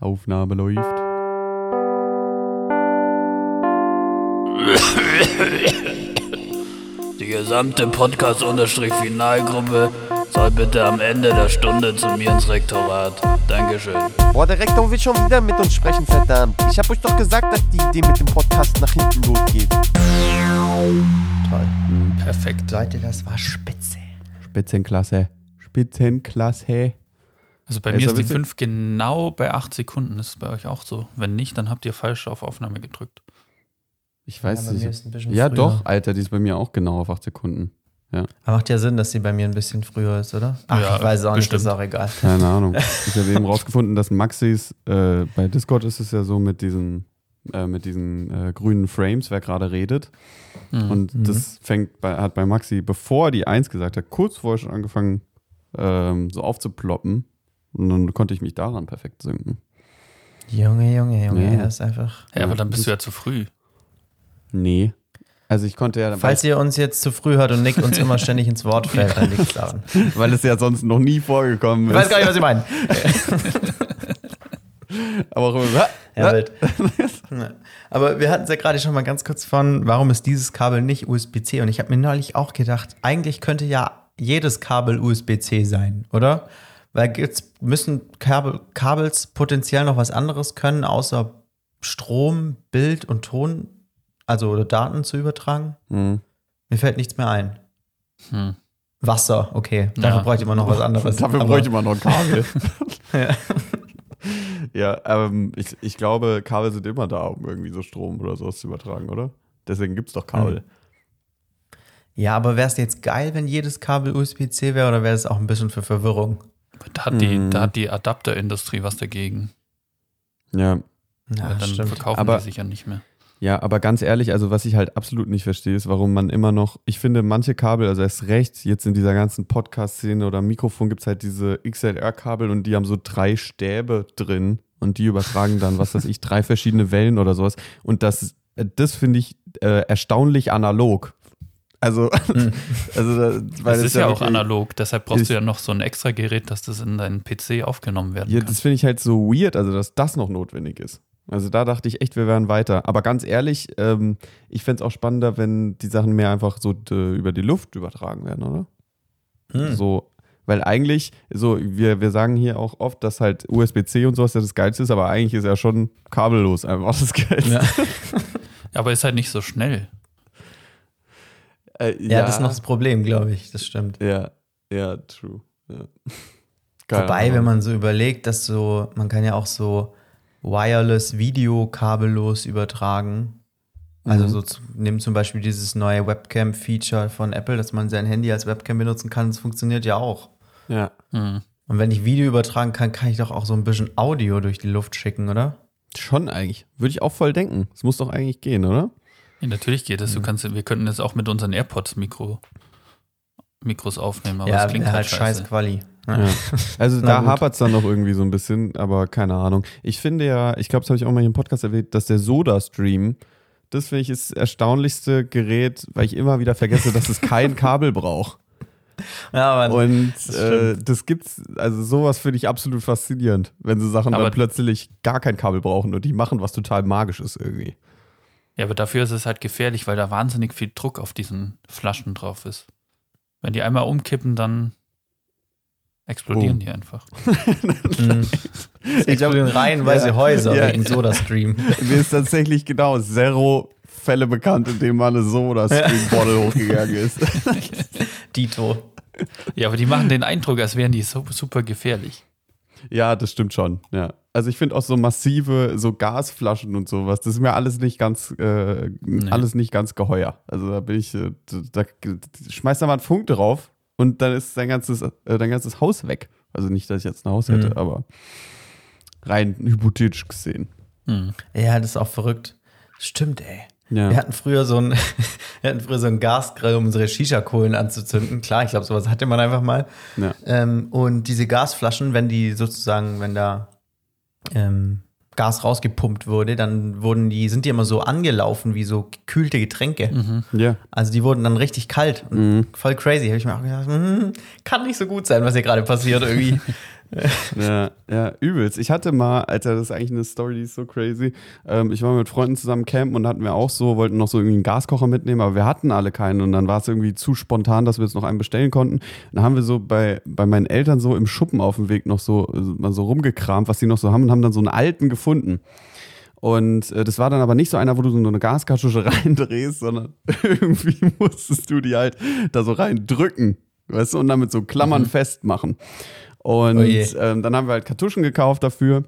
Aufnahme läuft. Die gesamte Podcast-Finalgruppe soll bitte am Ende der Stunde zu mir ins Rektorat. Dankeschön. Boah, der Rektor will schon wieder mit uns sprechen, verdammt. Ich hab euch doch gesagt, dass die Idee mit dem Podcast nach hinten losgeht. Toll. Perfekt. Leute, das war spitze. Spitzenklasse. Spitzenklasse. Also bei Ja, mir ist die aber 5 genau bei 8 Sekunden. Ist es bei euch auch so? Wenn nicht, dann habt ihr falsch auf Aufnahme gedrückt. Ich weiß ja, nicht. Ja, früher. doch, Alter, die ist bei mir auch genau auf 8 Sekunden. Aber macht ja Sinn, dass sie bei mir ein bisschen früher ist, oder? Ach, Ja, ich weiß auch nicht, bestimmt. ist auch egal. Keine Ahnung. Ich habe eben rausgefunden, dass Maxis, äh, bei Discord ist es ja so mit diesen, äh, mit diesen äh, grünen Frames, wer gerade redet. Mhm. Und Mhm. das fängt bei, hat bei Maxi, bevor er die 1 gesagt hat, kurz vorher schon angefangen, ähm, so aufzuploppen. Und dann konnte ich mich daran perfekt sinken. Junge, Junge, Junge, Ja. er ist einfach. ja, aber dann bist du ja zu früh. Nee. Also ich konnte ja, Falls ihr uns jetzt zu früh hört und Nick uns immer ständig ins Wort fällt, dann liegt es daran. weil es ja sonst noch nie vorgekommen Ich ist. weiß gar nicht, was Sie meinen. Aber auch immer, Ja, wild. Aber wir hatten es ja gerade schon mal ganz kurz von, warum ist dieses Kabel nicht USB-C? Und ich habe mir neulich auch gedacht, eigentlich könnte ja jedes Kabel USB-C sein, oder? Weil jetzt müssen Kabel, Kabels potenziell noch was anderes können, außer Strom, Bild und Ton, also oder Daten zu übertragen. Mhm. Mir fällt nichts mehr ein. Hm. Wasser, okay. Dafür Ja. bräuchte man noch was anderes. Dafür Aber- bräuchte man noch ein Kabel. Ja. ja, ähm, ich, ich glaube, Kabel sind immer da, um irgendwie so Strom oder sowas zu übertragen, oder? Deswegen gibt es doch Kabel. Ja, aber wäre es jetzt geil, wenn jedes Kabel USB-C wäre oder wäre es auch ein bisschen für Verwirrung? Da hat die, Mhm. da hat die Adapterindustrie was dagegen. Ja. Ja, dann verkaufen Aber- die sich ja nicht mehr. Ja, aber ganz ehrlich, also was ich halt absolut nicht verstehe, ist, warum man immer noch, ich finde, manche Kabel, also erst recht, jetzt in dieser ganzen Podcast-Szene oder Mikrofon gibt es halt diese XLR-Kabel und die haben so drei Stäbe drin und die übertragen dann, was weiß ich, drei verschiedene Wellen oder sowas. Und das, das finde ich äh, erstaunlich analog. Also, also da- weil Das ist ja auch wirklich- analog, deshalb brauchst ist- du ja noch so ein extra Gerät, dass das in deinen PC aufgenommen werden Ja, kann. das finde ich halt so weird, also dass das noch notwendig ist. Also da dachte ich echt, wir wären weiter. Aber ganz ehrlich, ähm, ich fände es auch spannender, wenn die Sachen mehr einfach so über die Luft übertragen werden, oder? Hm. So, weil eigentlich, so, wir, wir sagen hier auch oft, dass halt USB-C und sowas ja das Geilste ist, aber eigentlich ist ja schon kabellos einfach das Geilste. Ja. Aber ist halt nicht so schnell. Äh, Ja, das ist noch das Problem, glaube ich. Das stimmt. Ja, ja, true. Ja. Wobei, Ahnung. wenn man so überlegt, dass so, man kann ja auch so wireless Video kabellos übertragen. Also Mhm. so, nimm zum Beispiel dieses neue Webcam-Feature von Apple, dass man sein Handy als Webcam benutzen kann. Das funktioniert ja auch. Ja. Hm. Und wenn ich Video übertragen kann, kann ich doch auch so ein bisschen Audio durch die Luft schicken, oder? Schon eigentlich. Würde ich auch voll denken. Es muss doch eigentlich gehen, oder? Ja, natürlich geht Mhm. es. Du kannst, wir könnten jetzt auch mit unseren AirPods Mikro, Mikros aufnehmen, aber ja, es klingt halt, halt scheiß scheiße. Quali. Ja. Also da hapert es dann noch irgendwie so ein bisschen, aber keine Ahnung. Ich finde ja, ich glaube, das habe ich auch mal hier im Podcast erwähnt, dass der Soda-Stream, das finde ich ist das erstaunlichste Gerät, weil ich immer wieder vergesse, dass es kein Kabel braucht. Ja, aber Und Das äh, das gibt's, also sowas finde ich absolut faszinierend, wenn so Sachen Aber- dann plötzlich gar kein Kabel brauchen und die machen was total Magisches irgendwie. Ja, aber dafür ist es halt gefährlich, weil da wahnsinnig viel Druck auf diesen Flaschen drauf ist. Wenn die einmal umkippen, dann explodieren Oh. die einfach. Sie explodieren rein, weil Ja. sie Häuser Ja. wegen Soda-Stream. Mir ist tatsächlich genau zero Fälle bekannt, in denen mal eine Soda-Stream-Bottle hochgegangen ist. Dito. Ja, aber die machen den Eindruck, als wären die so super gefährlich. Ja, das stimmt schon. Ja. Also ich finde auch so massive, so Gasflaschen und sowas, das ist mir alles nicht ganz, äh, alles nicht ganz geheuer. Also da bin ich, äh, da, schmeißt da mal einen Funk drauf und dann ist dein ganzes, äh, dein ganzes Haus weg. Also nicht, dass ich jetzt ein Haus hätte, Mhm. aber rein hypothetisch gesehen. Hm. Ja, das ist auch verrückt. Stimmt, ey. Ja. Wir hatten früher so einen, wir hatten früher so einen Gasgrill, um unsere Shisha-Kohlen anzuzünden. Klar, ich glaube, sowas hatte man einfach mal. Ja. Ähm, und diese Gasflaschen, wenn die sozusagen, wenn da ähm, Gas rausgepumpt wurde, dann wurden die, sind die immer so angelaufen wie so gekühlte Getränke. Mhm. ja. Also die wurden dann richtig kalt und Mhm. voll crazy. Habe ich mir auch gedacht, hm, kann nicht so gut sein, was hier gerade passiert irgendwie. ja, ja, übelst. Ich hatte mal, Alter, das ist eigentlich eine Story, die ist so crazy. Ähm, ich war mit Freunden zusammen campen und hatten wir auch so, wollten noch so irgendwie einen Gaskocher mitnehmen, aber wir hatten alle keinen und dann war es irgendwie zu spontan, dass wir jetzt noch einen bestellen konnten. Dann haben wir so bei, bei meinen Eltern so im Schuppen auf dem Weg noch so, mal so rumgekramt, was die noch so haben und haben dann so einen alten gefunden. Und äh, das war dann aber nicht so einer, wo du so eine Gaskartusche reindrehst, sondern irgendwie musstest du die halt da so reindrücken, weißt du, und damit so Klammern mhm. festmachen. Und oh ähm, dann haben wir halt Kartuschen gekauft dafür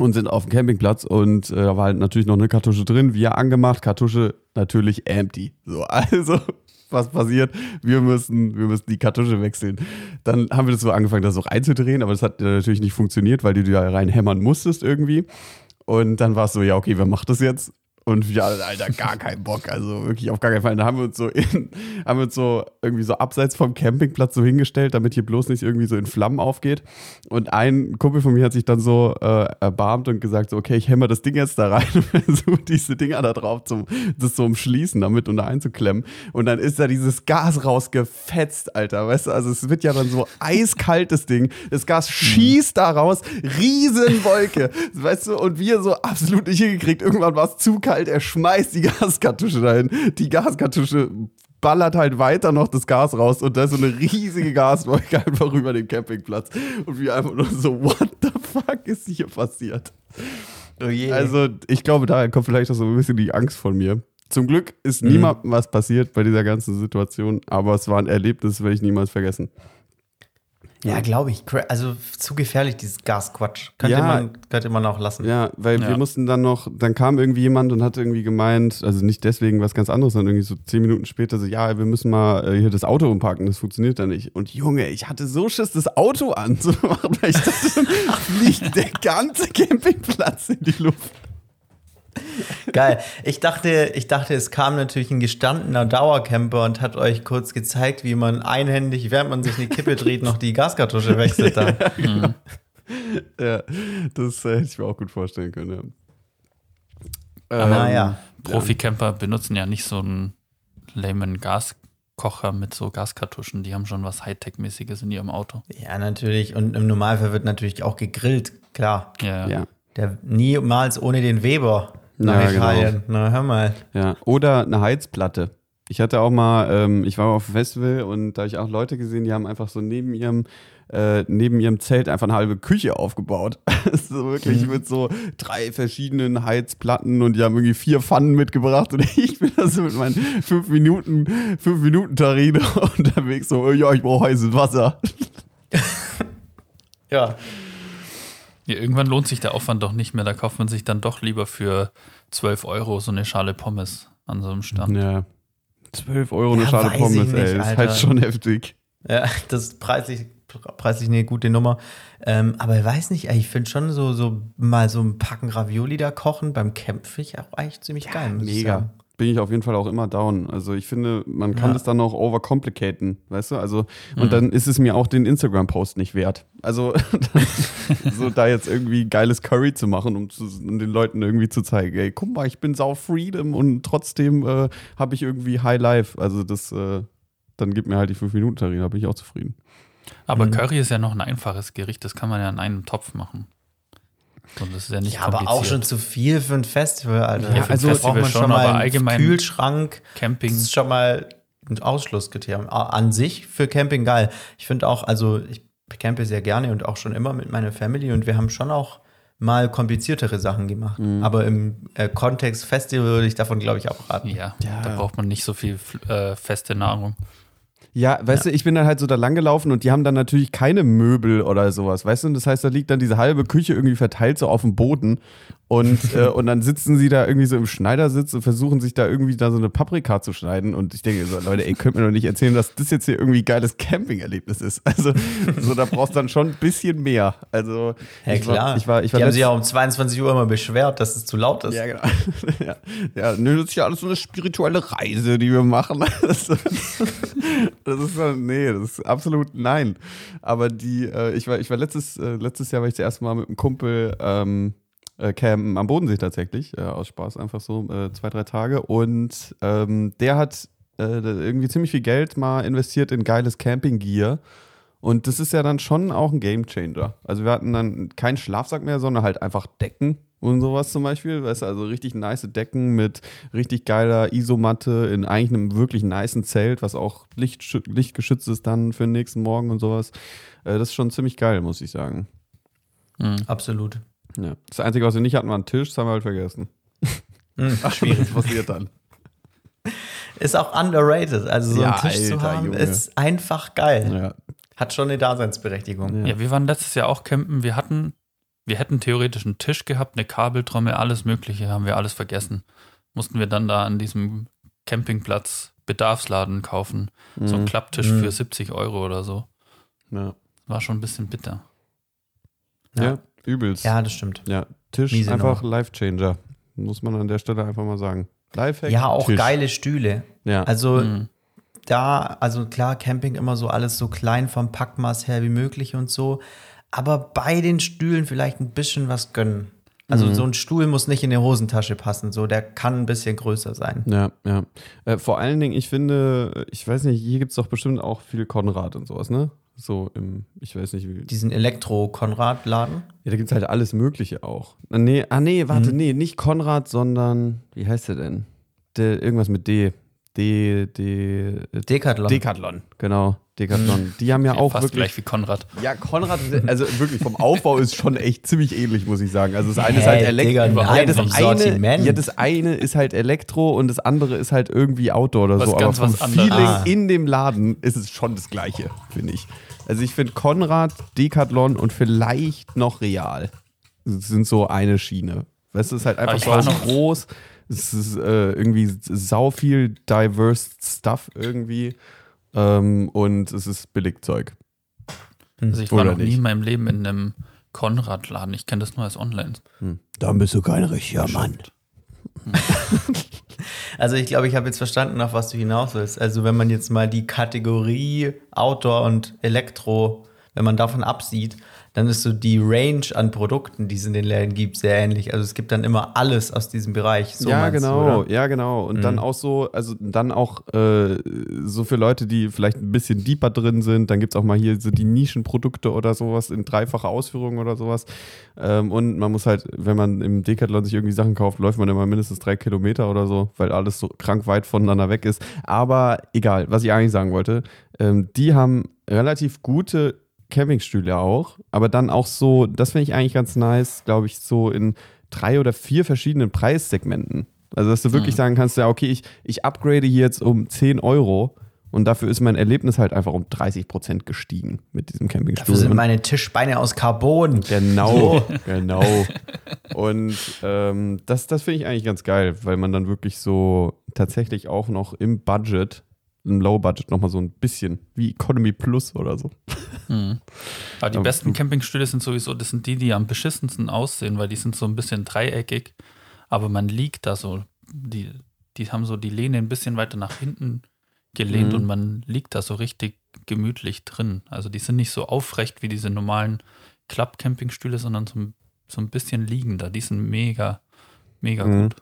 und sind auf dem Campingplatz und äh, da war halt natürlich noch eine Kartusche drin, wir angemacht, Kartusche natürlich empty. So, also was passiert? Wir müssen, wir müssen die Kartusche wechseln. Dann haben wir das so angefangen, das so reinzudrehen, aber das hat natürlich nicht funktioniert, weil du da reinhämmern musstest irgendwie. Und dann war es so, ja, okay, wer macht das jetzt? Und wir, Alter, gar keinen Bock. Also wirklich auf gar keinen Fall. Da haben wir uns so in, haben wir uns so irgendwie so abseits vom Campingplatz so hingestellt, damit hier bloß nicht irgendwie so in Flammen aufgeht. Und ein Kumpel von mir hat sich dann so äh, erbarmt und gesagt: so, okay, ich hämmer das Ding jetzt da rein und versuche diese Dinger da drauf zum, das so umschließen, damit und da einzuklemmen. Und dann ist da dieses Gas rausgefetzt, Alter. Weißt du, also es wird ja dann so eiskaltes Ding. Das Gas schießt da raus, Riesenwolke. Weißt du, und wir so absolut nicht hingekriegt. Irgendwann war es zu kalt kalt, er schmeißt die Gaskartusche rein. Die Gaskartusche ballert halt weiter noch das Gas raus und da ist so eine riesige Gaswolke einfach über den Campingplatz. Und wir einfach nur so, what the fuck ist hier passiert? Oh also, ich glaube, daher kommt vielleicht auch so ein bisschen die Angst von mir. Zum Glück ist mhm. niemandem was passiert bei dieser ganzen Situation, aber es war ein Erlebnis, das werde ich niemals vergessen. Ja, glaube ich. Also zu gefährlich, dieses Gasquatsch. Könnte, ja, man, könnte man auch lassen. Ja, weil ja. wir mussten dann noch, dann kam irgendwie jemand und hat irgendwie gemeint, also nicht deswegen was ganz anderes, sondern irgendwie so zehn Minuten später so, ja, wir müssen mal äh, hier das Auto umparken, das funktioniert dann nicht. Und Junge, ich hatte so Schiss, das Auto anzumachen, weil ich dachte, dann fliegt der ganze Campingplatz in die Luft. Geil. Ich dachte, ich dachte, es kam natürlich ein gestandener Dauercamper und hat euch kurz gezeigt, wie man einhändig, während man sich eine Kippe dreht, noch die Gaskartusche wechselt. ja, genau. ja, das äh, hätte ich mir auch gut vorstellen können. Ja. Aber ähm, ja. Profi-Camper benutzen ja nicht so einen lamen Gaskocher mit so Gaskartuschen. Die haben schon was Hightech-mäßiges in ihrem Auto. Ja, natürlich. Und im Normalfall wird natürlich auch gegrillt, klar. Ja. ja. Der niemals ohne den Weber nach ja, genau. Italien. Genau. Na, hör mal. Ja, oder eine Heizplatte. Ich hatte auch mal, ähm, ich war auf einem Festival und da habe ich auch Leute gesehen, die haben einfach so neben ihrem äh, neben ihrem Zelt einfach eine halbe Küche aufgebaut. so wirklich mhm. mit so drei verschiedenen Heizplatten und die haben irgendwie vier Pfannen mitgebracht und ich bin da so mit meinen fünf Minuten, fünf Minuten Tarine unterwegs so, ja, ich brauche heißes Wasser. ja. Ja, irgendwann lohnt sich der Aufwand doch nicht mehr. Da kauft man sich dann doch lieber für 12 Euro so eine Schale Pommes an so einem Stand. Ja. 12 Euro eine ja, Schale Pommes, nicht, ey. Das ist halt schon heftig. Ja, das ist preislich, preislich eine gute Nummer. Ähm, aber ich weiß nicht, ich finde schon so, so mal so ein Packen Ravioli da kochen beim Camp finde ich auch eigentlich ziemlich ja, geil. Mega bin ich auf jeden Fall auch immer down. Also ich finde, man kann ja. das dann auch overcomplicaten, weißt du? Also, und mhm. dann ist es mir auch den Instagram-Post nicht wert. Also, so da jetzt irgendwie geiles Curry zu machen, um, zu, um, den Leuten irgendwie zu zeigen, ey, guck mal, ich bin sau Freedom und trotzdem äh, habe ich irgendwie High Life. Also das, äh, dann gib mir halt die 5 Minuten Tarine, da bin ich auch zufrieden. Aber mhm. Curry ist ja noch ein einfaches Gericht, das kann man ja in einem Topf machen. Und das ist ja nicht ja, aber auch schon zu viel für ein Festival, Alter. Ja, also braucht man schon, schon mal allgemein Kühlschrank, Camping. Das ist schon mal ein Ausschlusskriterium. An sich für Camping geil. Ich finde auch, also ich campe sehr gerne und auch schon immer mit meiner Family und wir haben schon auch mal kompliziertere Sachen gemacht. Mhm. Aber im äh, Kontext Festival würde ich davon, glaube ich, auch raten. Ja, ja, da braucht man nicht so viel äh, feste Nahrung. Ja, weißt ja. du, ich bin dann halt so da lang gelaufen und die haben dann natürlich keine Möbel oder sowas, weißt du? Und das heißt, da liegt dann diese halbe Küche irgendwie verteilt so auf dem Boden und, äh, und dann sitzen sie da irgendwie so im Schneidersitz und versuchen sich da irgendwie da so eine Paprika zu schneiden. Und ich denke so, Leute, ey, könnt mir doch nicht erzählen, dass das jetzt hier irgendwie geiles Campingerlebnis ist. Also, so, da brauchst du dann schon ein bisschen mehr. Also, ja, klar. War, ich war, ich war Die haben sich ja um 22 Uhr immer beschwert, dass es zu laut ist. Ja, genau. ja, ja nö, das ist ja alles so eine spirituelle Reise, die wir machen. Das, das ist, nee, das ist absolut nein. Aber die, äh, ich war, ich war letztes, äh, letztes Jahr war ich das erste Mal mit einem Kumpel, ähm, äh, campen am Bodensee tatsächlich, äh, aus Spaß einfach so äh, zwei, drei Tage. Und ähm, der hat äh, irgendwie ziemlich viel Geld mal investiert in geiles Camping-Gear Und das ist ja dann schon auch ein Gamechanger. Also wir hatten dann keinen Schlafsack mehr, sondern halt einfach Decken und sowas zum Beispiel. Weißt du, also richtig nice Decken mit richtig geiler Isomatte in eigentlich einem wirklich niceen Zelt, was auch Licht, lichtgeschützt ist dann für den nächsten Morgen und sowas. Äh, das ist schon ziemlich geil, muss ich sagen. Mhm. Absolut. Ja. Das Einzige, was wir nicht hatten, war ein Tisch, das haben wir halt vergessen. Mhm, schwierig. was passiert dann? Ist auch underrated. Also so Ja, einen Tisch zu Alter, haben, Junge. ist einfach geil. Ja. Hat schon eine Daseinsberechtigung. Ja, wir waren letztes Jahr auch campen. Wir hatten, wir hätten theoretisch einen Tisch gehabt, eine Kabeltrommel, alles Mögliche, haben wir alles vergessen. Mussten wir dann da an diesem Campingplatz Bedarfsladen kaufen. So einen Klapptisch Mhm. für 70 Euro oder so. Ja. War schon ein bisschen bitter. Ja. Übelst. Ja, das stimmt. Ja, Tisch Miese einfach. Life-Changer. Muss man an der Stelle einfach mal sagen. Lifehack. Ja, auch Tisch. geile Stühle. Ja. Also Mhm. da, also klar, Camping immer so alles so klein vom Packmaß her wie möglich und so. Aber bei den Stühlen vielleicht ein bisschen was gönnen. Also Mhm. so ein Stuhl muss nicht in die Hosentasche passen, so der kann ein bisschen größer sein. Ja, ja. Äh, vor allen Dingen, ich finde, ich weiß nicht, hier gibt es doch bestimmt auch viel Konrad und sowas, ne? So im, ich weiß nicht, wie. Diesen Elektro-Konrad-Laden. Ja, da gibt es halt alles Mögliche auch. Ah, Nee, ah, nee, warte, Mhm. nee, nicht Konrad, sondern, wie heißt der denn? Der, irgendwas mit D. D, D, äh, Decathlon. Decathlon, genau. Decathlon. Die haben ja, Ja, auch fast wirklich. gleich wie Konrad. Ja, Konrad, ist- also wirklich vom Aufbau ist schon echt ziemlich ähnlich, muss ich sagen. Also das eine ist Hä, halt Elektro. Ja, das eine, ja, das eine ist halt Elektro und das andere ist halt irgendwie Outdoor oder Was so. Aber vom. Feeling Ah. in dem Laden ist es schon das Gleiche, finde ich. Also ich finde Konrad, Decathlon und vielleicht noch Real sind so eine Schiene. Weißt du, es ist halt einfach so aus noch- groß. Es ist äh, irgendwie sau viel diverse Stuff irgendwie. Ähm, und es ist Billigzeug. Also ich war Oder noch nie nicht? in meinem Leben in einem Konrad-Laden. Ich kenne das nur als Online. Dann bist du kein richtiger Mann. Also ich glaube, ich habe jetzt verstanden, auf was du hinaus willst. Also wenn man jetzt mal die Kategorie Outdoor und Elektro, wenn man davon absieht, dann ist so die Range an Produkten, die es in den Läden gibt, sehr ähnlich. Also es gibt dann immer alles aus diesem Bereich. So ja, du, genau, oder? ja, genau. Und dann auch so, also dann auch äh, so für Leute, die vielleicht ein bisschen deeper drin sind, dann gibt es auch mal hier so die Nischenprodukte oder sowas in dreifacher Ausführung oder sowas. Ähm, und man muss halt, wenn man im Decathlon sich irgendwie Sachen kauft, läuft man immer mindestens drei Kilometer oder so, weil alles so krank weit voneinander weg ist. Aber egal, was ich eigentlich sagen wollte, ähm, die haben relativ gute Campingstühle auch, aber dann auch so, das finde ich eigentlich ganz nice, glaube ich, so in drei oder vier verschiedenen Preissegmenten. Also, dass du wirklich sagen kannst, ja, okay, ich, ich upgrade hier jetzt um 10 Euro und dafür ist mein Erlebnis halt einfach um 30 Prozent gestiegen mit diesem Campingstuhl. Dafür sind meine Tischbeine aus Carbon. Genau, genau. Und ähm, das, das finde ich eigentlich ganz geil, weil man dann wirklich so tatsächlich auch noch im Budget, im Low Budget nochmal so ein bisschen wie Economy Plus oder so. Mhm. Aber die Aber besten Campingstühle sind sowieso, das sind die, die am beschissensten aussehen, weil die sind so ein bisschen dreieckig, aber man liegt da so, die, die haben so die Lehne ein bisschen weiter nach hinten gelehnt Mhm. und man liegt da so richtig gemütlich drin. Also die sind nicht so aufrecht wie diese normalen Klapp-Campingstühle, sondern so, ein- so ein bisschen liegender. Die sind mega, mega Mhm. gut.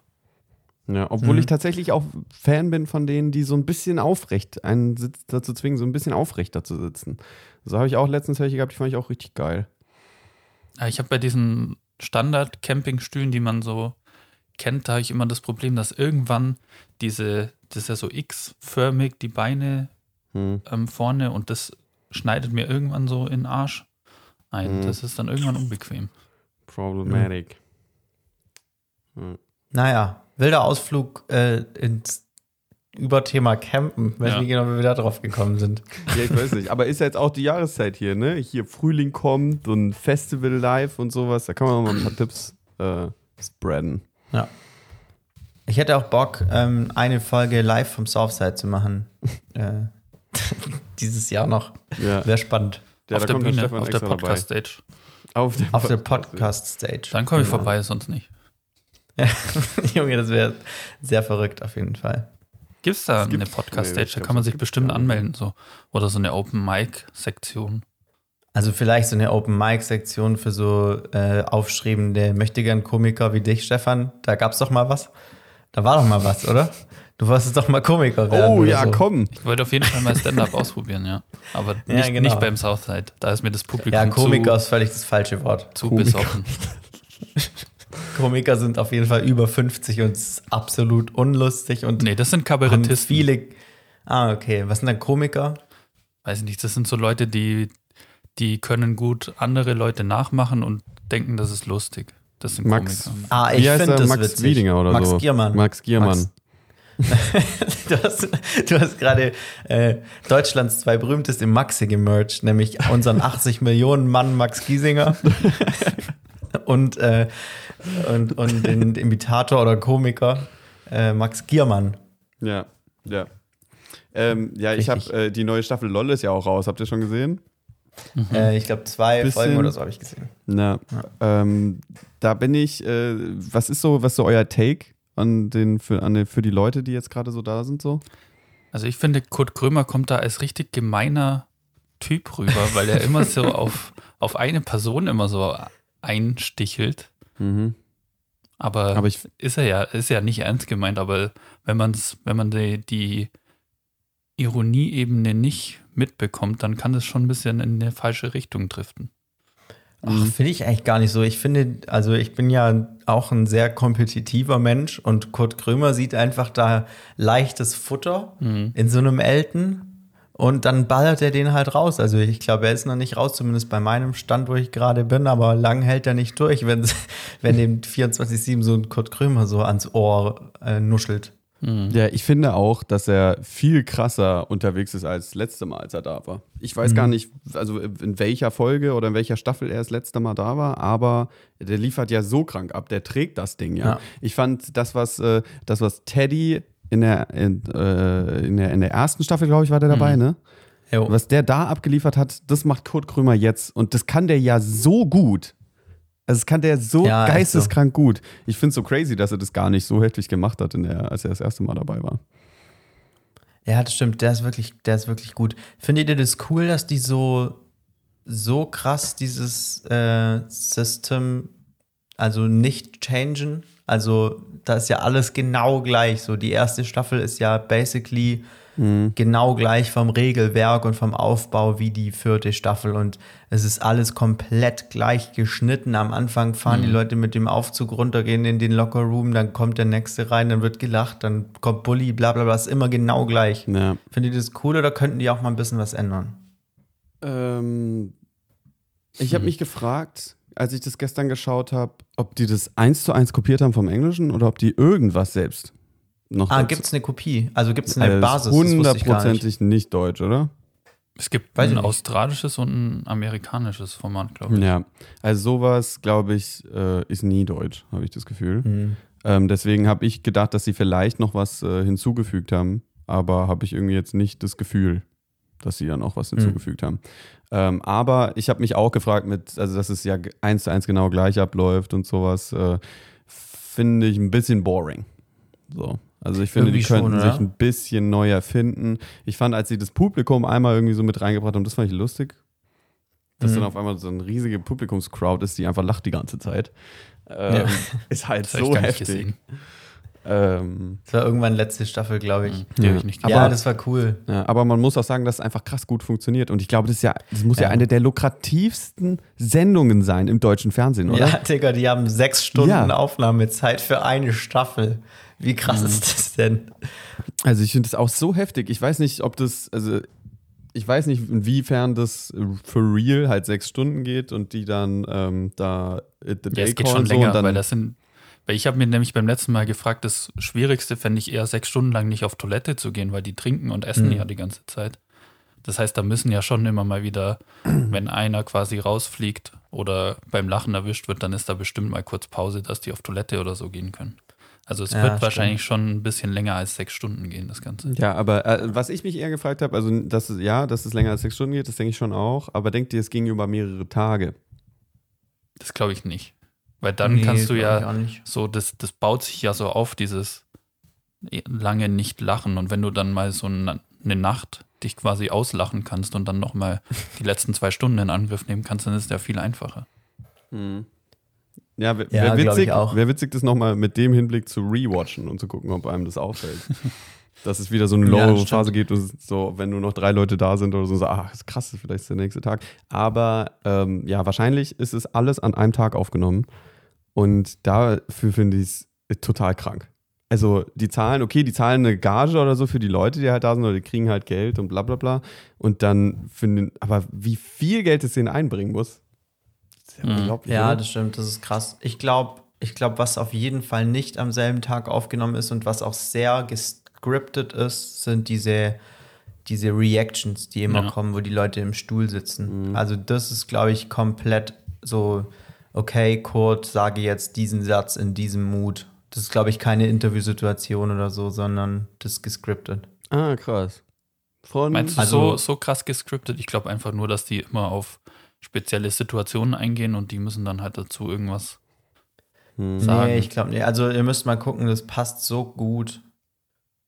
Ja, obwohl Mhm. ich tatsächlich auch Fan bin von denen, die so ein bisschen aufrecht einen Sitz dazu zwingen, so ein bisschen aufrechter zu sitzen. So habe ich auch letztens welche gehabt, die fand ich auch richtig geil. Ja, Ich habe bei diesen Standard-Campingstühlen, die man so kennt, da habe ich immer das Problem, dass irgendwann diese, das ist ja so X-förmig, die Beine Hm. ähm, vorne und das schneidet mir irgendwann so in den Arsch ein. Mhm. Das ist dann irgendwann unbequem. Problematic. Naja, wilder Ausflug äh, ins Überthema Campen. Weiß Ja. nicht genau, wie wir da drauf gekommen sind. Ja, ich weiß nicht. Aber ist ja jetzt auch die Jahreszeit hier, ne? Hier Frühling kommt, so ein Festival live und sowas. Da kann man mal ein paar Tipps äh, spreaden. Ja. Ich hätte auch Bock, ähm, eine Folge live vom Southside zu machen. äh, dieses Jahr noch. Ja, Wäre spannend. ja auf der Bühne, auf der. Podcast-Stage. Auf der, Auf der Podcast-Stage. Dann komme ich Genau. vorbei, sonst nicht. Junge, das wäre sehr verrückt auf jeden Fall. Gibt es da Es gibt- eine Podcast-Stage? nee, da kann man sich gibt's bestimmt nicht. anmelden. So. Oder so eine Open-Mic-Sektion. Also vielleicht so eine Open-Mic-Sektion für so äh, aufstrebende Möchtegern-Komiker wie dich, Stefan. Da gab's doch mal was. Da war doch mal was, oder? Du wolltest doch mal Komiker werden. Oh ja, so. komm. Ich wollte auf jeden Fall mal Stand-up ausprobieren, ja. Aber Ja, nicht, genau. nicht beim Southside. Da ist mir das Publikum Ja, Komiker zu, ist völlig das falsche Wort. zu Komiker. besoffen. Komiker sind auf jeden Fall über 50 und es ist absolut unlustig und Nee, das sind Kabarettisten. viele. Ah, okay. Was sind dann Komiker? Weiß ich nicht, das sind so Leute, die, die können gut andere Leute nachmachen und denken, das ist lustig. Das sind Max, Komiker. Ah, ich finde das Max witzig. Wiedinger oder Max so. Giermann. Max Giermann. Du hast, du hast gerade äh, Deutschlands zwei berühmteste Maxi gemerged, nämlich unseren 80 Millionen Mann Max Giesinger und, äh, und, und den Imitator oder Komiker äh, Max Giermann. Ja, ja. Ähm, ja, ich habe Richtig. äh, die neue Staffel LOL ist ja auch raus. Habt ihr schon gesehen? Äh, ich glaube, zwei Bisschen- Folgen oder so habe ich gesehen. Na, ähm, da bin ich. Äh, was ist so, was ist so euer Take an den für, an den, für die Leute, die jetzt gerade so da sind so? Also ich finde, Kurt Krömer kommt da als richtig gemeiner Typ rüber, weil er immer so auf, auf eine Person immer so einstichelt. Mhm. Aber, Aber ich, ist er ja, ist ja nicht ernst gemeint, aber wenn man's, wenn man die, die Ironieebene nicht mitbekommt, dann kann das schon ein bisschen in eine falsche Richtung driften. Ach, finde ich eigentlich gar nicht so. Ich finde, also ich bin ja auch ein sehr kompetitiver Mensch und Kurt Krömer sieht einfach da leichtes Futter in so einem Elten und dann ballert er den halt raus. Also ich glaube, er ist noch nicht raus, zumindest bei meinem Stand, wo ich gerade bin, aber lang hält er nicht durch, wenn, wenn dem 24-7 so ein Kurt Krömer so ans Ohr äh, nuschelt. ja, ich finde auch, dass er viel krasser unterwegs ist als letzte Mal, als er da war. Ich weiß gar nicht, also in welcher Folge oder in welcher Staffel er das letzte Mal da war, aber der liefert ja so krank ab, der trägt das Ding ja. Ja. Ich fand das, was, äh, das, was Teddy in der, in, äh, in der, in der ersten Staffel, glaube ich, war der dabei, ne? Jo. Was der da abgeliefert hat, das macht Kurt Krömer jetzt. Und das kann der ja so gut. Also das kann der so Ja, geisteskrank gut. Ich finde es so crazy, dass er das gar nicht so heftig gemacht hat, in der, als er das erste Mal dabei war. Ja, das stimmt. Der ist wirklich, der ist wirklich gut. Findet ihr das cool, dass die so, so krass dieses äh, System, also nicht changen? Also, da ist ja alles genau gleich. So, die erste Staffel ist ja basically genau gleich vom Regelwerk und vom Aufbau wie die vierte Staffel. Und es ist alles komplett gleich geschnitten. Am Anfang fahren die Leute mit dem Aufzug runter, gehen in den Lockerroom, dann kommt der nächste rein, dann wird gelacht, dann kommt Bully, bla bla bla. Ist immer genau gleich. Ja. Findet ihr das cool oder könnten die auch mal ein bisschen was ändern? Ähm, ich habe mich gefragt, als ich das gestern geschaut habe, ob die das eins zu eins kopiert haben vom Englischen oder ob die irgendwas selbst noch Ah, gibt es eine Kopie? Also gibt es eine Also das ist Basis? Gar nicht. Hundertprozentig nicht deutsch, oder? Es gibt Weiß ein australisches und ein amerikanisches Format, glaube ich. Ja. Also sowas, glaube ich, äh, ist nie deutsch, habe ich das Gefühl. Hm. Ähm, deswegen habe ich gedacht, dass sie vielleicht noch was äh, hinzugefügt haben, aber habe ich irgendwie jetzt nicht das Gefühl, dass sie dann auch was hinzugefügt haben. Ähm, aber ich habe mich auch gefragt, mit, also dass es ja eins zu eins genau gleich abläuft und sowas, äh, finde ich ein bisschen boring. So. Also ich finde, die Irgendwie schon, könnten oder? sich ein bisschen neu erfinden. Ich fand, als sie das Publikum einmal irgendwie so mit reingebracht haben, das fand ich lustig. Dass Mhm. dann auf einmal so eine riesige Publikumscrowd ist, die einfach lacht die ganze Zeit. Ähm, Ja. Ist halt so heftig. gesehen. Ähm, Das war irgendwann letzte Staffel, glaube ich. Die Ja. habe ich nicht Aber- ja, das war cool. ja, aber man muss auch sagen, dass es einfach krass gut funktioniert. Und ich glaube, das, ist ja, das muss ja. Ja. eine der lukrativsten Sendungen sein im deutschen Fernsehen, oder? Ja, Digga, die haben sechs Stunden Ja. Aufnahmezeit für eine Staffel. Wie krass Mhm. ist das denn? Also ich finde das auch so heftig. Ich weiß nicht, ob das, also ich weiß nicht, inwiefern das für real halt sechs Stunden geht und die dann ähm, da It the Ja, es geht schon so länger, und dann, weil das sind, weil ich habe mir nämlich beim letzten Mal gefragt, das Schwierigste fände ich eher sechs Stunden lang nicht auf Toilette zu gehen, weil die trinken und essen Mhm. ja die ganze Zeit. Das heißt, da müssen ja schon immer mal wieder, wenn einer quasi rausfliegt oder beim Lachen erwischt wird, dann ist da bestimmt mal kurz Pause, dass die auf Toilette oder so gehen können. Also es Ja, wird stimmt. wahrscheinlich schon ein bisschen länger als sechs Stunden gehen, das Ganze. Ja, aber äh, was ich mich eher gefragt habe, also dass es, ja, dass es länger als sechs Stunden geht, das denke ich schon auch, aber denkt ihr, es ging über mehrere Tage? Das glaube ich nicht. Weil dann Nee, kannst du ja so, das, das baut sich ja so auf, dieses lange nicht lachen. Und wenn du dann mal so eine Nacht dich quasi auslachen kannst und dann nochmal die letzten zwei Stunden in Angriff nehmen kannst, dann ist es ja viel einfacher. Ja, wär, Ja, wär glaub witzig, wär witzig, das nochmal mit dem Hinblick zu rewatchen und zu gucken, ob einem das auffällt. Dass es wieder so eine Ja, low das Phase gibt, und so, wenn nur noch drei Leute da sind oder so, so ach, ist krass, vielleicht ist der nächste Tag. Aber ähm, ja, wahrscheinlich ist es alles an einem Tag aufgenommen. Und dafür finde ich es total krank. Also die zahlen, okay, die zahlen eine Gage oder so für die Leute, die halt da sind, oder die kriegen halt Geld und bla bla bla. Und dann finden, aber wie viel Geld es denen einbringen muss, ist ja Mhm. unglaublich. Ja, oder? das stimmt, das ist krass. Ich glaube, ich glaub, was auf jeden Fall nicht am selben Tag aufgenommen ist und was auch sehr gescriptet ist, sind diese, diese Reactions, die immer Ja. kommen, wo die Leute im Stuhl sitzen. Also das ist, glaube ich, komplett so, okay, Kurt, sage jetzt diesen Satz in diesem Mut. Das ist, glaube ich, keine Interviewsituation oder so, sondern das ist gescriptet. Ah, krass. Von, Meinst du Also- so, so krass gescriptet? Ich glaube einfach nur, dass die immer auf spezielle Situationen eingehen und die müssen dann halt dazu irgendwas Hm. sagen. Nee, ich glaube nicht. Also ihr müsst mal gucken, das passt so gut.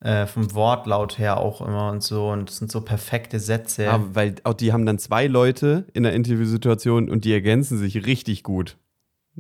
Äh, vom Wortlaut her auch immer und so. Und es sind so perfekte Sätze. Ah, weil auch die haben dann zwei Leute in der Interviewsituation und die ergänzen sich richtig gut.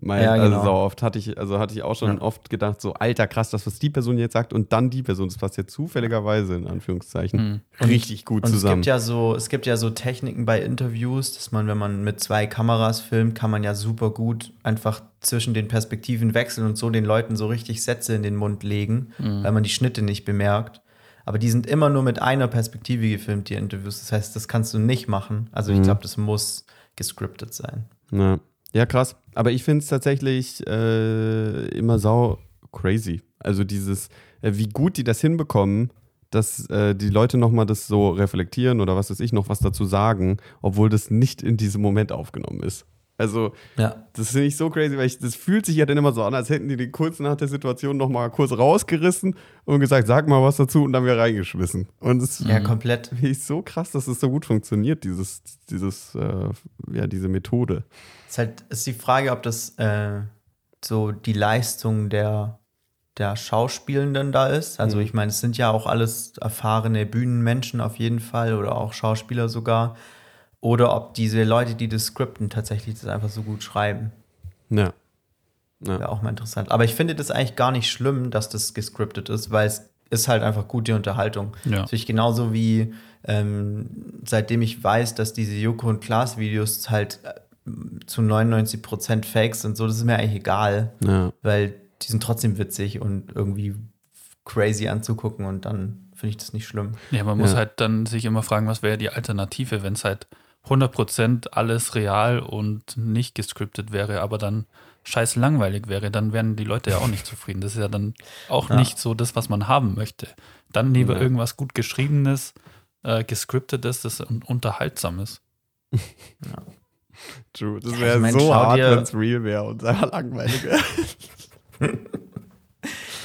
Mein, Ja, Also genau. so oft hatte ich, also hatte ich auch schon Ja. oft gedacht, so, alter, krass, das, was die Person jetzt sagt und dann die Person, das passt jetzt zufälligerweise, in Anführungszeichen, Hm. richtig gut und es zusammen. gibt ja so, es gibt ja so Techniken bei Interviews, dass man, wenn man mit zwei Kameras filmt, kann man ja super gut einfach zwischen den Perspektiven wechseln und so den Leuten so richtig Sätze in den Mund legen, weil man die Schnitte nicht bemerkt. Aber die sind immer nur mit einer Perspektive gefilmt, die Interviews. Das heißt, das kannst du nicht machen. Also ich Mhm. glaube, das muss gescriptet sein. Ja. Ja, krass. Aber ich finde es tatsächlich äh, immer sau crazy. Also dieses, äh, wie gut die das hinbekommen, dass äh, die Leute nochmal das so reflektieren oder was weiß ich, noch was dazu sagen, obwohl das nicht in diesem Moment aufgenommen ist. Also, Ja. das finde ich so crazy, weil ich, das fühlt sich ja dann immer so an, als hätten die den kurz nach der Situation nochmal kurz rausgerissen und gesagt, sag mal was dazu und dann wieder reingeschmissen. Und das Ja, komplett. finde ich so krass, dass es so gut funktioniert, dieses, dieses, äh, ja, diese Methode. Ist halt ist die Frage, ob das äh, so die Leistung der, der Schauspielenden da ist. Also Mhm. ich meine, es sind ja auch alles erfahrene Bühnenmenschen auf jeden Fall oder auch Schauspieler sogar. Oder ob diese Leute, die das skripten, tatsächlich das einfach so gut schreiben. Ja. Wäre auch mal interessant. Aber ich finde das eigentlich gar nicht schlimm, dass das gescriptet ist, weil es ist halt einfach gute Unterhaltung. Ja. Natürlich genauso wie ähm, seitdem ich weiß, dass diese Joko und Klaas Videos halt äh, zu 99% Fakes sind, so, das ist mir eigentlich egal, Ja. weil die sind trotzdem witzig und irgendwie crazy anzugucken und dann finde ich das nicht schlimm. Ja, man muss Ja. halt dann sich immer fragen, was wäre die Alternative, wenn es halt 100% alles real und nicht gescriptet wäre, aber dann scheiß langweilig wäre, dann wären die Leute ja auch nicht zufrieden. Das ist ja dann auch Ja. nicht so das, was man haben möchte. Dann lieber Ja. irgendwas gut geschriebenes, äh, gescriptetes, das un unterhaltsam ist. True. Das Ja, wäre ich mein, so hart, wenn es real wäre und einfach langweilig wäre.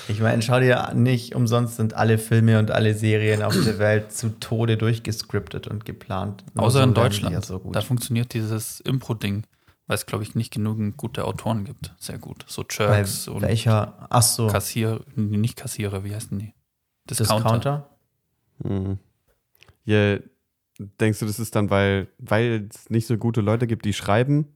Ich meine, schau dir nicht umsonst sind alle Filme und alle Serien auf der Welt zu Tode durchgescriptet und geplant. Nur Außer so in Deutschland. Ja so gut. da funktioniert dieses Impro-Ding, weil es, glaube ich, nicht genügend gute Autoren gibt. Sehr gut. So Bei Jerks und welcher? Ach so, Kassierer, nee, nicht Kassierer, wie heißen die? Discounter. Mhm. Ja, denkst du, das ist dann, weil weil es nicht so gute Leute gibt, die schreiben?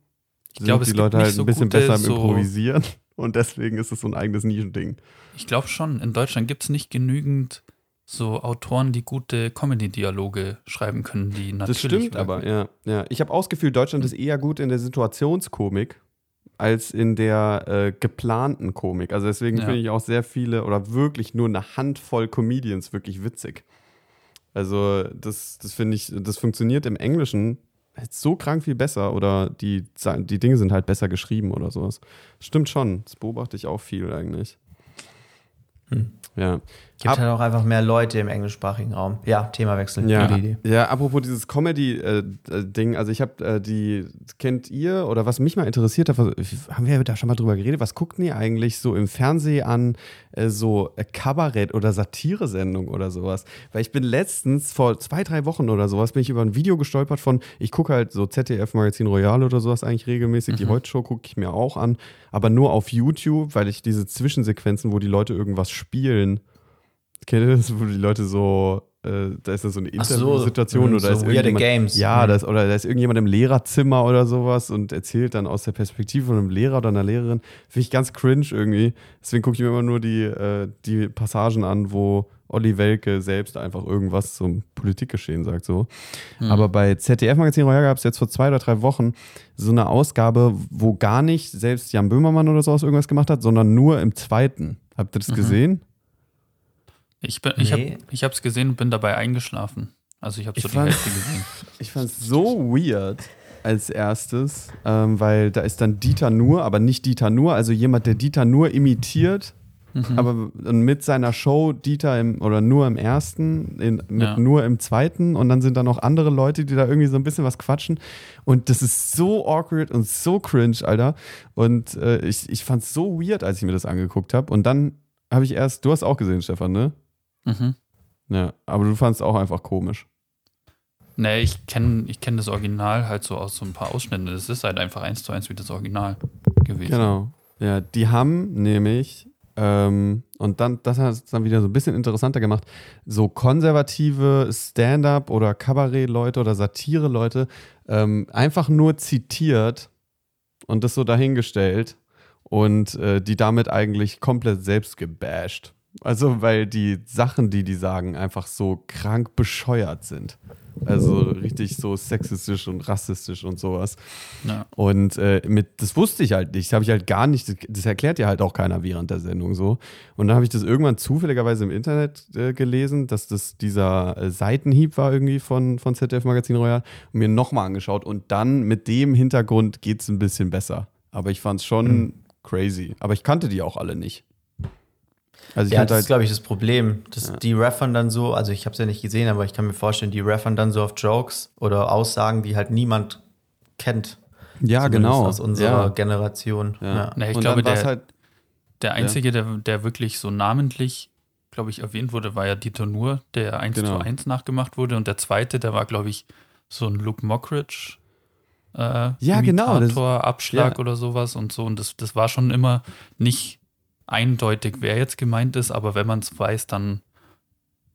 Ich glaube, es die Leute halt so ein bisschen gute, besser im so- Improvisieren und deswegen ist es so ein eigenes Nischending. Ich glaube schon, in Deutschland gibt es nicht genügend so Autoren, die gute Comedy-Dialoge schreiben können, die natürlich Das stimmt wirken. aber, ja. ja. Ich habe ausgefühlt, Deutschland ist eher gut in der Situationskomik als in der äh, geplanten Komik. Also deswegen Ja. finde ich auch sehr viele oder wirklich nur eine Handvoll Comedians wirklich witzig. Also das, das finde ich, das funktioniert im Englischen halt so krank viel besser oder die, die Dinge sind halt besser geschrieben oder sowas. Stimmt schon, das beobachte ich auch viel eigentlich. Hm. Ja. Gibt halt auch einfach mehr Leute im englischsprachigen Raum. Ja, Themawechsel. Ja, Gute Idee. ja, apropos dieses Comedy-Ding, also ich habe äh, die, kennt ihr oder was mich mal interessiert hat, haben wir da schon mal drüber geredet, was guckt ihr eigentlich so im Fernsehen an, äh, so äh, Kabarett- oder Satiresendung oder sowas? Weil ich bin letztens, vor zwei, drei Wochen oder sowas, bin ich über ein Video gestolpert von, ich gucke halt so ZDF Magazin Royal oder sowas eigentlich regelmäßig, die Heute-Show gucke ich mir auch an, aber nur auf YouTube, weil ich diese Zwischensequenzen, wo die Leute irgendwas spielen, Kennt ihr das, wo die Leute so äh, da ist da so eine so, Interviewsituation mhm, oder so ist irgendjemand, Games. Ja, Mhm. das, oder da ist irgendjemand im Lehrerzimmer oder sowas und erzählt dann aus der Perspektive von einem Lehrer oder einer Lehrerin. Finde ich ganz cringe irgendwie. Deswegen gucke ich mir immer nur die, äh, die Passagen an, wo Olli Welke selbst einfach irgendwas zum Politikgeschehen sagt. So. Hm. Aber bei ZDF Magazin Royal gab es jetzt vor zwei oder drei Wochen so eine Ausgabe, wo gar nicht selbst Jan Böhmermann oder sowas irgendwas gemacht hat, sondern nur im zweiten. Habt ihr das Mhm. gesehen? Ich, bin, ich Nee. habe ich hab's gesehen und bin dabei eingeschlafen. Also ich habe so Ich die fand- Hälfte gesehen. Ich fand es so weird als erstes, ähm, weil da ist dann Dieter Nur, aber nicht Dieter Nur, also jemand, der Dieter Nur imitiert, Mhm. aber mit seiner Show Dieter im, oder nur im ersten, in, mit Ja. nur im zweiten und dann sind da noch andere Leute, die da irgendwie so ein bisschen was quatschen und das ist so awkward und so cringe, Alter. Und äh, ich, ich fand es so weird, als ich mir das angeguckt habe und dann habe ich erst, du hast auch gesehen, Stefan, ne? Mhm. Ja, aber du fandst auch einfach komisch. Nee, ich kenne ich kenn das Original halt so aus so ein paar Ausschnitten. Das ist halt einfach eins zu eins wie das Original gewesen. Genau. Ja, die haben nämlich, ähm, und dann, das hat es dann wieder so ein bisschen interessanter gemacht, so konservative Stand-up oder Kabarett-Leute oder Satire-Leute ähm, einfach nur zitiert und das so dahingestellt und äh, die damit eigentlich komplett selbst gebasht. Also, weil die Sachen, die die sagen, einfach so krank bescheuert sind. Also richtig so sexistisch und rassistisch und sowas. Ja. Und äh, mit, das wusste ich halt nicht. Das habe ich halt gar nicht, das erklärt ja halt auch keiner während der Sendung so. Und dann habe ich das irgendwann zufälligerweise im Internet äh, gelesen, dass das dieser äh, Seitenhieb war irgendwie von, von ZDF Magazin Royal und mir nochmal angeschaut. Und dann mit dem Hintergrund geht es ein bisschen besser. Aber ich fand es schon Mhm. crazy. Aber ich kannte die auch alle nicht. Also ich Ja, hatte das ist, halt, glaube ich, das Problem. Dass Ja. Die Raffern dann so, also ich habe es ja nicht gesehen, aber ich kann mir vorstellen, die Raffern dann so auf Jokes oder Aussagen, die halt niemand kennt. ja genau. Aus unserer ja. Generation. Ja. Ja. Nee, ich und glaube, der- halt, Der Einzige, der, der wirklich so namentlich, glaube ich, erwähnt wurde, war ja Dieter Nur, der 1 Genau. zu 1 nachgemacht wurde. Und der zweite, der war, glaube ich, so ein Luke Mockridge. Äh, Ja, genau, das- Abschlag ja. oder sowas und so. Und das, das war schon immer nicht eindeutig, wer jetzt gemeint ist, aber wenn man es weiß, dann,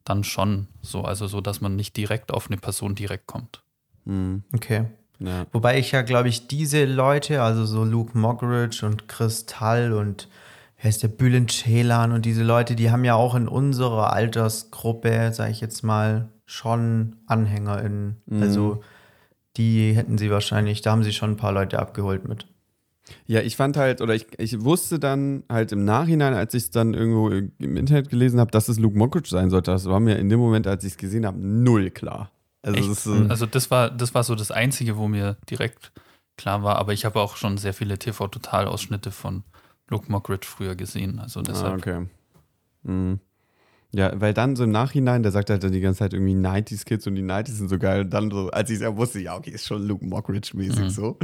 dann schon so. Also so, dass man nicht direkt auf eine Person direkt kommt. hm, Okay. ja. Wobei ich ja, glaube ich, diese Leute, also so Luke Moggridge und Kristall und wer ist der Bülent Ceylan und diese Leute, die haben ja auch in unserer Altersgruppe, sage ich jetzt mal, schon AnhängerInnen. Mhm. Also die hätten sie wahrscheinlich, da haben sie schon ein paar Leute abgeholt mit. Ja, ich fand halt, oder ich, ich wusste dann halt im Nachhinein, als ich es dann irgendwo im Internet gelesen habe, dass es Luke Mockridge sein sollte. Das war mir in dem Moment, als ich es gesehen habe, null klar. Also, das ist, Also das war, das war so das Einzige, wo mir direkt klar war, aber ich habe auch schon sehr viele TV-Total-Ausschnitte von Luke Mockridge früher gesehen. Also ah, deshalb. okay. Mhm. Ja, weil dann so im Nachhinein, der sagt halt dann die ganze Zeit irgendwie 90s Kids und die 90s sind so geil. Und dann so, als ich es ja wusste, ja, okay, ist schon Luke Mockridge-mäßig Mhm. so.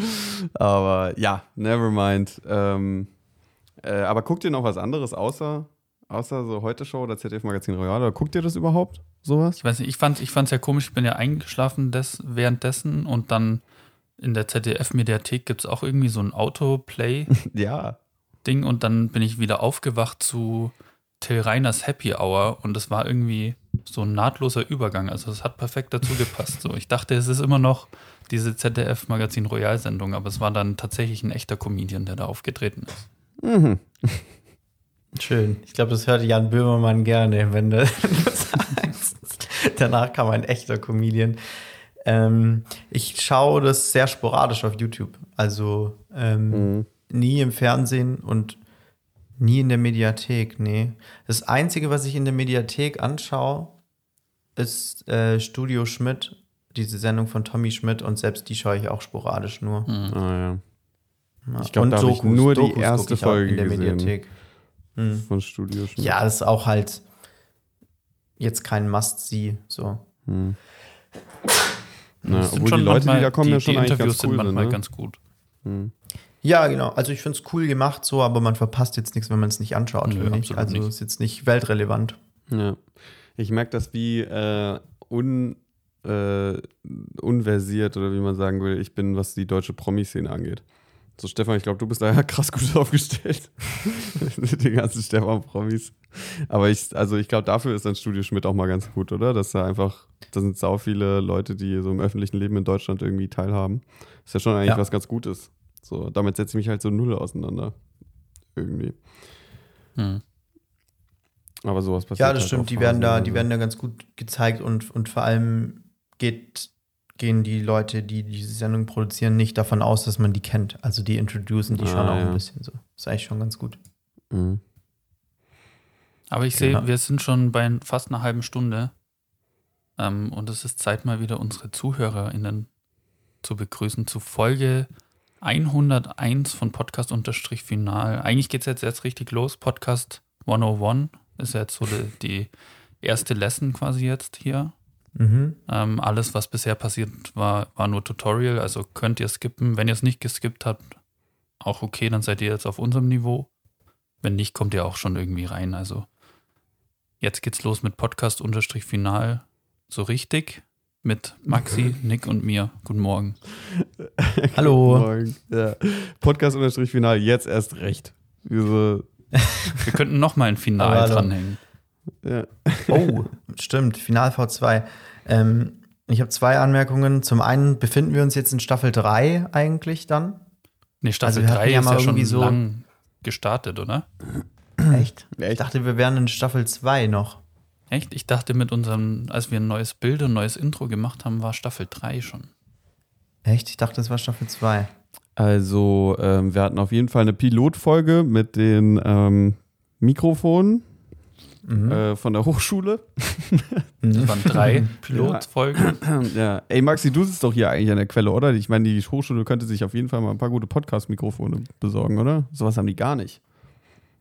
Aber ja, never mind. Ähm, äh, aber guckt ihr noch was anderes außer, außer so Heute-Show oder ZDF Magazin Royal? Oder guckt ihr das überhaupt? Sowas? Ich weiß nicht, ich fand es ich ja komisch, ich bin ja eingeschlafen des, währenddessen und dann in der ZDF-Mediathek gibt es auch irgendwie so ein Autoplay-Ding Ja. und dann bin ich wieder aufgewacht zu Till Reiners Happy Hour und es war irgendwie so ein nahtloser Übergang. Also es hat perfekt dazu gepasst. So, ich dachte, es ist immer noch diese ZDF-Magazin Royal-Sendung, aber es war dann tatsächlich ein echter Comedian, der da aufgetreten ist. Mhm. Schön. Ich glaube, das hörte Jan Böhmermann gerne, wenn du das sagst. Danach kam ein echter Comedian. Ähm, ich schaue das sehr sporadisch auf YouTube. Also ähm, Mhm. nie im Fernsehen und nie in der Mediathek. Nee. Das Einzige, was ich in der Mediathek anschaue, ist äh, Studio Schmidt, diese Sendung von Tommy Schmidt und selbst die schaue ich auch sporadisch nur. Mhm. Ah, ja. Ich glaub, Und da hab ich nur die Dokus guck erste Folge in der gesehen. Mediathek. Mhm. Von Studio Schmidt. Ja, das ist auch halt jetzt kein Must-See. So. Hm. Na, Es sind obwohl schon die Leute, die da kommen, die, ja schon die eigentlich Interviews ganz cool sind sind. manchmal Ne? ganz gut. Hm. Ja, genau. Also ich finde es cool gemacht so, aber man verpasst jetzt nichts, wenn man es nicht anschaut. Nö, absolut Also nicht. ist jetzt nicht weltrelevant. Ja. Ich merke das wie äh, un, äh, unversiert oder wie man sagen will, ich bin, was die deutsche Promi-Szene angeht. So, Stefan, ich glaube, du bist da ja krass gut aufgestellt. Mit den ganzen Stefan-Promis. Aber ich, also ich glaube, dafür ist dann Studio Schmidt auch mal ganz gut, oder? Dass da einfach, da sind sau viele Leute, die so im öffentlichen Leben in Deutschland irgendwie teilhaben. Ist ja schon eigentlich Ja. was ganz Gutes. So, damit setze ich mich halt so null auseinander. Irgendwie. Hm. Aber sowas passiert. Ja, das halt stimmt. Die werden da, die also. werden da ganz gut gezeigt und, und vor allem geht, gehen die Leute, die diese Sendung produzieren, nicht davon aus, dass man die kennt. Also die introducen die Ah, schon auch ja. ein bisschen so. Ist eigentlich schon ganz gut. Mhm. Aber ich sehe, Ja. wir sind schon bei fast einer halben Stunde. Ähm, und es ist Zeit, mal wieder unsere ZuhörerInnen zu begrüßen zu Folge 101 von Podcast-Final. Eigentlich geht es jetzt erst richtig los. Podcast 101 ist jetzt so die, die erste Lesson quasi jetzt hier. Mhm. Ähm, alles, was bisher passiert war, war nur Tutorial. Also könnt ihr skippen. Wenn ihr es nicht geskippt habt, auch okay, dann seid ihr jetzt auf unserem Niveau. Wenn nicht, kommt ihr auch schon irgendwie rein. Also jetzt geht's los mit Podcast-Final. So richtig. Mit Maxi, Nick und mir. Guten Morgen. Hallo. Guten Morgen. Ja. Podcast-Final, jetzt erst recht. Diese, Wir könnten noch mal ein Final Aber dranhängen. ja. Oh, stimmt. Final V2. Ähm, ich habe zwei Anmerkungen. Zum einen befinden wir uns jetzt in Staffel 3 eigentlich dann. Nee, Staffel Also wir hatten 3 ja ist mal ja schon so- lang gestartet, oder? Echt? Ich dachte, wir wären in Staffel 2 noch. Echt? Ich dachte mit unserem, als wir ein neues Bild und ein neues Intro gemacht haben, war Staffel 3 schon. Echt? Ich dachte, das war Staffel 2. Also, ähm, wir hatten auf jeden Fall eine Pilotfolge mit den ähm, Mikrofonen Mhm. äh, von der Hochschule. Das waren drei Pilotfolgen. ja. Ey, Maxi, du sitzt doch hier eigentlich an der Quelle, oder? Ich meine, die Hochschule könnte sich auf jeden Fall mal ein paar gute Podcast-Mikrofone besorgen, oder? Sowas haben die gar nicht.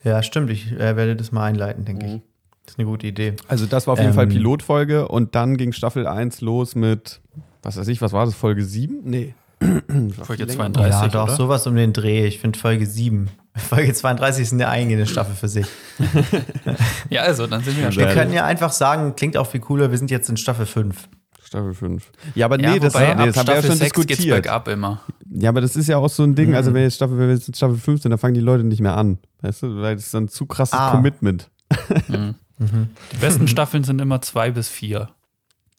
Ja, stimmt. Ich äh, werde das mal einleiten, denke Mhm. ich. Das ist eine gute Idee. Also, das war auf jeden Ähm. Fall Pilotfolge und dann ging Staffel 1 los mit, was weiß ich, was war das, Folge 7? Nee. Folge Länger. 32, ja, doch, oder? sowas um den Dreh. Ich finde Folge 7. Folge 32 ist eine eigene Staffel für sich. Ja, also, dann sind wir schon. Wir können ja einfach sagen, klingt auch viel cooler, wir sind jetzt in Staffel 5. Staffel 5. Ja, aber nee, Ja, das, wobei nee, das haben wir ja Staffel schon 6 geht's diskutiert. bergab immer. Ja, aber das ist ja auch so ein Ding, Mhm. also wenn jetzt Staffel, wenn wir jetzt in Staffel 5 sind, dann fangen die Leute nicht mehr an. Weißt du, weil das ist dann zu krasses Ah. Commitment. Mhm. Mhm. Die besten Staffeln sind immer zwei bis vier,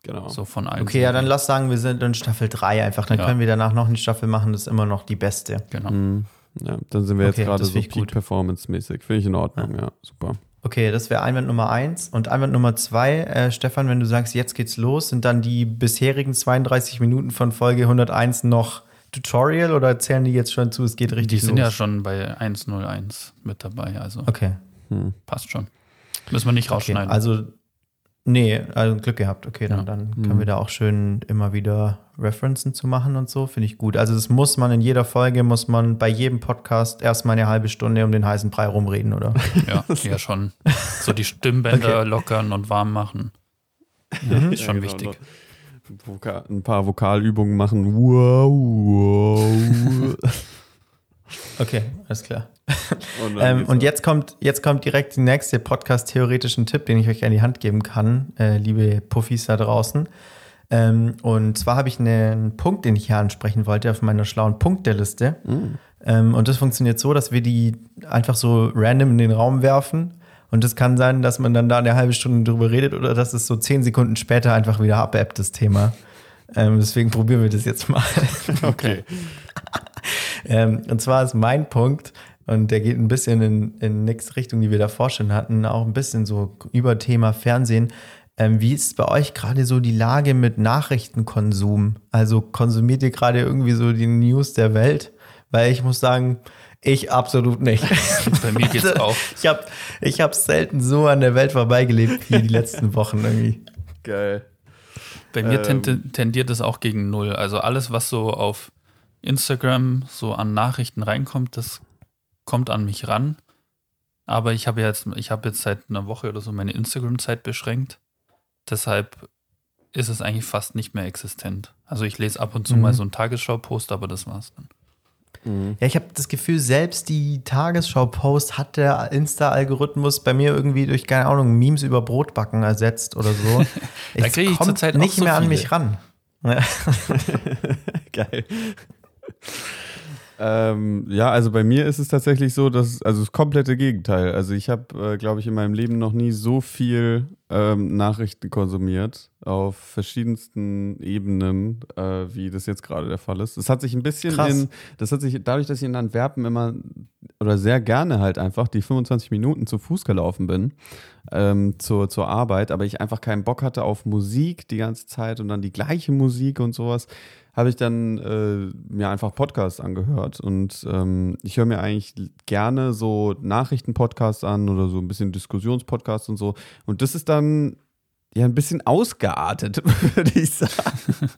Genau. so von allen. Okay, ja, dann lass sagen, wir sind in Staffel 3 einfach. Dann Ja. können wir danach noch eine Staffel machen, das ist immer noch die beste. Genau. Mhm. Ja, dann sind wir jetzt Okay, gerade das so gut. Peak-Performance-mäßig. Finde ich in Ordnung, ja, super. Okay, das wäre Einwand Nummer 1. Und Einwand Nummer 2, äh, Stefan, wenn du sagst, jetzt geht's los, sind dann die bisherigen 32 Minuten von Folge 101 noch Tutorial oder zählen die jetzt schon zu, es geht richtig Die sind los? ja schon bei 101 mit dabei, also Okay. Hm. passt schon. Müssen wir nicht Okay, rausschneiden. also, nee, also Glück gehabt. Okay, dann, Ja. dann Mhm. können wir da auch schön immer wieder Referenzen zu machen und so. Finde ich gut. Also, das muss man in jeder Folge, muss man bei jedem Podcast erstmal eine halbe Stunde um den heißen Brei rumreden, oder? ja, ja, schon. So die Stimmbänder Okay. lockern und warm machen. Ja, ist schon Ja, genau, wichtig. Voka ein paar Vokalübungen machen. Wow, wow. Okay, alles klar. Ähm, und jetzt kommt, jetzt kommt direkt der nächste Podcast-theoretischen Tipp, den ich euch an die Hand geben kann, äh, liebe Puffis da draußen. Ähm, und zwar habe ich einen Punkt, den ich hier ansprechen wollte, auf meiner schlauen Punkteliste. Mm. Ähm, und das funktioniert so, dass wir die einfach so random in den Raum werfen. Und es kann sein, dass man dann da eine halbe Stunde drüber redet oder dass es so zehn Sekunden später einfach wieder abebbt, das Thema. Ähm, deswegen probieren wir das jetzt mal. Okay. Ähm, und zwar ist mein Punkt, und der geht ein bisschen in, in nächste Richtung, die wir davor schon hatten, auch ein bisschen so über Thema Fernsehen. Ähm, wie ist bei euch gerade so die Lage mit Nachrichtenkonsum? Also konsumiert ihr gerade irgendwie so die News der Welt? Weil ich muss sagen, ich absolut nicht. Bei mir geht's Also, auch. Ich habe ich hab selten so an der Welt vorbeigelebt wie die letzten Wochen irgendwie. Geil. Bei mir Ähm. tend- tendiert es auch gegen null. Also alles, was so auf Instagram so an Nachrichten reinkommt, das kommt an mich ran. Aber ich habe jetzt, ich habe jetzt seit einer Woche oder so meine Instagram-Zeit beschränkt. Deshalb ist es eigentlich fast nicht mehr existent. Also ich lese ab und zu Mhm. mal so einen Tagesschau-Post, aber das war's dann. Mhm. Ja, ich habe das Gefühl, selbst die Tagesschau-Post hat der Insta-Algorithmus bei mir irgendwie durch, keine Ahnung, Memes über Brotbacken ersetzt oder so. Da kriege ich zurzeit nicht so mehr an viele. mich ran. Geil. Ähm, ja, also bei mir ist es tatsächlich so, dass, also das komplette Gegenteil. Also ich habe, äh, glaube ich, in meinem Leben noch nie so viel ähm, Nachrichten konsumiert auf verschiedensten Ebenen, äh, wie das jetzt gerade der Fall ist. Das hat sich ein bisschen Krass. in, das hat sich dadurch, dass ich in Antwerpen immer oder sehr gerne halt einfach die 25 Minuten zu Fuß gelaufen bin ähm, zur, zur Arbeit, aber ich einfach keinen Bock hatte auf Musik die ganze Zeit und dann die gleiche Musik und sowas, habe ich dann äh, mir einfach Podcasts angehört und ähm, ich höre mir eigentlich gerne so Nachrichtenpodcasts an oder so ein bisschen Diskussionspodcasts und so. Und das ist dann ja ein bisschen ausgeartet, würde ich sagen.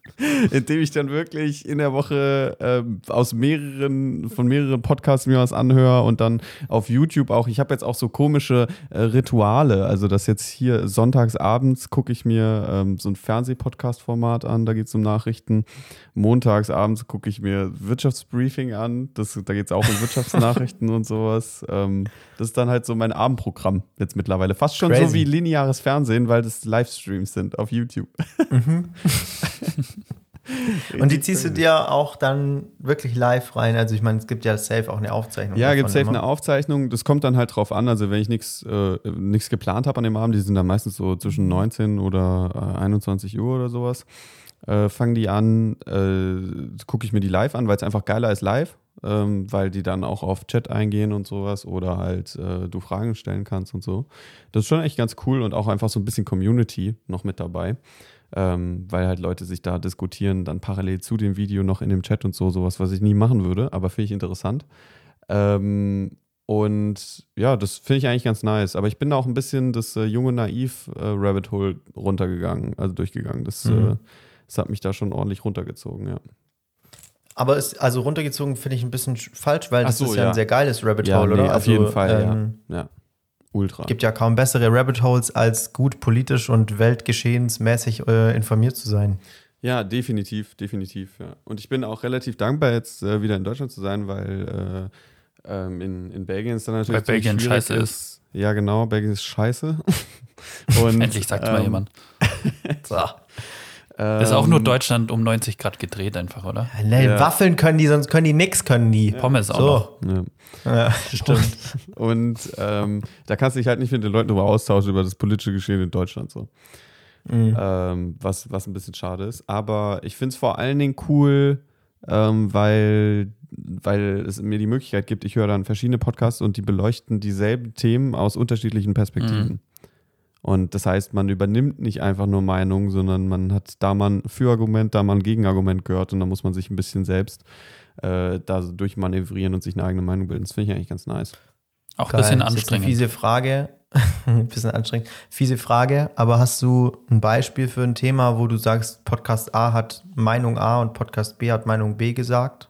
Indem ich dann wirklich in der Woche ähm, aus mehreren, von mehreren Podcasts mir was anhöre und dann auf YouTube auch. Ich habe jetzt auch so komische äh, Rituale. Also, dass jetzt hier sonntags abends gucke ich mir ähm, so ein Fernsehpodcast-Format an, da geht es um Nachrichten. Montags abends gucke ich mir Wirtschaftsbriefing an. Das, da geht es auch um Wirtschaftsnachrichten und sowas. Ähm, das ist dann halt so mein Abendprogramm jetzt mittlerweile. Fast schon so Crazy. wie lineares Fernsehen, weil das Livestreams sind auf YouTube. Und die ziehst du dir auch dann wirklich live rein? Also ich meine, es gibt ja safe auch eine Aufzeichnung. Ja, gibt safe immer. eine Aufzeichnung. Das kommt dann halt drauf an. Also, wenn ich nichts äh, geplant habe an dem Abend, die sind dann meistens so zwischen 19 oder äh, 21 Uhr oder sowas, äh, fangen die an, äh, gucke ich mir die live an, weil es einfach geiler ist live, ähm, weil die dann auch auf Chat eingehen und sowas oder halt äh, du Fragen stellen kannst und so. Das ist schon echt ganz cool und auch einfach so ein bisschen Community noch mit dabei. Ähm, weil halt Leute sich da diskutieren, dann parallel zu dem Video noch in dem Chat und so, sowas, was ich nie machen würde, aber finde ich interessant. Ähm, und ja, das finde ich eigentlich ganz nice. Aber ich bin da auch ein bisschen das äh, junge Naiv äh, Rabbit Hole runtergegangen, also durchgegangen. Das, Mhm. äh, das hat mich da schon ordentlich runtergezogen, ja. Aber ist, also runtergezogen finde ich ein bisschen sch- falsch, weil das so, ist ja, ja. ein sehr geiles Rabbit Ja, Hole, nee, oder? auf also, jeden Fall, ähm, ja. Ja. Ultra. Gibt ja kaum bessere Rabbit Holes, als gut politisch und weltgeschehensmäßig äh, informiert zu sein. Ja, definitiv, definitiv, ja. Und ich bin auch relativ dankbar, jetzt äh, wieder in Deutschland zu sein, weil äh, ähm, in, in Belgien ist dann natürlich. Weil Belgien scheiße schwierig ist. Ja, genau, Belgien ist scheiße. Und, Endlich sagt mal ähm, jemand. So. Das ist auch nur ähm, Deutschland um 90 Grad gedreht einfach, oder? Nee, Ja. Waffeln können die, sonst können die nix, können die. Pommes auch noch. So. Ja. Ja, stimmt. Und ähm, da kannst du dich halt nicht mit den Leuten darüber austauschen, über das politische Geschehen in Deutschland so. Mhm. Ähm, was, was ein bisschen schade ist. Aber ich finde es vor allen Dingen cool, ähm, weil, weil es mir die Möglichkeit gibt, ich höre dann verschiedene Podcasts und die beleuchten dieselben Themen aus unterschiedlichen Perspektiven. Und das heißt, man übernimmt nicht einfach nur Meinungen, sondern man hat da mal ein Für-Argument, da mal ein Gegenargument gehört und dann muss man sich ein bisschen selbst äh, da so durchmanövrieren und sich eine eigene Meinung bilden. Das finde ich eigentlich ganz nice. Auch ein bisschen anstrengend. Eine fiese Frage. ein bisschen anstrengend. Fiese Frage, aber hast du ein Beispiel für ein Thema, wo du sagst, Podcast A hat Meinung A und Podcast B hat Meinung B gesagt?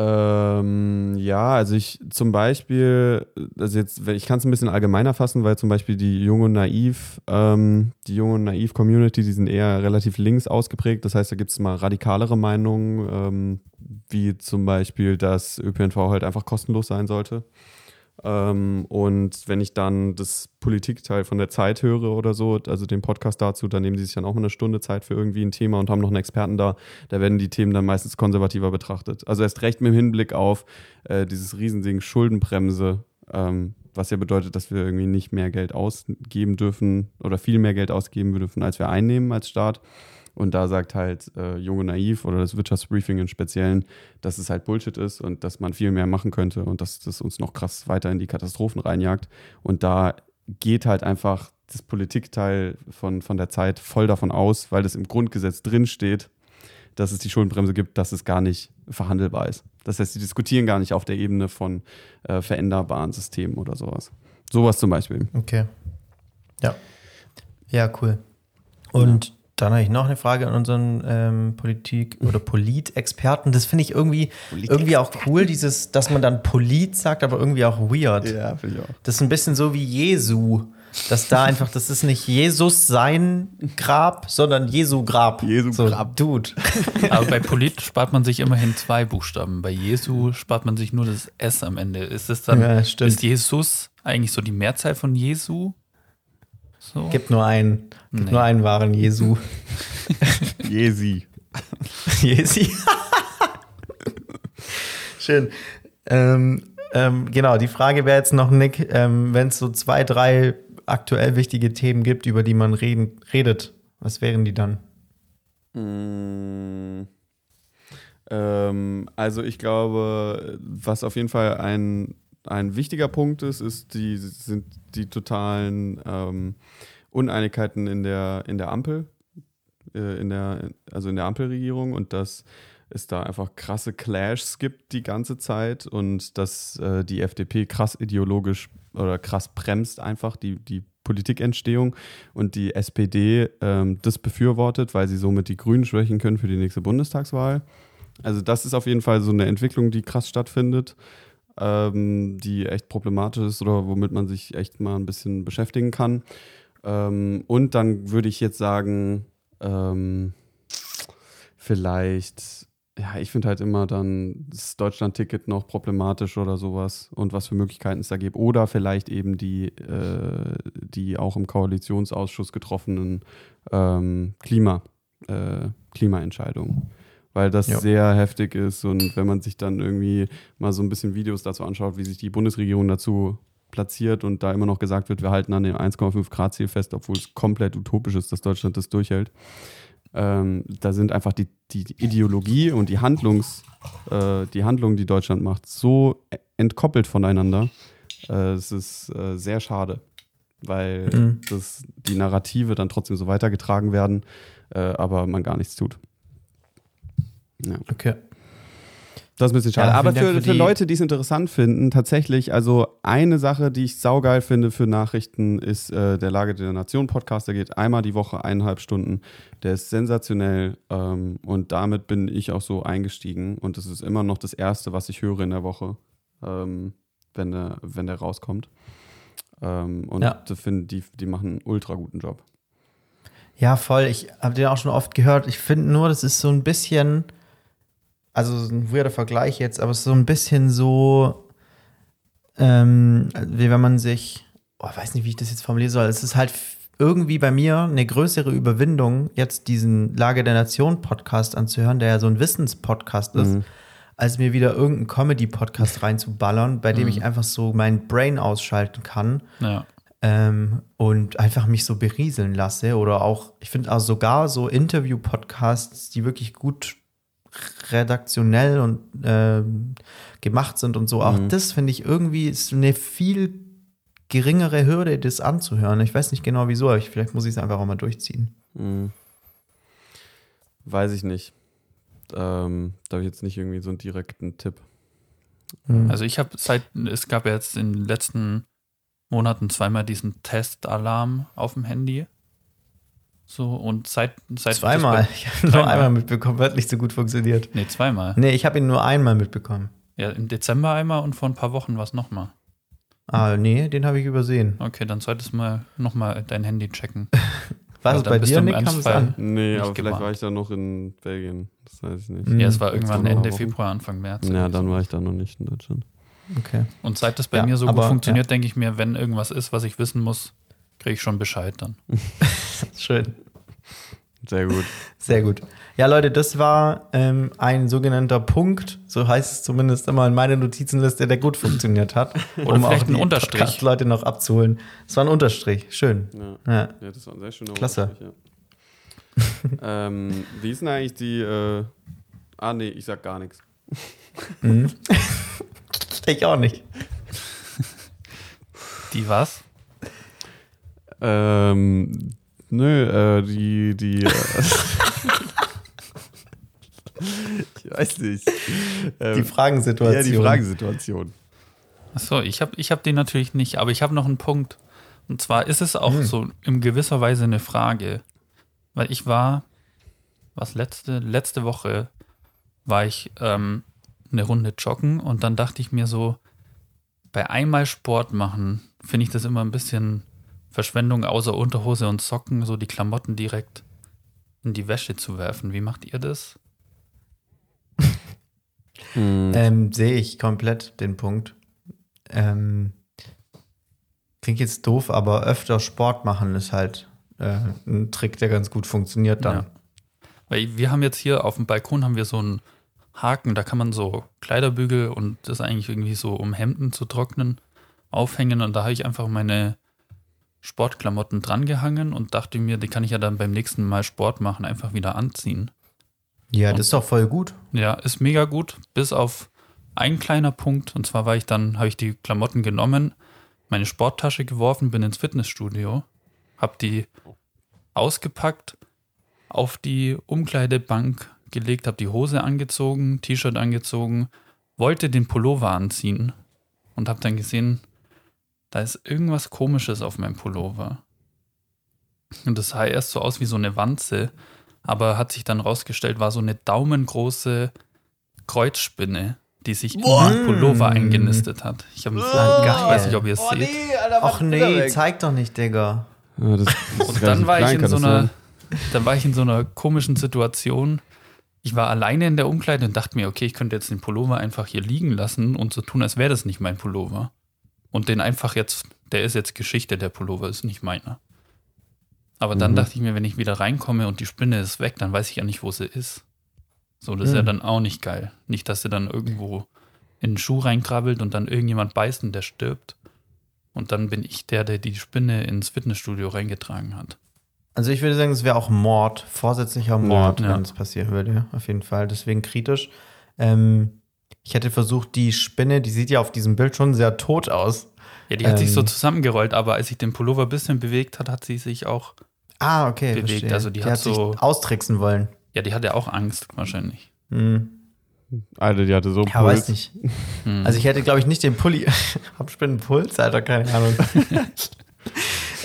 Ähm, ja, also ich zum Beispiel, also jetzt, ich kann es ein bisschen allgemeiner fassen, weil zum Beispiel die junge Naiv, ähm, die junge Naiv-Community, die sind eher relativ links ausgeprägt. Das heißt, da gibt es mal radikalere Meinungen, ähm, wie zum Beispiel, dass ÖPNV halt einfach kostenlos sein sollte. Ähm, und wenn ich dann das Politikteil von der Zeit höre oder so, also den Podcast dazu, dann nehmen die sich dann auch mal eine Stunde Zeit für irgendwie ein Thema und haben noch einen Experten da. Da werden die Themen dann meistens konservativer betrachtet. Also erst recht mit dem Hinblick auf äh, dieses Riesending Schuldenbremse, ähm, was ja bedeutet, dass wir irgendwie nicht mehr Geld ausgeben dürfen oder viel mehr Geld ausgeben dürfen, als wir einnehmen als Staat. Und da sagt halt äh, Junge Naiv oder das Wirtschaftsbriefing im Speziellen, dass es halt Bullshit ist und dass man viel mehr machen könnte und dass das uns noch krass weiter in die Katastrophen reinjagt. Und da geht halt einfach das Politikteil von, von der Zeit voll davon aus, weil das im Grundgesetz drinsteht, dass es die Schuldenbremse gibt, dass es gar nicht verhandelbar ist. Das heißt, sie diskutieren gar nicht auf der Ebene von äh, veränderbaren Systemen oder sowas. Sowas zum Beispiel. Okay. Ja. Ja, cool. Und dann habe ich noch eine Frage an unseren ähm, Politik- oder Politexperten. Das finde ich irgendwie, irgendwie auch cool, dieses, dass man dann Polit sagt, aber irgendwie auch weird. Ja, finde ich auch. Das ist ein bisschen so wie Jesu. Dass da einfach, das ist nicht Jesus sein Grab, sondern Jesu Grab. Jesu so, Grab. Dude. Aber bei Polit spart man sich immerhin zwei Buchstaben. Bei Jesu spart man sich nur das S am Ende. Ist es dann, Ja, ist Jesus eigentlich so die Mehrzahl von Jesu? So? Gibt nur einen, gibt Nee. nur einen wahren Jesu. Jesi. Jesi. Schön. Ähm, ähm, genau, die Frage wäre jetzt noch, Nick, ähm, wenn es so zwei, drei aktuell wichtige Themen gibt, über die man reden, redet, was wären die dann? Mm, ähm, also ich glaube, was auf jeden Fall ein, ein wichtiger Punkt ist, ist die, sind die totalen ähm, Uneinigkeiten in der, in der Ampel, äh, in der, also in der Ampelregierung und dass es da einfach krasse Clashs gibt die ganze Zeit und dass äh, die FDP krass ideologisch oder krass bremst einfach die, die Politikentstehung und die SPD ähm, das befürwortet, weil sie somit die Grünen schwächen können für die nächste Bundestagswahl. Also das ist auf jeden Fall so eine Entwicklung, die krass stattfindet, ähm, die echt problematisch ist oder womit man sich echt mal ein bisschen beschäftigen kann. Ähm, und dann würde ich jetzt sagen, ähm, vielleicht ja, ich finde halt immer dann das Deutschland-Ticket noch problematisch oder sowas und was für Möglichkeiten es da gibt. Oder vielleicht eben die, äh, die auch im Koalitionsausschuss getroffenen ähm, Klima, äh, Klimaentscheidungen. Weil das ja. sehr heftig ist und wenn man sich dann irgendwie mal so ein bisschen Videos dazu anschaut, wie sich die Bundesregierung dazu platziert und da immer noch gesagt wird, wir halten an dem 1,5 Grad Ziel fest, obwohl es komplett utopisch ist, dass Deutschland das durchhält ähm, da sind einfach die, die, Ideologie und die Handlungs, äh, die Handlungen, die Deutschland macht, so entkoppelt voneinander. Äh, es ist äh, sehr schade, weil mhm. das, die Narrative dann trotzdem so weitergetragen werden, äh, aber man gar nichts tut. Ja. Okay. Das ist ein bisschen schade. Ja, Aber für, für, für Leute, die es interessant finden, tatsächlich, also eine Sache, die ich saugeil finde für Nachrichten, ist äh, der Lage der Nation Podcast. Der geht einmal die Woche, eineinhalb Stunden. Der ist sensationell ähm, und damit bin ich auch so eingestiegen. Und das ist immer noch das Erste, was ich höre in der Woche, ähm, wenn, der, wenn der rauskommt. Ähm, und ja. find, die, die machen einen ultra guten Job. Ja, voll. Ich habe den auch schon oft gehört. Ich finde nur, das ist so ein bisschen also ein weirder Vergleich jetzt, aber es ist so ein bisschen so, ähm, wie wenn man sich, oh, weiß nicht, wie ich das jetzt formulieren soll. Es ist halt irgendwie bei mir eine größere Überwindung, jetzt diesen Lage der Nation Podcast anzuhören, der ja so ein Wissenspodcast ist, mhm. als mir wieder irgendeinen Comedy-Podcast reinzuballern, bei dem mhm. ich einfach so mein Brain ausschalten kann. Ja. Ähm, und einfach mich so berieseln lasse. Oder auch, ich finde auch sogar so Interview-Podcasts, die wirklich gut redaktionell und äh, gemacht sind und so. Auch mhm. das finde ich irgendwie ist eine viel geringere Hürde, das anzuhören. Ich weiß nicht genau wieso, aber ich, vielleicht muss ich es einfach auch mal durchziehen. Mhm. Weiß ich nicht. Ähm, da habe ich jetzt nicht irgendwie so einen direkten Tipp. Mhm. Also ich habe seit, es gab ja jetzt in den letzten Monaten zweimal diesen Testalarm auf dem Handy. So, und seit, seit Zweimal. Ich habe nur einmal mitbekommen, hat nicht so gut funktioniert. Nee, zweimal. Nee, ich habe ihn nur einmal mitbekommen. Ja, im Dezember einmal und vor ein paar Wochen war es nochmal. Ah, nee, den habe ich übersehen. Okay, dann solltest du mal nochmal dein Handy checken. war es bei dir, Nick, kam es an? Nee, aber vielleicht war ich da noch in Belgien. Das weiß ich nicht. Ja, es war irgendwann Ende Februar, Anfang März. Ja, dann war ich da noch nicht in Deutschland. Okay. Und seit das bei ja, mir so gut aber, funktioniert, ja. denke ich mir, wenn irgendwas ist, was ich wissen muss, kriege ich schon Bescheid dann. Schön. Sehr gut. Sehr gut. Ja, Leute, das war ähm, ein sogenannter Punkt, so heißt es zumindest immer in meiner Notizenliste, der gut funktioniert hat. Oder um vielleicht auch die ein Unterstrich. Leute noch abzuholen. Es war ein Unterstrich. Schön. Ja, ja. ja das war ein sehr schöner Klasse. Unterstrich. Ja. ähm, wie ist denn eigentlich die. Äh ah, nee, ich sag gar nichts. Mhm. ich auch nicht. Die was? Ähm, nö, äh, die, die. Äh, ich weiß nicht. Ähm, die Fragensituation. Ja, die Fragensituation. Achso, ich habe ich hab den natürlich nicht, aber ich habe noch einen Punkt. Und zwar ist es auch hm. so in gewisser Weise eine Frage. Weil ich war, was letzte, letzte Woche war ich ähm, eine Runde joggen und dann dachte ich mir so, bei einmal Sport machen finde ich das immer ein bisschen Verschwendung außer Unterhose und Socken, so die Klamotten direkt in die Wäsche zu werfen. Wie macht ihr das? hm. ähm, Sehe ich komplett den Punkt. Ähm, klingt jetzt doof, aber öfter Sport machen ist halt äh, ein Trick, der ganz gut funktioniert dann. Ja. Weil wir haben jetzt hier auf dem Balkon haben wir so einen Haken, da kann man so Kleiderbügel und das eigentlich irgendwie so, um Hemden zu trocknen, aufhängen. Und da habe ich einfach meine Sportklamotten drangehangen und dachte mir, die kann ich ja dann beim nächsten Mal Sport machen, einfach wieder anziehen. Ja, das ist doch voll gut. Ja, ist mega gut, bis auf ein kleiner Punkt. Und zwar war ich dann, habe ich die Klamotten genommen, meine Sporttasche geworfen, bin ins Fitnessstudio, habe die ausgepackt, auf die Umkleidebank gelegt, habe die Hose angezogen, T-Shirt angezogen, wollte den Pullover anziehen und habe dann gesehen, da ist irgendwas Komisches auf meinem Pullover. Und das sah erst so aus wie so eine Wanze, aber hat sich dann rausgestellt, war so eine daumengroße Kreuzspinne, die sich in den Pullover eingenistet hat. Ich, hab, ich weiß nicht, ob ihr es Oh seht. nee, Alter, Bilder nee, zeig doch nicht, Digga. Ja, das, das Und dann war ich in so einer, dann war ich in so einer komischen Situation. Ich war alleine in der Umkleide und dachte mir, okay, ich könnte jetzt den Pullover einfach hier liegen lassen und so tun, als wäre das nicht mein Pullover. Und den einfach jetzt, der ist jetzt Geschichte, der Pullover ist nicht meiner. Aber dann Mhm. dachte ich mir, wenn ich wieder reinkomme und die Spinne ist weg, dann weiß ich ja nicht, wo sie ist. So, das ist ja Mhm. dann auch nicht geil. Nicht, dass sie dann irgendwo in den Schuh reinkrabbelt und dann irgendjemand beißt und der stirbt. Und dann bin ich der, der die Spinne ins Fitnessstudio reingetragen hat. Also ich würde sagen, es wäre auch Mord, vorsätzlicher Mord, Ja. wenn es passieren würde, auf jeden Fall. Deswegen kritisch. Ähm, ich hätte versucht, die Spinne, die sieht ja auf diesem Bild schon sehr tot aus. Ja, die hat sich Ähm. so zusammengerollt, aber als sich den Pullover ein bisschen bewegt hat, hat sie sich auch, Ah, okay, Bewegt, verstehe. also die hat sich so- austricksen wollen. ja, die hatte auch Angst wahrscheinlich. Hm. Alter, die hatte so einen Ja, Puls. weiß nicht. Hm. Also ich hätte, glaube ich, nicht den Pulli. Hab Spinnenpuls, Alter, keine Ahnung.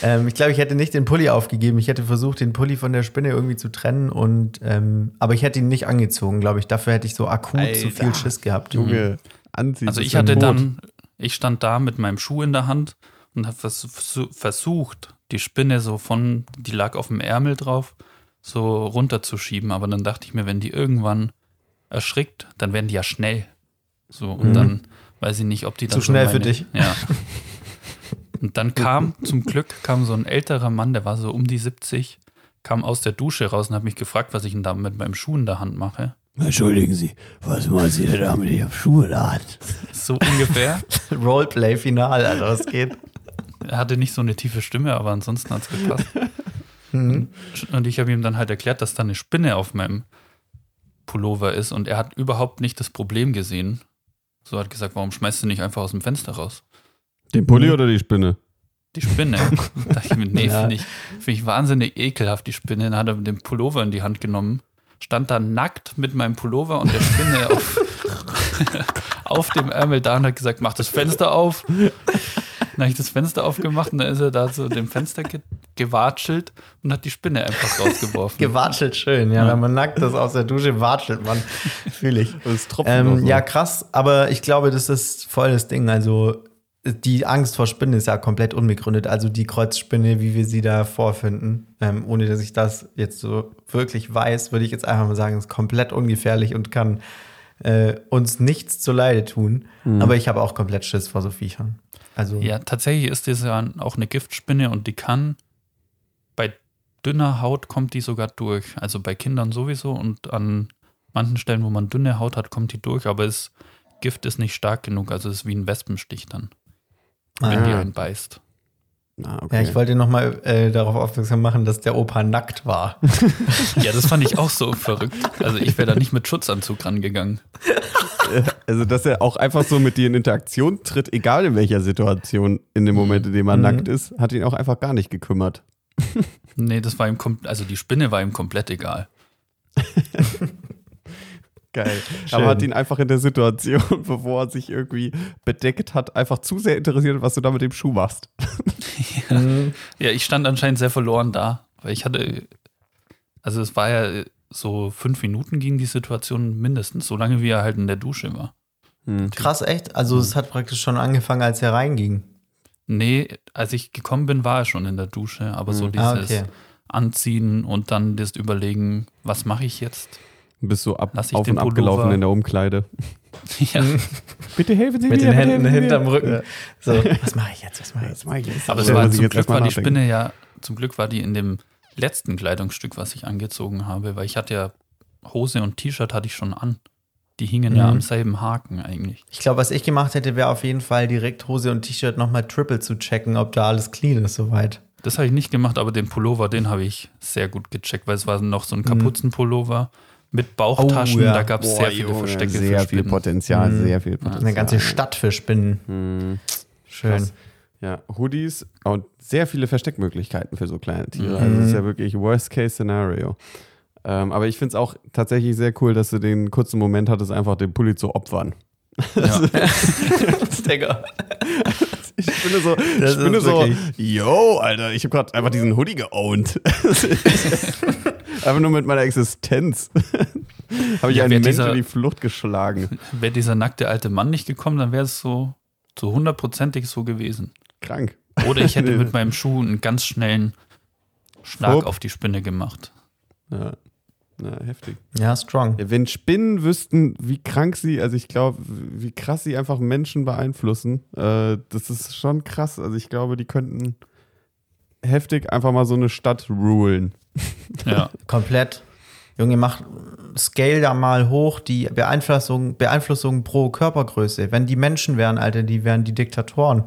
ähm, ich glaube, ich hätte nicht den Pulli aufgegeben. Ich hätte versucht, den Pulli von der Spinne irgendwie zu trennen und ähm, aber ich hätte ihn nicht angezogen, glaube ich. Dafür hätte ich so akut zu viel Alter. Schiss gehabt. Junge, anziehen. also ich hatte tot. dann, ich stand da mit meinem Schuh in der Hand und habe vers versu- versucht, die Spinne so von, die lag auf dem Ärmel drauf, so runterzuschieben. Aber dann dachte ich mir, wenn die irgendwann erschrickt, dann werden die ja schnell. So, und Mhm. dann weiß ich nicht, ob die dann Zu so schnell für meine- dich. Ja. Und dann kam, zum Glück, kam so ein älterer Mann, der war so um die 70, kam aus der Dusche raus und hat mich gefragt, was ich denn da mit meinem Schuh in der Hand mache. Entschuldigen Sie, was machen Sie denn da mit Ihrem Schuhladen? So ungefähr. Roleplay-Final, Alter, was geht? Er hatte nicht so eine tiefe Stimme, aber ansonsten hat es gepasst. Mhm. Und ich habe ihm dann halt erklärt, dass da eine Spinne auf meinem Pullover ist und er hat überhaupt nicht das Problem gesehen. So hat gesagt, warum schmeißt du nicht einfach aus dem Fenster raus? Den Pulli oder die Spinne? Die Spinne. da dachte ich mir, nee, Ja. finde ich, find ich wahnsinnig ekelhaft, die Spinne. Dann hat er den Pullover in die Hand genommen, stand da nackt mit meinem Pullover und der Spinne auf, auf dem Ärmel da und hat gesagt, mach das Fenster auf. Dann habe ich das Fenster aufgemacht und dann ist er da zu dem Fenster ge gewatschelt und hat die Spinne einfach rausgeworfen. Gewatschelt schön, ja. Ja. Wenn man nackt ist aus der Dusche, watschelt man. Fühle ich. Das tropft noch Ähm, so. ja, krass, aber ich glaube, das ist voll das Ding. Also, die Angst vor Spinnen ist ja komplett unbegründet. Also, die Kreuzspinne, wie wir sie da vorfinden, ähm, ohne dass ich das jetzt so wirklich weiß, würde ich jetzt einfach mal sagen, ist komplett ungefährlich und kann äh, uns nichts zuleide tun. Aber ich habe auch komplett Schiss vor so Viechern. Also, Ja, tatsächlich ist das ja auch eine Giftspinne und die kann bei dünner Haut kommt die sogar durch. Also bei Kindern sowieso und an manchen Stellen, wo man dünne Haut hat, kommt die durch, aber das Gift ist nicht stark genug. Also es ist wie ein Wespenstich dann, wenn Ah. die einen beißt. Ah, okay. ja, ich wollte noch mal äh, darauf aufmerksam machen, dass der Opa nackt war. Ja, das fand ich auch so verrückt. Also ich wäre da nicht mit Schutzanzug rangegangen. Also, dass er auch einfach so mit dir in Interaktion tritt, egal in welcher Situation, in dem Moment, in dem er Mhm. nackt ist, hat ihn auch einfach gar nicht gekümmert. Nee, das war ihm, kom also die Spinne war ihm komplett egal. Geil. Schön. Aber hat ihn einfach in der Situation, bevor er sich irgendwie bedeckt hat, einfach zu sehr interessiert, was du da mit dem Schuh machst. Mhm. Ja, ich stand anscheinend sehr verloren da, weil ich hatte, also es war ja so fünf Minuten ging die Situation mindestens, so lange wie er halt in der Dusche war. Krass, echt? Also, es hat praktisch schon angefangen, als er reinging. Nee, als ich gekommen bin, war er schon in der Dusche, aber so dieses Ah, okay. Anziehen und dann das Überlegen, was mache ich jetzt? Bist so ab, Lass ich auf den und ab gelaufen in der Umkleide. ja, Bitte helfen Sie Mit mir, den bitte Händen hinterm Rücken. Ja. So, was mache ich jetzt? Was mache ich jetzt? Mach ich jetzt. aber es Ja, war zum jetzt Glück war die. Spinne ja, zum Glück war die in dem letzten Kleidungsstück, was ich angezogen habe, weil ich hatte ja Hose und T-Shirt hatte ich schon an. Die hingen ja Mhm. am selben Haken eigentlich. Ich glaube, was ich gemacht hätte, wäre auf jeden Fall direkt Hose und T-Shirt nochmal triple zu checken, ob da alles clean ist soweit. Das habe ich nicht gemacht, aber den Pullover, den habe ich sehr gut gecheckt, weil es war noch so ein Kapuzenpullover mit Bauchtaschen. Oh, ja. Da gab es sehr viele Junge, Verstecke Sehr für viel. Potenzial, Mhm. sehr viel Potenzial. Eine ganze Stadt für Spinnen. Mhm. Schön. Krass. Ja, Hoodies und sehr viele Versteckmöglichkeiten für so kleine Tiere. Mhm. Also das ist ja wirklich Worst-Case-Szenario. Ähm, aber ich finde es auch tatsächlich sehr cool, dass du den kurzen Moment hattest, einfach den Pulli zu opfern. Ja. Digga. Ich bin so, Das ich bin so, yo, Alter, ich habe gerade einfach diesen Hoodie geowned. einfach nur mit meiner Existenz. habe ich Ja, einen Mensch in die Flucht geschlagen. Wäre dieser nackte alte Mann nicht gekommen, dann wäre es so, so hundertprozentig so gewesen. Krank. Oder ich hätte mit meinem Schuh einen ganz schnellen Schlag Fupp. auf die Spinne gemacht. Ja. Na, heftig. Ja, strong. Wenn Spinnen wüssten, wie krank sie, also ich glaube, wie krass sie einfach Menschen beeinflussen, äh, das ist schon krass. Also ich glaube, die könnten heftig einfach mal so eine Stadt rulen. Ja. Komplett. Junge, mach Scale da mal hoch, die Beeinflussung, Beeinflussung pro Körpergröße. Wenn die Menschen wären, Alter, die wären die Diktatoren.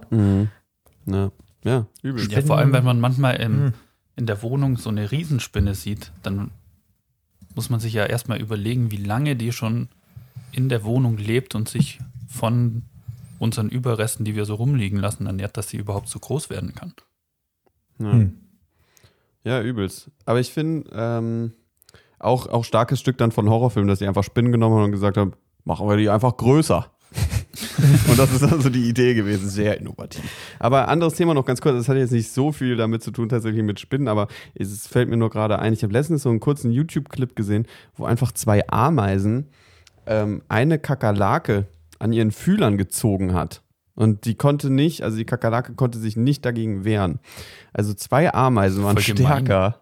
Ja, ja übel. ja, vor allem, wenn man manchmal im, Hm. in der Wohnung so eine Riesenspinne sieht, dann muss man sich ja erstmal überlegen, wie lange die schon in der Wohnung lebt und sich von unseren Überresten, die wir so rumliegen lassen, ernährt, dass sie überhaupt so groß werden kann. Ja. Hm. Ja, übelst. Aber ich finde ähm, auch, auch starkes Stück dann von Horrorfilmen, dass sie einfach Spinnen genommen haben und gesagt haben, machen wir die einfach größer. und das ist also die Idee gewesen, sehr innovativ. Aber anderes Thema noch ganz kurz, das hat jetzt nicht so viel damit zu tun tatsächlich mit Spinnen, aber es fällt mir nur gerade ein, ich habe letztens so einen kurzen YouTube-Clip gesehen, wo einfach zwei Ameisen ähm, eine Kakerlake an ihren Fühlern gezogen hat. Und die konnte nicht, also die Kakerlake konnte sich nicht dagegen wehren. Also zwei Ameisen waren stärker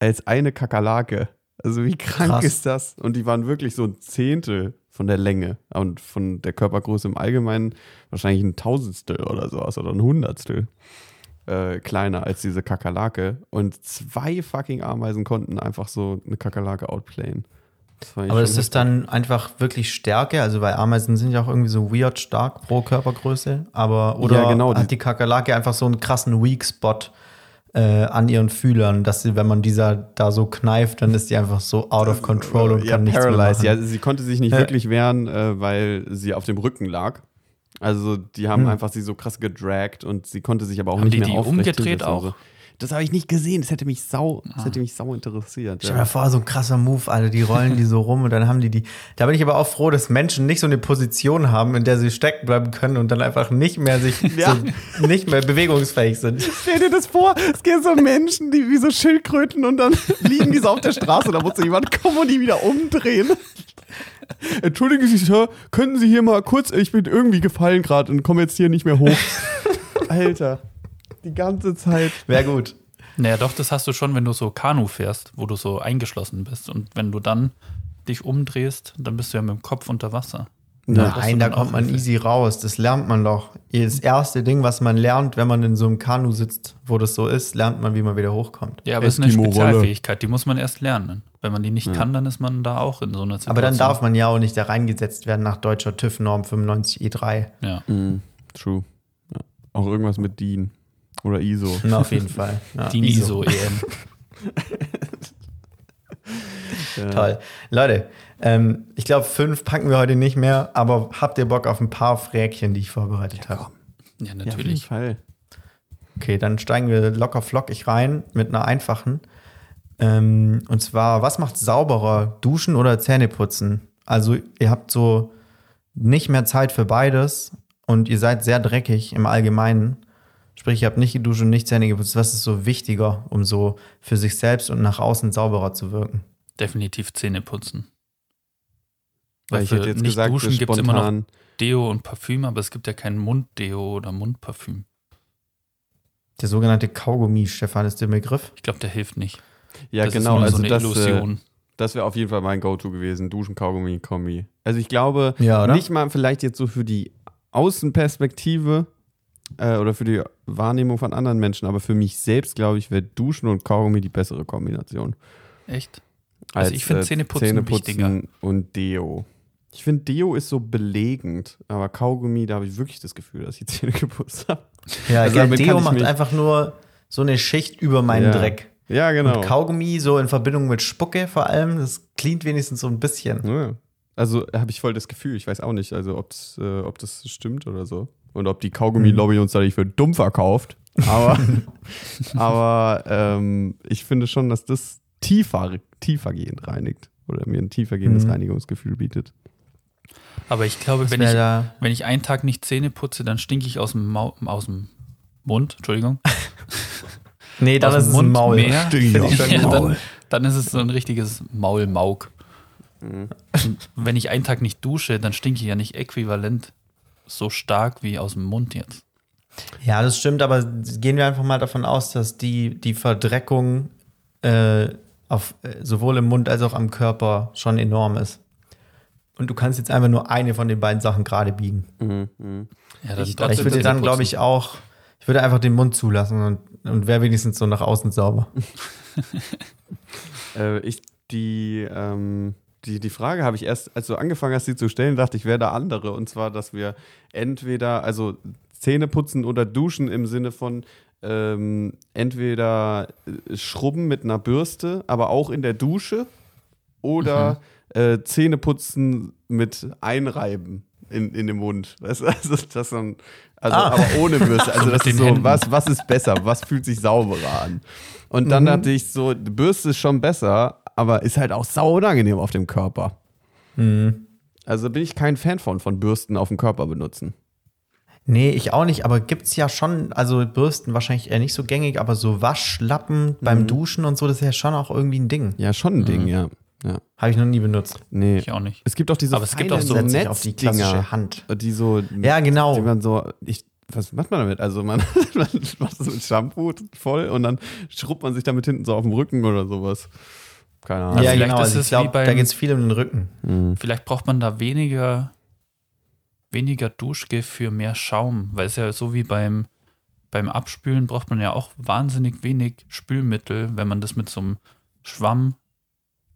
als eine Kakerlake. Also wie krank Krass. ist das? Und die waren wirklich so ein Zehntel von der Länge und von der Körpergröße im Allgemeinen wahrscheinlich ein Tausendstel oder sowas oder ein Hundertstel äh, kleiner als diese Kakerlake. Und zwei fucking Ameisen konnten einfach so eine Kakerlake outplayen. Aber ist das dann einfach wirklich Stärke? Also, weil Ameisen sind ja auch irgendwie so weird stark pro Körpergröße. Aber, oder Ja, genau, hat die Kakerlake einfach so einen krassen Weak Spot äh, an ihren Fühlern, dass sie, wenn man dieser da so kneift, dann ist die einfach so out of control und ja, kann nichts mehr paralyzed. machen. Ja, sie konnte sich nicht Ja. wirklich wehren, äh, weil sie auf dem Rücken lag. Also die haben Hm. einfach sie so krass gedragt und sie konnte sich aber auch Haben nicht die mehr die aufrecht umgedreht auch? Das habe ich nicht gesehen. Das hätte mich sau, das hätte mich sau interessiert. Stell dir mal Ja. vor, so ein krasser Move, Alter, die rollen die so rum und dann haben die die. Da bin ich aber auch froh, dass Menschen nicht so eine Position haben, in der sie stecken bleiben können und dann einfach nicht mehr sich Ja. so, nicht mehr bewegungsfähig sind. Stell dir das vor, es gibt so Menschen, die wie so Schildkröten und dann liegen die so auf der Straße, da muss so jemand kommen und die wieder umdrehen. Entschuldigen Sie, Sir, könnten Sie hier mal kurz, ich bin irgendwie gefallen gerade und komme jetzt hier nicht mehr hoch. Alter, die ganze Zeit. Wäre gut. Naja, doch, das hast du schon, wenn du so Kanu fährst, wo du so eingeschlossen bist. Und wenn du dann dich umdrehst, dann bist du ja mit dem Kopf unter Wasser. Ja, Nein, da kommt man easy raus. Das lernt man doch. Das erste Ding, was man lernt, wenn man in so einem Kanu sitzt, wo das so ist, lernt man, wie man wieder hochkommt. Ja, aber es ist eine. Spezialfähigkeit, die muss man erst lernen. Wenn man die nicht kann, dann ist man da auch in so einer Situation. Aber dann darf man ja auch nicht da reingesetzt werden nach deutscher TÜV-Norm 95E3. Ja. True. Ja. Auch irgendwas mit DIN oder ISO. Na, auf jeden Fall. Ja, Die ISO EM. Ja. Toll. Leute, ähm, ich glaube, fünf packen wir heute nicht mehr, aber habt ihr Bock auf ein paar Fräkchen, die ich vorbereitet habe? Ja, Ja, auf jeden natürlich. Fall. Okay, dann steigen wir locker flockig rein mit einer einfachen. Ähm, und zwar, was macht sauberer, duschen oder Zähneputzen? Also, ihr habt so nicht mehr Zeit für beides und ihr seid sehr dreckig im Allgemeinen. Sprich, ihr habt nicht geduscht und nicht Zähne geputzt. Was ist so wichtiger, um so für sich selbst und nach außen sauberer zu wirken? Definitiv Zähne putzen. Weil Weil ich für hätte jetzt nicht gesagt, duschen so gibt es immer noch. Deo und Parfüm, aber es gibt ja kein Munddeo oder Mundparfüm. Der sogenannte Kaugummi, Stefan, ist der Begriff. Ich glaube, der hilft nicht. Ja, das genau. ist also so eine das, äh, Illusion. das wäre auf jeden Fall mein Go-To gewesen. Duschen, Kaugummi, Kombi. Also ich glaube, Ja, nicht mal vielleicht jetzt so für die Außenperspektive äh, oder für die Wahrnehmung von anderen Menschen, aber für mich selbst, glaube ich, wäre Duschen und Kaugummi die bessere Kombination. Echt? Also Als, ich finde äh, Zähneputzen wichtiger. und Deo. Ich finde, Deo ist so belegend, aber Kaugummi, da habe ich wirklich das Gefühl, dass ich die Zähne geputzt habe. Ja, Also gell, Deo macht mich- einfach nur so eine Schicht über meinen Ja. Dreck. Ja, genau. Und Kaugummi so in Verbindung mit Spucke vor allem, das cleant wenigstens so ein bisschen. Ja. Also habe ich voll das Gefühl, ich weiß auch nicht, also ob's, äh, ob das stimmt oder so. Und ob die Kaugummi-Lobby uns da nicht für dumm verkauft. Aber, aber ähm, ich finde schon, dass das tiefer, tiefergehend reinigt. Oder mir ein tiefergehendes Mhm. Reinigungsgefühl bietet. Aber ich glaube, wenn ich, da- wenn ich einen Tag nicht Zähne putze, dann stinke ich aus dem, Mau aus dem Mund, Entschuldigung. Nee, dann aus ist es ein Maul. mehr. Stinke ich dem Ja, Maul. dann, dann ist es so ein richtiges Maulmauk. Mhm. Wenn ich einen Tag nicht dusche, dann stinke ich ja nicht äquivalent so stark wie aus dem Mund jetzt. Ja, das stimmt, aber gehen wir einfach mal davon aus, dass die, die Verdreckung äh, auf, äh, sowohl im Mund als auch am Körper schon enorm ist. Und du kannst jetzt einfach nur eine von den beiden Sachen gerade biegen. Ja, dann Ich, trotzdem ich würde dann, glaube ich, auch, ich würde einfach den Mund zulassen und, und wäre wenigstens so nach außen sauber. Äh, ich, die, ähm, die, die Frage habe ich erst, als du angefangen hast, sie zu stellen, dachte ich, wäre da andere. Und zwar, dass wir entweder, also Zähne putzen oder duschen im Sinne von ähm, entweder äh, schrubben mit einer Bürste, aber auch in der Dusche oder äh, Zähne putzen mit Einreiben in, in den Mund. Weißt du, also, das dann, also Ah. aber ohne Bürste. Also das ist so, Händen. was, was ist besser? Was fühlt sich sauberer an? Und dann dachte ich so, die Bürste ist schon besser, aber ist halt auch sau unangenehm auf dem Körper. Also bin ich kein Fan von, von Bürsten auf dem Körper benutzen. Nee, ich auch nicht, aber gibt es ja schon, also Bürsten wahrscheinlich eher nicht so gängig, aber so Waschlappen beim Duschen und so, das ist ja schon auch irgendwie ein Ding. Ja, schon ein Ding, ja. Ja. Habe ich noch nie benutzt. Nee. Ich auch nicht. Es gibt auch diese Aber es gibt auch so ich auf die klassische Hand. die so, Ja, genau. die man so, ich, was macht man damit? Also man, man macht so mit Shampoo voll und dann schrubbt man sich damit hinten so auf dem Rücken oder sowas. Keine Ahnung. Ja, ja, vielleicht genau. ist Also ich glaube, da geht es viel um den Rücken. Vielleicht braucht man da weniger, weniger Duschgel für mehr Schaum, weil es ja so wie beim, beim Abspülen braucht man ja auch wahnsinnig wenig Spülmittel. Wenn man das mit so einem Schwamm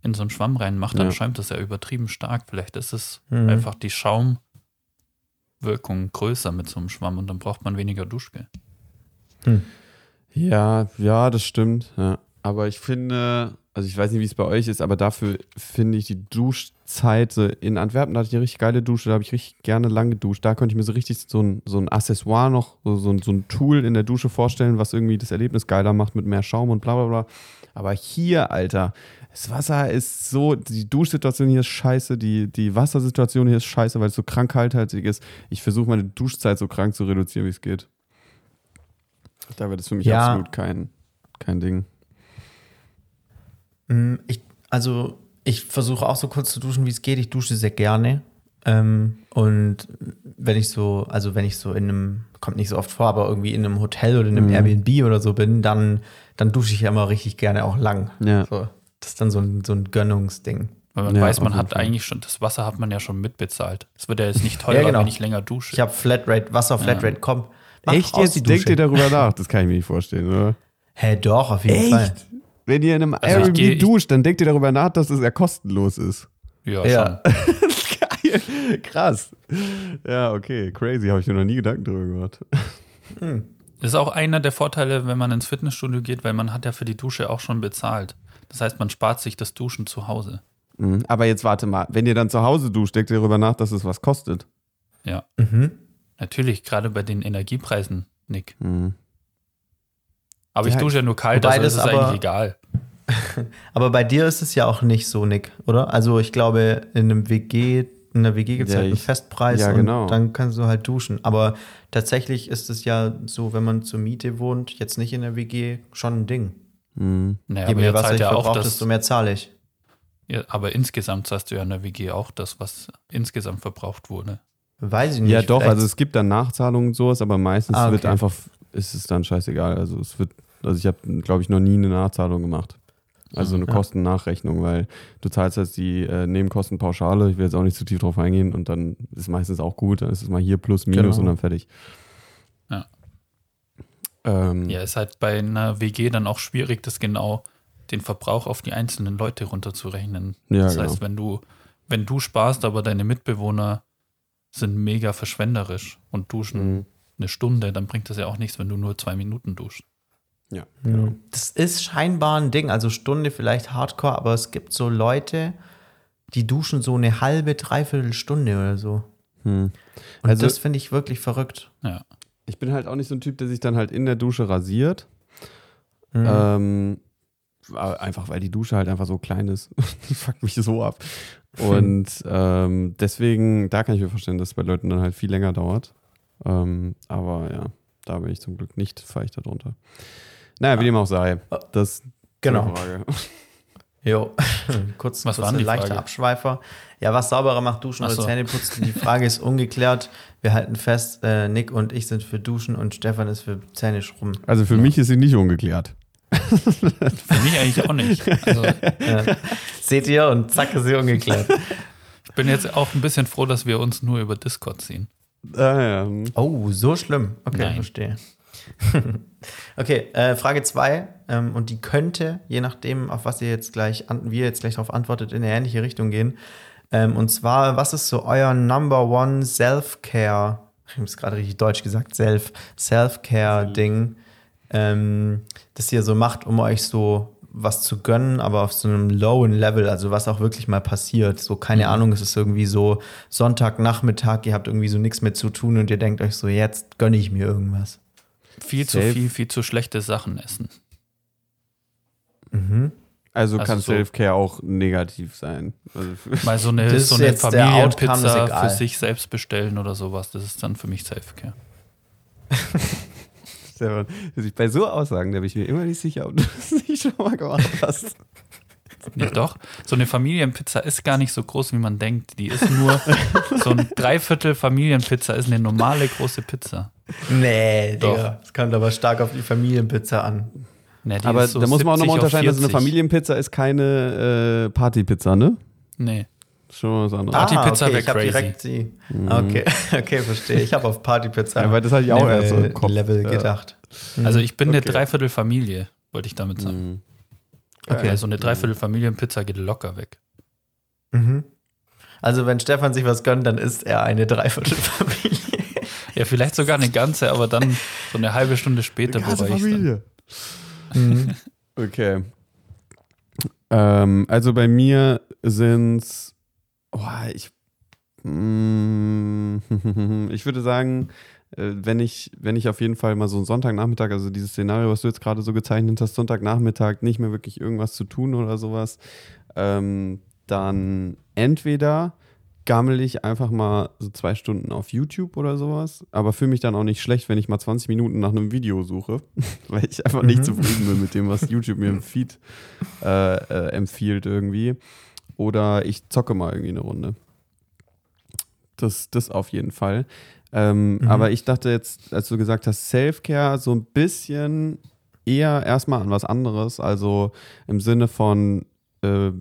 in so einen Schwamm reinmacht, dann Ja. schäumt das ja übertrieben stark. Vielleicht ist es Mhm. einfach die Schaumwirkung größer mit so einem Schwamm und dann braucht man weniger Duschgel. Ja, ja, das stimmt. Ja. Aber ich finde, also ich weiß nicht, wie es bei euch ist, aber dafür finde ich die Duschzeit in Antwerpen, da hatte ich eine richtig geile Dusche, da habe ich richtig gerne lang geduscht. Da konnte ich mir so richtig so ein, so ein Accessoire noch, so, so, ein, so ein Tool in der Dusche vorstellen, was irgendwie das Erlebnis geiler macht mit mehr Schaum und bla bla bla. Aber hier, Alter, das Wasser ist so, die Duschsituation hier ist scheiße, die, die Wassersituation hier ist scheiße, weil es so krankhaltig ist. Ich versuche meine Duschzeit so krank zu reduzieren, wie es geht. Da wird es für mich Ja. absolut kein, kein Ding. Mm, Ich, also, ich versuche auch so kurz zu duschen, wie es geht. Ich dusche sehr gerne. Ähm, und wenn ich so, also wenn ich so in einem, kommt nicht so oft vor, aber irgendwie in einem Hotel oder in einem Airbnb oder so bin, dann, dann dusche ich ja immer richtig gerne auch lang. Ja. So, das ist dann so ein, so ein Gönnungsding. Weil man Ja, weiß, man hat Fall. eigentlich schon, das Wasser hat man ja schon mitbezahlt. Es wird ja jetzt nicht teurer, Ja, genau. wenn ich länger dusche. Ich habe Flatrate, Wasser Flatrate, komm. mach Echt jetzt? die Denkt ihr darüber nach? Das kann ich mir nicht vorstellen, oder? Hä, doch, auf jeden Fall. Wenn ihr in einem Also Airbnb duscht, dann denkt ihr darüber nach, dass es ja kostenlos ist. ja, Ja. schon. Geil. Krass. Ja, okay. Crazy. Habe ich mir noch nie Gedanken drüber gemacht. Das ist auch einer der Vorteile, wenn man ins Fitnessstudio geht, weil man hat ja für die Dusche auch schon bezahlt. Das heißt, man spart sich das Duschen zu Hause. Mhm. Aber jetzt warte mal. Wenn ihr dann zu Hause duscht, denkt ihr darüber nach, dass es was kostet. Ja. Mhm. Natürlich, gerade bei den Energiepreisen, Nick. Mhm. Aber ich dusche ja nur kalt, also ist das es aber- eigentlich egal. Aber bei dir ist es ja auch nicht so, Nick, oder? Also ich glaube, in einem WG, in einer WG gibt es Ja, halt einen ich- Festpreis ja, und genau. dann kannst du halt duschen. Aber tatsächlich ist es ja so, wenn man zur Miete wohnt, jetzt nicht in der WG, schon ein Ding. Mhm. Naja, Je mehr Wasser ich ja auch verbrauche, desto mehr zahle ich. ja, aber insgesamt zahlst du ja in der WG auch das, was insgesamt verbraucht wurde. Weiß ich nicht. Ja, doch. vielleicht- Also es gibt dann Nachzahlungen und sowas, aber meistens Ah, wird okay. einfach, ist es dann scheißegal. Also es wird, also ich habe, glaube ich, noch nie eine Nachzahlung gemacht. Also eine Ja. Kostennachrechnung, weil du zahlst jetzt die äh, Nebenkostenpauschale, ich will jetzt auch nicht zu tief drauf eingehen und dann ist meistens auch gut, dann ist es mal hier plus, minus Genau. und dann fertig. Ja. Ähm, Ja, ist halt bei einer WG dann auch schwierig, das genau den Verbrauch auf die einzelnen Leute runterzurechnen. Ja, das genau. heißt, wenn du wenn du sparst, aber deine Mitbewohner sind mega verschwenderisch und duschen Mhm. eine Stunde, dann bringt das ja auch nichts, wenn du nur zwei Minuten duschst. Ja. Das ist scheinbar ein Ding, also Stunde vielleicht Hardcore, aber es gibt so Leute, die duschen so eine halbe, dreiviertel Stunde oder so. Hm. Und Also- das finde ich wirklich verrückt. Ja. Ich bin halt auch nicht so ein Typ, der sich dann halt in der Dusche rasiert. Mhm. Ähm, einfach weil die Dusche halt einfach so klein ist. das fuckt mich so ab. Und ähm, deswegen, da kann ich mir vorstellen, dass es bei Leuten dann halt viel länger dauert. Ähm, aber ja, da bin ich zum Glück nicht feucht darunter. Naja, wie dem auch sei. Das Genau. die Frage. Jo, kurz, Was kurz waren ein die leichter Frage? Abschweifer. Ja, was sauberer macht, Duschen Ach oder so. Zähneputzen? Die Frage ist ungeklärt. Wir halten fest, äh, Nick und ich sind für Duschen und Stefan ist für Zähne schrubben. Also für mich ist sie nicht ungeklärt. Für mich eigentlich auch nicht. Also, Ja. Seht ihr? Und zack, ist sie ungeklärt. ich bin jetzt auch ein bisschen froh, dass wir uns nur über Discord ziehen. Ah, ja. Oh, so schlimm. Okay, Nein. verstehe. Okay, äh, Frage 2. Ähm, und die könnte, je nachdem, auf was ihr jetzt gleich, an, wie ihr jetzt gleich darauf antwortet, in eine ähnliche Richtung gehen. Ähm, und zwar, was ist so euer Number One Self-Care? Ich habe es gerade richtig deutsch gesagt, Self, Self-Care-Ding, ähm, das ihr so macht, um euch so was zu gönnen, aber auf so einem lowen Level, also was auch wirklich mal passiert. So, keine Ahnung, es ist irgendwie so Sonntagnachmittag, ihr habt irgendwie so nichts mehr zu tun und ihr denkt euch so, jetzt gönne ich mir irgendwas. Viel zu Safe. viel, viel zu schlechte Sachen essen. Mhm. Also, Also kann so- Self-Care auch negativ sein. Also Mal so eine, so eine Familienpizza für sich selbst bestellen oder sowas. Das ist dann für mich Selfcare. Stefan, ich bei so Aussagen, da bin ich mir immer nicht sicher, ob du das nicht schon mal gemacht hast. Nicht doch? So eine Familienpizza ist gar nicht so groß, wie man denkt. Die ist nur so ein Dreiviertel Familienpizza ist eine normale große Pizza. Nee, Doch. Digga. Das kommt aber stark auf die Familienpizza an. Nee, die Aber ist so da muss man auch 70 nochmal unterscheiden, dass eine 40. Familienpizza ist keine äh, Partypizza, ne? Nee. Schon mal was anderes. Ah, Partypizza okay, wär ich hab crazy. direkt die. Okay, okay, verstehe. Ich habe auf Partypizza Ja, weil das hatte ich auch Level, erst so im Kopf. Level Ja. gedacht. Also ich bin eine Okay. Dreiviertel Familie, wollte ich damit sagen. Mhm. Okay. Also eine Dreiviertel Familienpizza geht locker weg. Mhm. Also wenn Stefan sich was gönnt, dann ist er eine Dreiviertelfamilie. Ja, vielleicht sogar eine ganze, aber dann so eine halbe Stunde später Ganze ich dann. Familie. Mhm. Okay. Ähm, also bei mir sind's, oh, ich, mm, ich würde sagen, äh, wenn ich, wenn ich auf jeden Fall mal so einen Sonntagnachmittag, also dieses Szenario, was du jetzt gerade so gezeichnet hast, Sonntagnachmittag nicht mehr wirklich irgendwas zu tun oder sowas, ähm, dann entweder gammel ich einfach mal so zwei Stunden auf YouTube oder sowas, aber fühle mich dann auch nicht schlecht, wenn ich mal 20 Minuten nach einem Video suche, weil ich einfach nicht zufrieden bin mit dem, was YouTube mir im Feed äh, äh, empfiehlt irgendwie. Oder ich zocke mal irgendwie eine Runde. Das, das auf jeden Fall. Ähm, Aber ich dachte jetzt, als du gesagt hast, Self-Care, so ein bisschen eher erstmal an was anderes. Also im Sinne von, äh,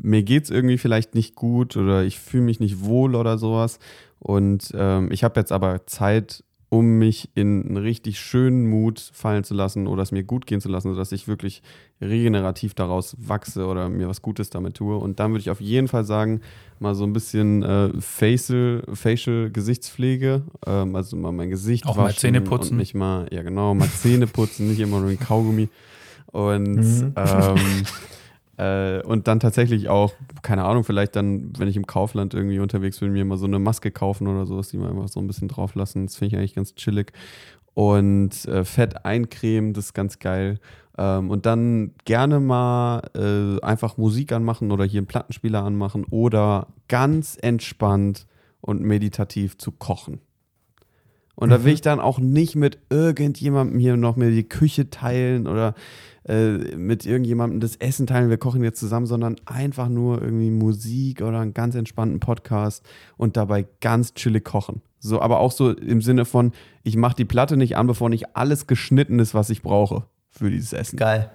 mir geht's irgendwie vielleicht nicht gut oder ich fühle mich nicht wohl oder sowas. Und ähm, ich habe jetzt aber Zeit, um mich in einen richtig schönen Mut fallen zu lassen oder es mir gut gehen zu lassen, sodass ich wirklich regenerativ daraus wachse oder mir was Gutes damit tue. Und dann würde ich auf jeden Fall sagen, mal so ein bisschen äh, Facial, Facial Gesichtspflege, ähm, also mal mein Gesicht Auch mal waschen Zähne putzen. und mich mal, ja genau, mal Zähne putzen, nicht immer nur ein Kaugummi. Und Mhm. ähm, äh, und dann tatsächlich auch, keine Ahnung, vielleicht dann, wenn ich im Kaufland irgendwie unterwegs bin, mir mal so eine Maske kaufen oder sowas, die mal einfach so ein bisschen drauf lassen. Das finde ich eigentlich ganz chillig. Und äh, Fett eincremen, das ist ganz geil. Ähm, und dann gerne mal äh, einfach Musik anmachen oder hier einen Plattenspieler anmachen oder ganz entspannt und meditativ zu kochen. Und da will ich dann auch nicht mit irgendjemandem hier noch mir die Küche teilen oder äh, mit irgendjemandem das Essen teilen, wir kochen jetzt zusammen, sondern einfach nur irgendwie Musik oder einen ganz entspannten Podcast und dabei ganz chillig kochen. So, aber auch so im Sinne von, ich mache die Platte nicht an, bevor nicht alles geschnitten ist, was ich brauche für dieses Essen. Geil.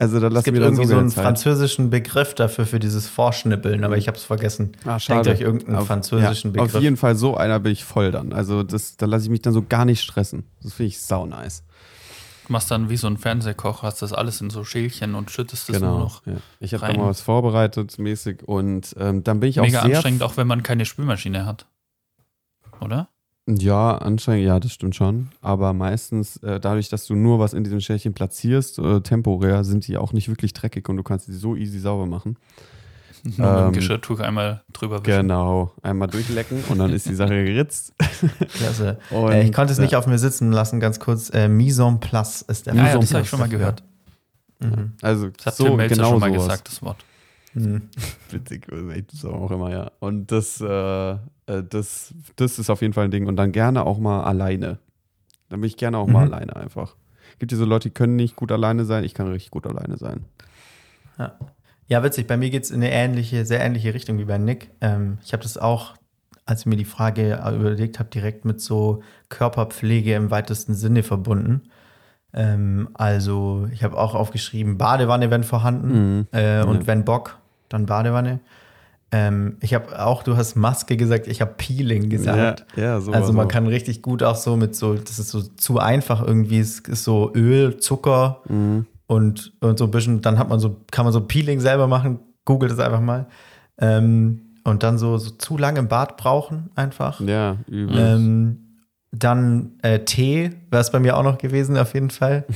Also da Es lassen gibt wir irgendwie so so einen Zeit. französischen Begriff dafür, für dieses Vorschnippeln, aber ich habe es vergessen. Ah, Denkt euch irgendeinen Auf- französischen ja, Begriff. Auf jeden Fall so einer bin ich voll dann. Also das, da lasse ich mich dann so gar nicht stressen. Das finde ich sau nice. Du machst dann wie so ein Fernsehkoch, hast das alles in so Schälchen und schüttest es nur Genau. noch. Ja. Ich habe da mal was vorbereitet, mäßig. Und ähm, dann bin ich Mega auch sehr. anstrengend, auch wenn man keine Spülmaschine hat. Oder? Ja, anstrengend, ja, das stimmt schon. Aber meistens, äh, dadurch, dass du nur was in diesem Schälchen platzierst, äh, temporär, sind die auch nicht wirklich dreckig und du kannst die so easy sauber machen. Nur mit Ähm, dem Geschirrtuch einmal drüber wischen. Genau. Einmal durchlecken und dann ist die Sache geritzt. Klasse. Und, äh, ich konnte es nicht äh, auf mir sitzen lassen, ganz kurz. Äh, Mise en place ist der Ja, ja, Mise en das habe ich schon mal gehört. Mhm. Also, Das hat so Tim Melzer genau schon mal sowas. gesagt, das Wort. Mhm. Witzig, das auch immer, ja. Und das, äh, äh, das, das ist auf jeden Fall ein Ding. Und dann gerne auch mal alleine. Dann bin ich gerne auch mal Mhm. alleine einfach. Gibt ja so Leute, die können nicht gut alleine sein. Ich kann richtig gut alleine sein. Ja, witzig. Bei mir geht es in eine ähnliche, sehr ähnliche Richtung wie bei Nick. Ähm, ich habe das auch, als ich mir die Frage überlegt habe, direkt mit so Körperpflege im weitesten Sinne verbunden. Ähm, also, ich habe auch aufgeschrieben, Badewanne, wenn vorhanden. Mhm. Äh, und Ja. wenn Bock, dann Badewanne. Ähm, ich habe auch, du hast Maske gesagt, ich habe Peeling gesagt. Ja, ja so. Also man kann richtig gut auch so mit so, das ist so zu einfach irgendwie, es ist so Öl, Zucker Mhm. und, und so ein bisschen, dann hat man so, kann man so Peeling selber machen, googelt es einfach mal. Ähm, und dann so, so zu lange im Bad brauchen einfach. Ja, übel. Ähm, dann äh, Tee wäre es bei mir auch noch gewesen, auf jeden Fall.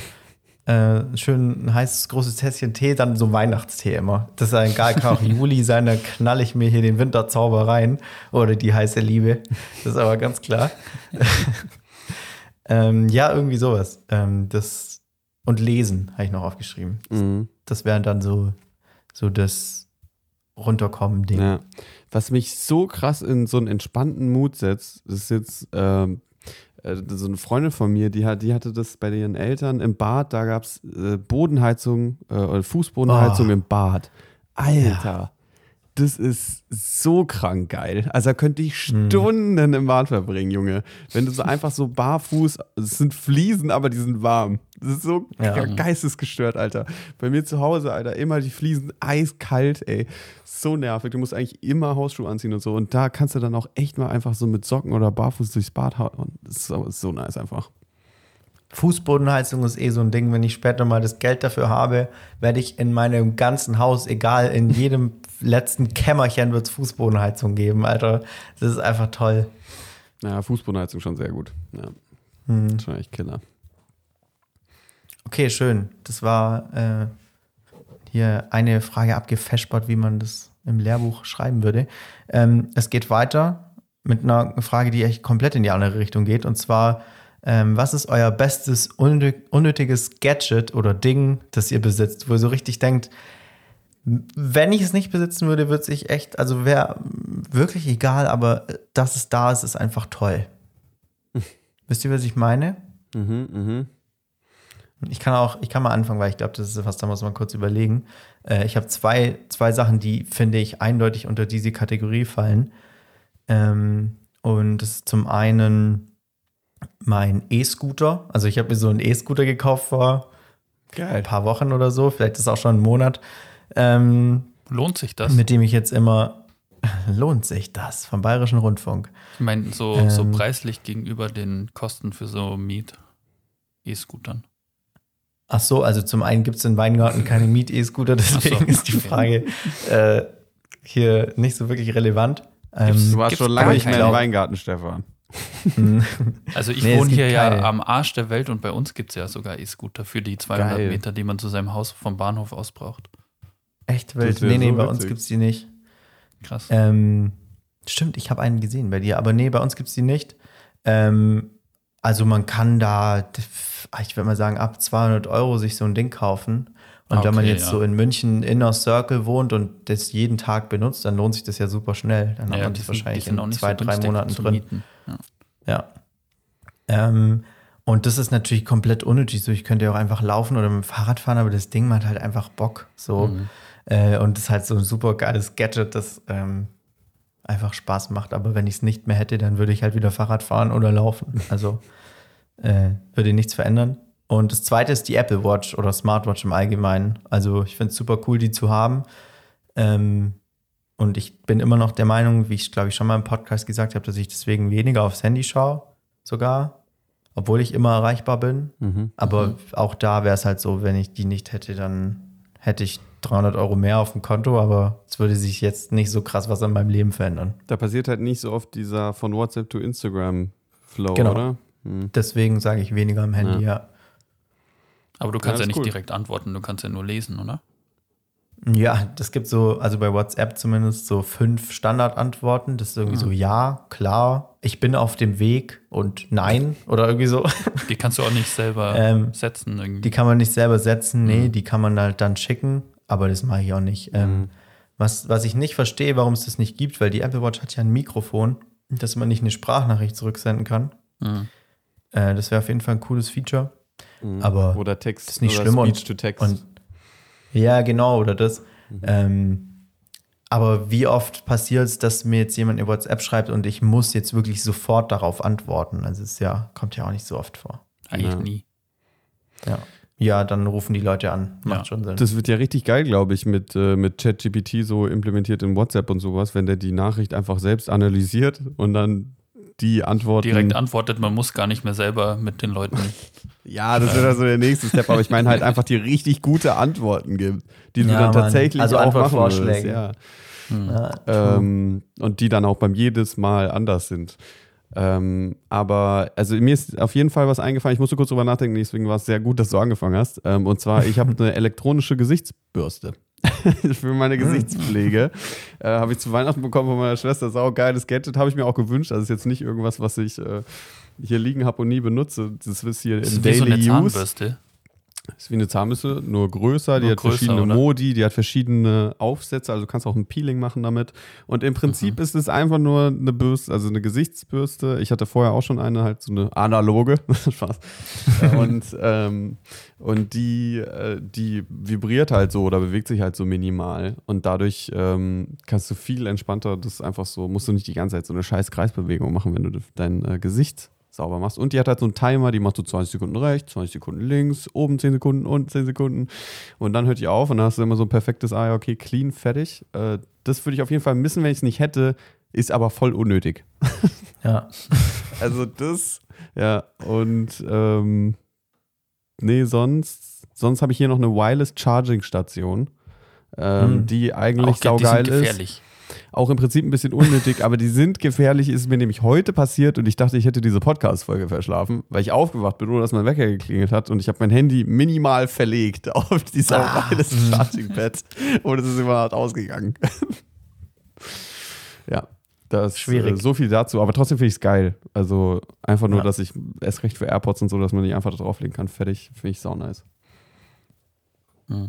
Äh, schön ein heißes, großes Tässchen Tee, dann so Weihnachtstee immer. Das ist egal, kann auch Juli sein, da knall ich mir hier den Winterzauber rein oder die heiße Liebe. Das ist aber ganz klar. ähm, ja, irgendwie sowas. Ähm, das, und lesen habe ich noch aufgeschrieben. Mhm. Das wäre dann so, so das Runterkommen-Ding. Ja. Was mich so krass in so einen entspannten Mut setzt, ist jetzt ähm, äh, so eine Freundin von mir, die, hat, die hatte das bei ihren Eltern im Bad, da gab es äh, Bodenheizung äh, oder Fußbodenheizung Oh. im Bad. Alter, das ist so krank geil. Also da könnte ich Hm. Stunden im Bad verbringen, Junge. Wenn du so einfach so barfuß, es sind Fliesen, aber die sind warm. Das ist so Ja. geistesgestört, Alter. Bei mir zu Hause, Alter, immer die Fliesen eiskalt, ey. So nervig. Du musst eigentlich immer Hausschuhe anziehen und so. Und da kannst du dann auch echt mal einfach so mit Socken oder barfuß durchs Bad hauen. Das ist so, ist so nice einfach. Fußbodenheizung ist eh so ein Ding, wenn ich später mal das Geld dafür habe, werde ich in meinem ganzen Haus, egal, in jedem letzten Kämmerchen wird es Fußbodenheizung geben, Alter. Das ist einfach toll. Ja, Fußbodenheizung schon sehr gut. Ja, Hm. schon echt Killer. Okay, schön. Das war äh, hier eine Frage abgefespert, wie man das im Lehrbuch schreiben würde. Ähm, es geht weiter mit einer Frage, die echt komplett in die andere Richtung geht. Und zwar, ähm, was ist euer bestes unnö- unnötiges Gadget oder Ding, das ihr besitzt, wo ihr so richtig denkt, wenn ich es nicht besitzen würde, würde sich echt, also wäre wirklich egal, aber dass es da ist, ist einfach toll. Wisst ihr, was ich meine? Mhm, mhm. Ich kann auch, ich kann mal anfangen, weil ich glaube, das ist was, da muss man kurz überlegen. Äh, ich habe zwei, zwei Sachen, die, finde ich, eindeutig unter diese Kategorie fallen. Ähm, und das ist zum einen mein E-Scooter. Also ich habe mir so einen E-Scooter gekauft vor ein paar Wochen oder so, vielleicht ist es auch schon ein Monat, ähm, Lohnt sich das? mit dem ich jetzt immer, lohnt sich das, vom Bayerischen Rundfunk. ich meine, so, so Ähm. preislich gegenüber den Kosten für so Miet E-Scootern. Ach so, also zum einen gibt es in Weingarten keine Miet-E-Scooter, deswegen so, ist die. Frage äh, hier nicht so wirklich relevant. Gibt's- Du warst schon lange nicht mehr im Weingarten, Stefan. Ähm, Also ich Nee, wohne hier ja keine. am Arsch der Welt und bei uns gibt es ja sogar E-Scooter für die 200 Geil. Meter, die man zu seinem Haus vom Bahnhof aus braucht. Echt wild. Nee, nee, so bei uns gibt es die nicht. Krass. Ähm, stimmt, ich habe einen gesehen bei dir, aber nee, bei uns gibt es die nicht. Ähm, also man kann da, ich würde mal sagen, ab 200 Euro sich so ein Ding kaufen. Und Ah, wenn man okay, jetzt ja. so in München Inner Circle wohnt und das jeden Tag benutzt, dann lohnt sich das ja super schnell. Dann hat Ja, man die das wahrscheinlich in zwei, so drei Monaten drin. Ja. Ja. Ähm, und das ist natürlich komplett unnötig. So, ich könnte ja auch einfach laufen oder mit dem Fahrrad fahren, aber das Ding macht halt einfach Bock. So. Mhm. Äh, und das ist halt so ein super geiles Gadget, das ähm, einfach Spaß macht. Aber wenn ich es nicht mehr hätte, dann würde ich halt wieder Fahrrad fahren oder laufen. Also äh, würde nichts verändern. Und das zweite ist die Apple Watch oder Smartwatch im Allgemeinen. Also ich finde es super cool, die zu haben. Ähm, und ich bin immer noch der Meinung, wie ich glaube ich schon mal im Podcast gesagt habe, dass ich deswegen weniger aufs Handy schaue, sogar. obwohl ich immer erreichbar bin. Mhm. Aber auch da wäre es halt so, wenn ich die nicht hätte, dann hätte ich 300 Euro mehr auf dem Konto, aber es würde sich jetzt nicht so krass was an meinem Leben verändern. Da passiert halt nicht so oft dieser von WhatsApp to Instagram Flow, Genau. oder? Hm. Deswegen sage ich weniger am Handy, ja. Aber du kannst Ja, ja, nicht cool. direkt antworten, du kannst ja nur lesen, oder? Ja, das gibt so, also bei WhatsApp zumindest so fünf Standardantworten. Das ist irgendwie so ja, klar, ich bin auf dem Weg und nein oder irgendwie so. Die kannst du auch nicht selber Ähm, setzen irgendwie. Die kann man nicht selber setzen, nee, die kann man halt dann schicken, aber das mache ich auch nicht. Ähm, was, was ich nicht verstehe, warum es das nicht gibt, weil die Apple Watch hat ja ein Mikrofon, dass man nicht eine Sprachnachricht zurücksenden kann. Mhm. Äh, das wäre auf jeden Fall ein cooles Feature. Mhm. Aber oder Text ist nicht oder schlimm und- Speech to Text. Und ja, genau, oder das. Ähm, aber wie oft passiert es, dass mir jetzt jemand in WhatsApp schreibt und ich muss jetzt wirklich sofort darauf antworten? Also es ja, kommt ja auch nicht so oft vor. Eigentlich Ja. nie. Ja. Ja, dann rufen die Leute an. Macht Ja. schon Sinn. Das wird ja richtig geil, glaube ich, mit, äh, mit ChatGPT so implementiert in WhatsApp und sowas, wenn der die Nachricht einfach selbst analysiert und dann die Antworten. Direkt antwortet, man muss gar nicht mehr selber mit den Leuten. Ja, das wäre so der nächste Step, aber ich meine halt einfach die richtig gute Antworten gibt, die du Ja, dann Mann. tatsächlich Also auch machen würdest. Ja. ja, Ähm, und die dann auch beim jedes Mal anders sind. Ähm, aber also mir ist auf jeden Fall was eingefallen. Ich musste kurz drüber nachdenken, deswegen war es sehr gut, dass du angefangen hast. Ähm, und zwar, ich habe eine elektronische Gesichtsbürste für meine Gesichtspflege. äh, habe ich zu Weihnachten bekommen von meiner Schwester. Sau geiles Gadget, habe ich mir auch gewünscht. Das ist jetzt nicht irgendwas, was ich äh, hier liegen habe und nie benutze. Das ist hier Das ist wie so Daily eine Use. Zahnbürste. Ist wie eine Zahnbürste, nur größer. die Nur hat größer, verschiedene oder? Modi, die hat verschiedene Aufsätze. Also du kannst auch ein Peeling machen damit. Und im Prinzip Mhm. ist es einfach nur eine Bürste, also eine Gesichtsbürste. Ich hatte vorher auch schon eine, halt so eine analoge. Spaß. und ähm, und die, äh, die vibriert halt so oder bewegt sich halt so minimal. Und dadurch ähm, kannst du viel entspannter das einfach so, musst du nicht die ganze Zeit so eine scheiß Kreisbewegung machen, wenn du dein äh, Gesicht sauber machst. Und die hat halt so einen Timer, die macht so 20 Sekunden rechts, 20 Sekunden links, oben 10 Sekunden, unten 10 Sekunden. Und dann hört die auf und dann hast du immer so ein perfektes, ah ja, okay, clean, fertig. Äh, das würde ich auf jeden Fall missen, wenn ich es nicht hätte, ist aber voll unnötig. ja. Also das, ja, und ähm, nee, sonst, sonst habe ich hier noch eine Wireless Charging Station, ähm, Hm. die eigentlich Auch saugeil ist. gefährlich. Auch im Prinzip ein bisschen unnötig, aber die sind gefährlich, ist mir nämlich heute passiert und ich dachte, ich hätte diese Podcast-Folge verschlafen, weil ich aufgewacht bin, ohne dass mein Wecker geklingelt hat und ich habe mein Handy minimal verlegt auf dieser Ah. Wireless Charging Pad und es ist überhaupt ausgegangen. ja. Das Schwierig. Äh, so viel dazu, aber trotzdem finde ich es geil. Also einfach nur, Ja. dass ich erst recht für AirPods und so, dass man nicht einfach da drauflegen kann. Fertig, finde ich sau nice.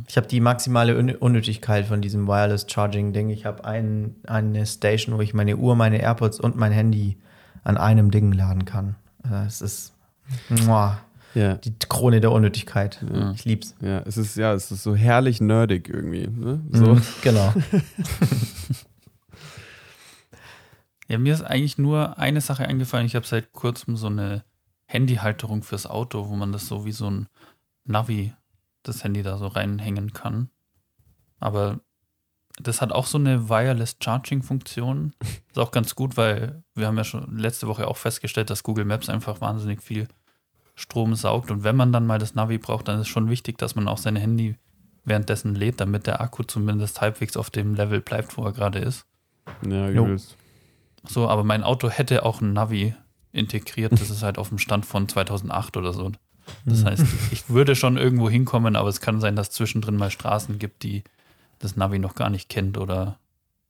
Ich habe die maximale Un Unnötigkeit von diesem Wireless Charging Ding. Ich habe ein, eine Station, wo ich meine Uhr, meine AirPods und mein Handy an einem Ding laden kann. Äh, Es ist muah, Ja. die Krone der Unnötigkeit. Ja. Ich lieb's. Ja, es ist ja, es ist so herrlich nerdig irgendwie. Ne? So. Mhm, genau. Ja, mir ist eigentlich nur eine Sache eingefallen. Ich habe seit kurzem so eine Handyhalterung fürs Auto, wo man das so wie so ein Navi, das Handy da so reinhängen kann. Aber das hat auch so eine Wireless Charging Funktion. Ist auch ganz gut, weil wir haben ja schon letzte Woche auch festgestellt, dass Google Maps einfach wahnsinnig viel Strom saugt. Und wenn man dann mal das Navi braucht, dann ist schon wichtig, dass man auch sein Handy währenddessen lädt, damit der Akku zumindest halbwegs auf dem Level bleibt, wo er gerade ist. Ja, gelöst. So, aber mein Auto hätte auch ein Navi integriert. Das ist halt auf dem Stand von 2008 oder so. Das heißt, ich würde schon irgendwo hinkommen, aber es kann sein, dass zwischendrin mal Straßen gibt, die das Navi noch gar nicht kennt oder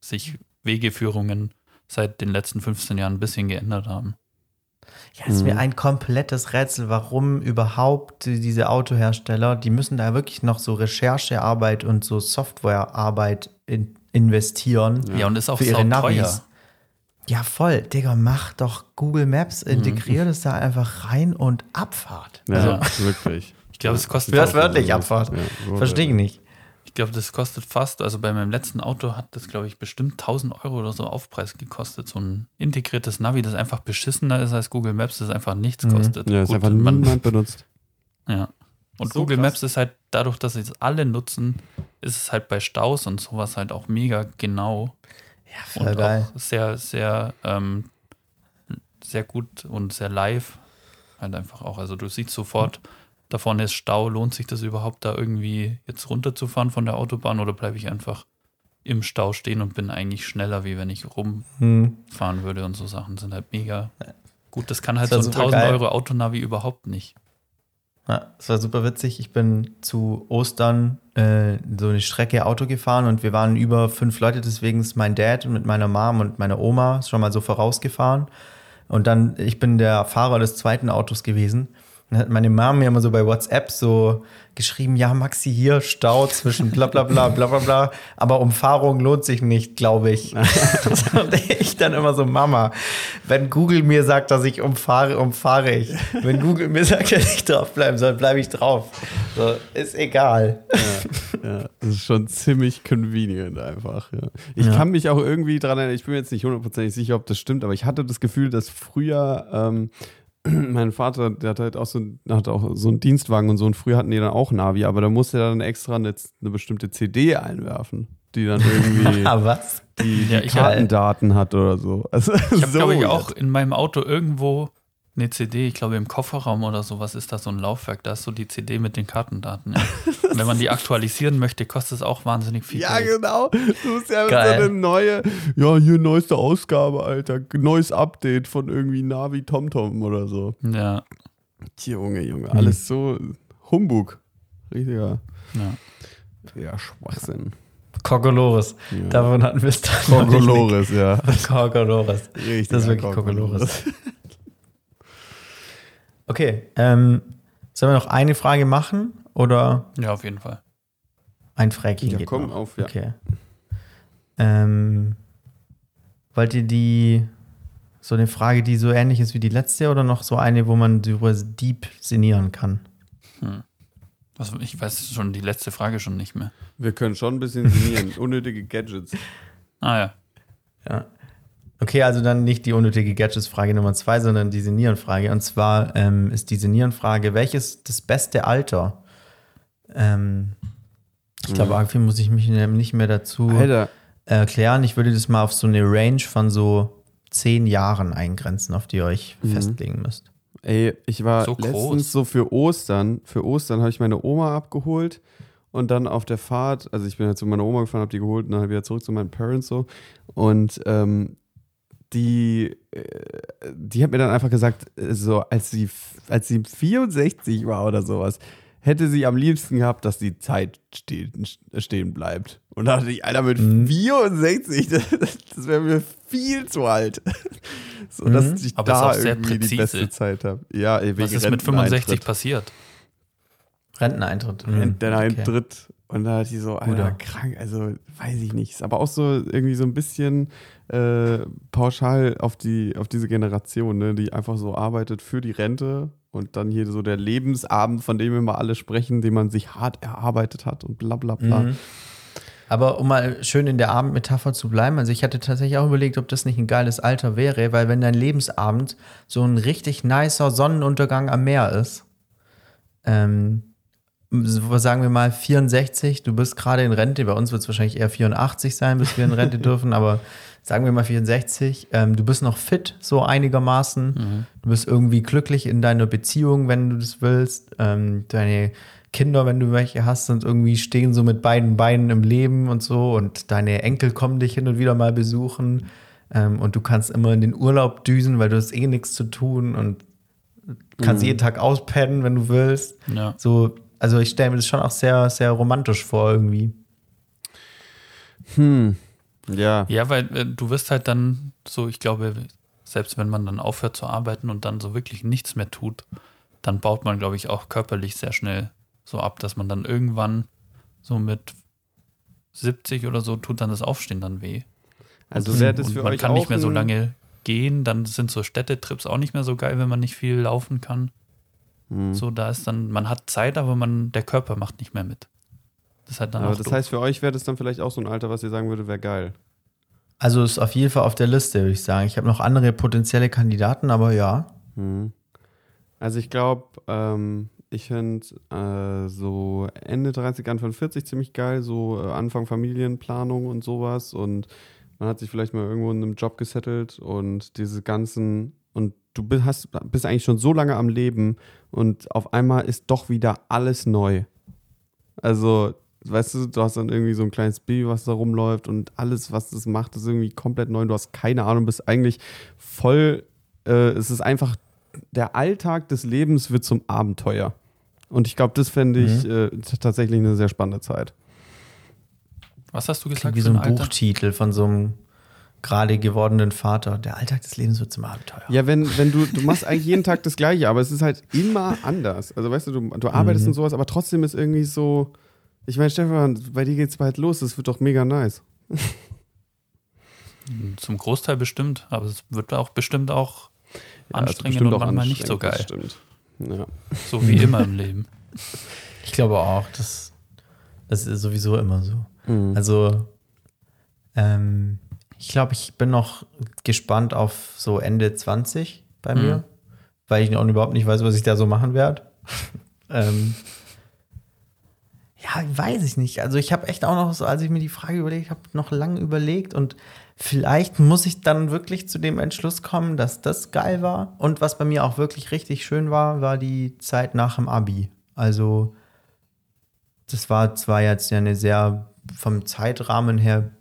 sich Wegeführungen seit den letzten 15 Jahren ein bisschen geändert haben. Ja, es ist mir Mhm. ein komplettes Rätsel, warum überhaupt diese Autohersteller, die müssen da wirklich noch so Recherchearbeit und so Softwarearbeit in, investieren. Ja, und ist auch Für ihre sau Navis. teuer. Ja, voll. Digga, mach doch Google Maps, integrier das da einfach rein und Abfahrt. Ja, Also- wirklich. Ich glaube, es kostet Das wörtlich Abfahrt. Ja, Verstehe ich nicht. Ich glaube, das kostet fast, also bei meinem letzten Auto hat das, glaube ich, bestimmt 1000 Euro oder so Aufpreis gekostet. So ein integriertes Navi, das einfach beschissener ist als Google Maps, das einfach nichts Mhm. kostet. Ja, ist Gut, einfach man- niemand benutzt. Ja. Und So Google krass. Maps ist halt, dadurch, dass sie es alle nutzen, ist es halt bei Staus und sowas halt auch mega genau Ja, voll und geil. auch sehr, sehr, ähm, sehr gut und sehr live. halt einfach auch. Also du siehst sofort, da vorne ist Stau, lohnt sich das überhaupt, da irgendwie jetzt runterzufahren von der Autobahn oder bleibe ich einfach im Stau stehen und bin eigentlich schneller, wie wenn ich rumfahren würde und so Sachen sind halt mega gut. Das kann halt Das so ein super 1000 geil. Euro Autonavi überhaupt nicht. Ja, es war super witzig. Ich bin zu Ostern äh, so eine Strecke Auto gefahren und wir waren über fünf Leute, deswegen ist mein Dad mit meiner Mom und meiner Oma schon mal so vorausgefahren. Und dann, ich bin der Fahrer des zweiten Autos gewesen. Dann hat meine Mom mir immer so bei WhatsApp so geschrieben, ja, Maxi, hier Stau zwischen bla bla bla bla bla bla. Aber Umfahrung lohnt sich nicht, glaube ich. und ich dann immer so, Mama, wenn Google mir sagt, dass ich umfahre, umfahre ich. Wenn Google mir sagt, dass ich draufbleiben soll, bleibe ich drauf. So, ist egal. Ja, das ist schon ziemlich convenient einfach. Ja. Ich Ja. kann mich auch irgendwie dran erinnern, ich bin mir jetzt nicht hundertprozentig sicher, ob das stimmt, aber ich hatte das Gefühl, dass früher ähm, mein Vater, der hat halt auch so, ein- hat auch so einen Dienstwagen und so und früher hatten die dann auch Navi, aber da musste er dann extra eine, eine bestimmte CD einwerfen, die dann irgendwie Ah, was? die, die Ja, ich- Kartendaten hat oder so. Also, Ich habe, so glaube ich, auch in meinem Auto irgendwo eine CD, ich glaube im Kofferraum oder sowas ist da so ein Laufwerk, da ist so die CD mit den Kartendaten. Ja. Und wenn man die aktualisieren möchte, kostet es auch wahnsinnig viel Ja, Geld. genau. Du musst ja Geil. so eine neue, ja, hier neueste Ausgabe, Alter. Neues Update von irgendwie Navi TomTom oder so. Ja, Junge, Junge, alles so Humbug. Richtiger ja. ja, Schwachsinn. Kokolores. Ja. Davon hatten wir es dann. Kokolores, ja. Kokolores. Richtig. Das ist wirklich Kokolores. Okay, ähm, sollen wir noch eine Frage machen oder ja, auf jeden Fall. ein Fräkchen Ja, geht komm, noch? auf, ja. Okay. Ähm, wollt ihr die so eine Frage, die so ähnlich ist wie die letzte oder noch so eine, wo man darüber deep sinnieren kann? Was, ich weiß schon die letzte Frage schon nicht mehr. Wir können schon ein bisschen sinnieren. Unnötige Gadgets. Ah ja. Ja. Okay, also dann nicht die unnötige Gadgets-Frage Nummer zwei, sondern die Seniorenfrage. Und zwar ähm, ist die Seniorenfrage, welches das beste Alter? Ähm, ich glaube, irgendwie muss ich mich nicht mehr dazu Alter, erklären. Ich würde das mal auf so eine Range von so zehn Jahren eingrenzen, auf die ihr euch festlegen müsst. ey, ich war So groß. letztens so für Ostern, für Ostern habe ich meine Oma abgeholt und dann auf der Fahrt, also ich bin halt zu meiner Oma gefahren, habe die geholt und dann wieder zurück zu meinen Parents so und ähm, die, äh, die hat mir dann einfach gesagt, äh, so als sie, als sie 64 war oder sowas, hätte sie am liebsten gehabt, dass die Zeit stehen, stehen bleibt. Und da dachte ich, Alter, mit Mhm. 64, das, das wäre mir viel zu alt. So, dass Mhm. ich Aber da irgendwie die präzise. beste Zeit habe. Ja, wegen Was ist mit 65 Renteneintritt. passiert? Renteneintritt. Mhm, Renteneintritt. Und da hatte ich so, Alter, Guter. krank, also weiß ich nicht. Ist aber auch so irgendwie so ein bisschen äh, pauschal auf, die, auf diese Generation, ne, die einfach so arbeitet für die Rente und dann hier so der Lebensabend, von dem immer alle sprechen, den man sich hart erarbeitet hat und bla bla bla. Mhm. Aber um mal schön in der Abendmetapher zu bleiben, also ich hatte tatsächlich auch überlegt, ob das nicht ein geiles Alter wäre, weil wenn dein Lebensabend so ein richtig nicer Sonnenuntergang am Meer ist, ähm, sagen wir mal 64, du bist gerade in Rente, bei uns wird es wahrscheinlich eher 84 sein, bis wir in Rente dürfen, aber sagen wir mal 64, ähm, du bist noch fit, so einigermaßen, du bist irgendwie glücklich in deiner Beziehung, wenn du das willst, ähm, deine Kinder, wenn du welche hast, sind irgendwie stehen so mit beiden Beinen im Leben und so. Und deine Enkel kommen dich hin und wieder mal besuchen. Ähm, und du kannst immer in den Urlaub düsen, weil du hast eh nichts zu tun und kannst jeden Tag auspennen, wenn du willst. Ja. So, also ich stelle mir das schon auch sehr, sehr romantisch vor irgendwie. Hm. Ja. Ja, weil äh, du wirst halt dann so, ich glaube, selbst wenn man dann aufhört zu arbeiten und dann so wirklich nichts mehr tut, dann baut man, glaube ich, auch körperlich sehr schnell so ab, dass man dann irgendwann so mit 70 oder so tut dann das Aufstehen dann weh. Also wäre das und für man euch kann auch nicht mehr so lange gehen, dann sind so Städtetrips auch nicht mehr so geil, wenn man nicht viel laufen kann. Hm. So, da ist dann, man hat Zeit, aber man, der Körper macht nicht mehr mit. Das halt dann Aber auch das doof. heißt, für euch wäre das dann vielleicht auch so ein Alter, was ihr sagen würde, wäre geil. Also ist auf jeden Fall auf der Liste, würde ich sagen. Ich habe noch andere potenzielle Kandidaten, aber ja. Hm. Also ich glaube, ähm, ich finde äh, so Ende 30, Anfang 40 ziemlich geil, so äh, Anfang Familienplanung und sowas und man hat sich vielleicht mal irgendwo in einem Job gesettelt und diese ganzen du bist, hast, bist eigentlich schon so lange am Leben und auf einmal ist doch wieder alles neu. Also, weißt du, du hast dann irgendwie so ein kleines Baby, was da rumläuft und alles, was das macht, ist irgendwie komplett neu. Du hast keine Ahnung, bist eigentlich voll, äh, es ist einfach, der Alltag des Lebens wird zum Abenteuer. Und ich glaube, das fände ich äh, t- tatsächlich eine sehr spannende Zeit. Was hast du gesagt? Klingt wie so ein ein Alter? Buchtitel von so einem gerade gewordenen Vater. Der Alltag des Lebens wird zum Abenteuer. Ja, wenn, wenn du, du machst eigentlich jeden Tag das Gleiche, aber es ist halt immer anders. Also weißt du, du, du arbeitest und sowas, aber trotzdem ist irgendwie so, ich meine, Stefan, bei dir geht's bald los, das wird doch mega nice. Zum Großteil bestimmt, aber es wird auch bestimmt auch Ja, anstrengend bestimmt und auch manchmal nicht so geil. Ja. So wie immer im Leben. Ich glaube auch, das, das ist sowieso immer so. Mhm. Also, ähm, ich glaube, ich bin noch gespannt auf so Ende 20 bei mir, Mhm. weil ich auch überhaupt nicht weiß, was ich da so machen werde. ähm, ja, weiß ich nicht. Also ich habe echt auch noch so, als ich mir die Frage überlegt habe, noch lange überlegt und vielleicht muss ich dann wirklich zu dem Entschluss kommen, dass das geil war. Und was bei mir auch wirklich richtig schön war, war die Zeit nach dem Abi. Also das war zwar jetzt ja eine sehr vom Zeitrahmen her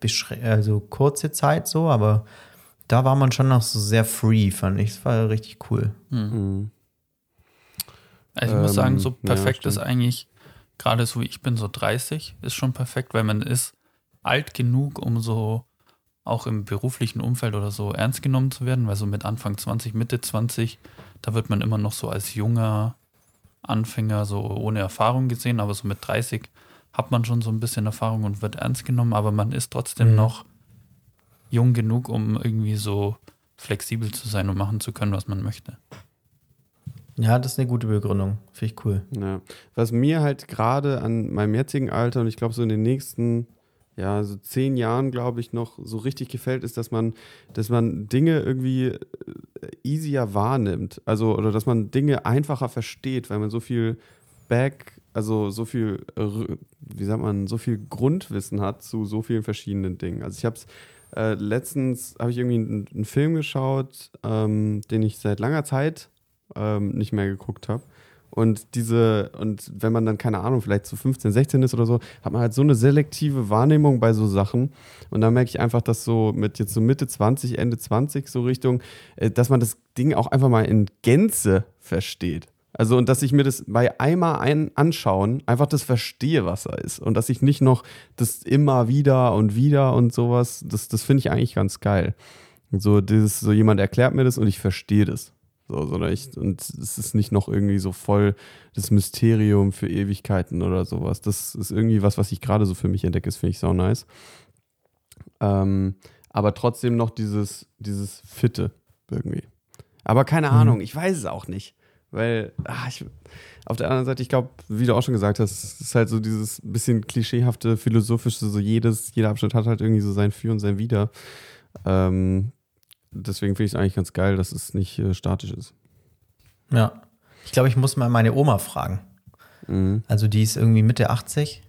also kurze Zeit so, aber da war man schon noch so sehr free, fand ich. Das war richtig cool. Mhm. Also ich muss Ähm, sagen, so ja, perfekt stimmt. ist eigentlich, gerade so wie ich bin, so 30, ist schon perfekt, weil man ist alt genug, um so auch im beruflichen Umfeld oder so ernst genommen zu werden, weil so mit Anfang 20, Mitte 20, da wird man immer noch so als junger Anfänger so ohne Erfahrung gesehen, aber so mit 30 hat man schon so ein bisschen Erfahrung und wird ernst genommen, aber man ist trotzdem Mhm. noch jung genug, um irgendwie so flexibel zu sein und machen zu können, was man möchte. Ja, das ist eine gute Begründung. Finde ich cool. Ja. Was mir halt gerade an meinem jetzigen Alter und ich glaube so in den nächsten, ja, so zehn Jahren, glaube ich, noch so richtig gefällt, ist, dass man, dass man Dinge irgendwie äh, easier wahrnimmt. Also, oder dass man Dinge einfacher versteht, weil man so viel Back, also so viel, äh, wie sagt man, so viel Grundwissen hat zu so vielen verschiedenen Dingen. Also ich habe es äh, letztens, habe ich irgendwie einen, einen Film geschaut, ähm, den ich seit langer Zeit ähm, nicht mehr geguckt habe. Und diese, und wenn man dann, keine Ahnung, vielleicht zu 15, 16 ist oder so, hat man halt so eine selektive Wahrnehmung bei so Sachen. Und da merke ich einfach, dass so mit jetzt so Mitte 20, Ende 20 so Richtung, äh, dass man das Ding auch einfach mal in Gänze versteht. Also, und dass ich mir das bei einmal ein anschauen einfach das verstehe, was da ist. Und dass ich nicht noch das immer wieder und wieder und sowas, das, das finde ich eigentlich ganz geil. So, dieses, so jemand erklärt mir das und ich verstehe das. So, sondern ich, und es ist nicht noch irgendwie so voll das Mysterium für Ewigkeiten oder sowas. Das ist irgendwie was, was ich gerade so für mich entdecke, das finde ich sau nice. Ähm, aber trotzdem noch dieses, dieses Fitte irgendwie. Aber keine Ahnung, ich weiß es auch nicht. Weil, ah, ich, auf der anderen Seite, ich glaube, wie du auch schon gesagt hast, es ist halt so dieses bisschen klischeehafte, philosophische, so jedes, jeder Abschnitt hat halt irgendwie so sein Für und sein Wider. Ähm, deswegen finde ich es eigentlich ganz geil, dass es nicht äh, statisch ist. Ja. Ich glaube, ich muss mal meine Oma fragen. Mhm. Also die ist irgendwie Mitte 80.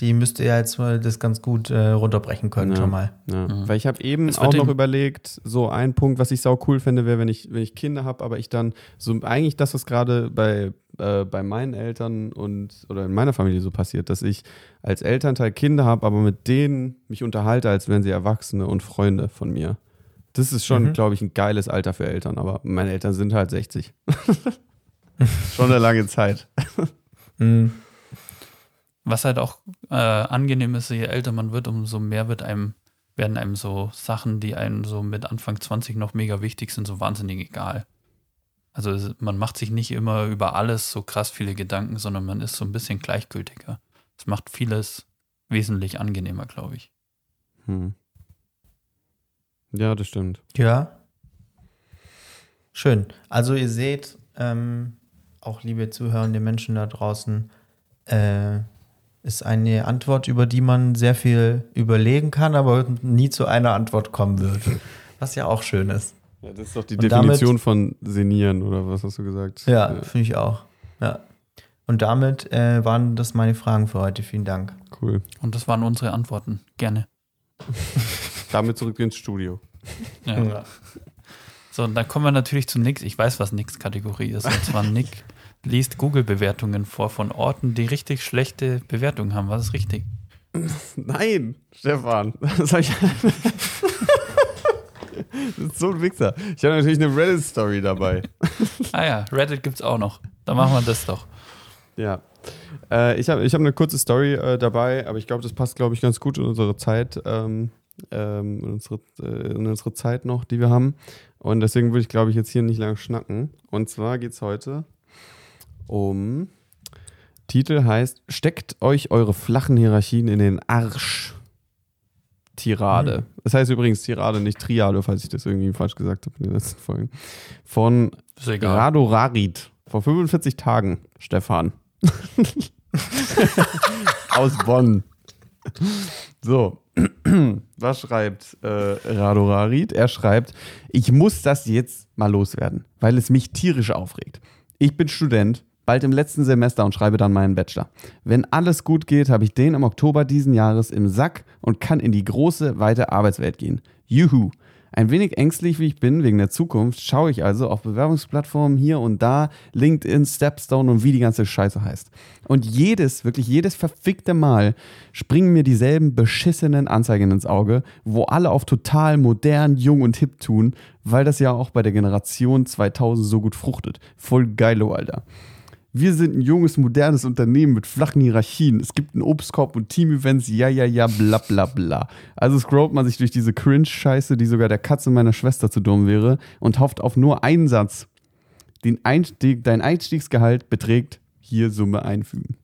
Die müsste ja jetzt mal das ganz gut äh, runterbrechen können Ja. schon mal. Ja. Mhm. Weil ich habe eben auch noch überlegt, so ein Punkt, was ich sau cool fände, wäre, wenn ich, wenn ich Kinder habe, aber ich dann so eigentlich das, was gerade bei, äh, bei meinen Eltern und oder in meiner Familie so passiert, dass ich als Elternteil Kinder habe, aber mit denen mich unterhalte, als wären sie Erwachsene und Freunde von mir. Das ist schon, Mhm. glaube ich, ein geiles Alter für Eltern, aber meine Eltern sind halt 60. schon eine lange Zeit. Mhm. Was halt auch äh, angenehm ist, je älter man wird, umso mehr wird einem, werden einem so Sachen, die einem so mit Anfang 20 noch mega wichtig sind, so wahnsinnig egal. Also es- man macht sich nicht immer über alles so krass viele Gedanken, sondern man ist so ein bisschen gleichgültiger. Das macht vieles wesentlich angenehmer, glaube ich. Hm. Ja, das stimmt. Ja. Schön. Also ihr seht, ähm, auch liebe zuhörende Menschen da draußen, äh, ist eine Antwort, über die man sehr viel überlegen kann, aber nie zu einer Antwort kommen wird. Was ja auch schön ist. Ja, das ist doch die Und Definition von Senieren, oder was hast du gesagt? Ja, finde ich auch. Ja. Und damit äh, waren das meine Fragen für heute. Vielen Dank. Cool. Und das waren unsere Antworten. Gerne. Damit zurück ins Studio. Ja. So, und dann kommen wir natürlich zu Nix. Ich weiß, was Nix-Kategorie ist. Und zwar Nick liest Google-Bewertungen vor von Orten, die richtig schlechte Bewertungen haben. Was ist richtig? Nein, Stefan. Das, ich das ist so ein Wichser. Ich habe natürlich eine Reddit-Story dabei. Ah ja, Reddit gibt's auch noch. Dann machen wir das doch. Ja. Äh, ich habe ich hab eine kurze Story äh, dabei, aber ich glaube, das passt, glaube ich, ganz gut in unsere Zeit, ähm, ähm, in, unsere, äh, in unsere Zeit noch, die wir haben. Und deswegen würde ich, glaube ich, jetzt hier nicht lange schnacken. Und zwar geht es heute um. Titel heißt: Steckt euch eure flachen Hierarchien in den Arsch. Tirade. Das heißt übrigens Tirade, nicht Triade, falls ich das irgendwie falsch gesagt habe in den letzten Folgen. Von. Rado Rarid. Vor 45 Tagen, Stefan. Aus Bonn. So, was schreibt äh, Rado Rarid? Er schreibt, ich muss das jetzt mal loswerden, weil es mich tierisch aufregt. Ich bin Student, bald im letzten Semester und schreibe dann meinen Bachelor. Wenn alles gut geht, habe ich den im Oktober diesen Jahres im Sack und kann in die große, weite Arbeitswelt gehen. Juhu! Ein wenig ängstlich wie ich bin wegen der Zukunft, schaue ich also auf Bewerbungsplattformen hier und da, LinkedIn, Stepstone und wie die ganze Scheiße heißt. Und jedes, wirklich jedes verfickte Mal springen mir dieselben beschissenen Anzeigen ins Auge, wo alle auf total modern, jung und hip tun, weil das ja auch bei der Generation 2000 so gut fruchtet. Voll geilo, Alter. Wir sind ein junges, modernes Unternehmen mit flachen Hierarchien. Es gibt einen Obstkorb und Team-Events, ja, ja, ja, bla, bla, bla. Also scrollt man sich durch diese Cringe-Scheiße, die sogar der Katze meiner Schwester zu dumm wäre, und hofft auf nur einen Satz. Den Einstieg, dein Einstiegsgehalt beträgt hier Summe einfügen.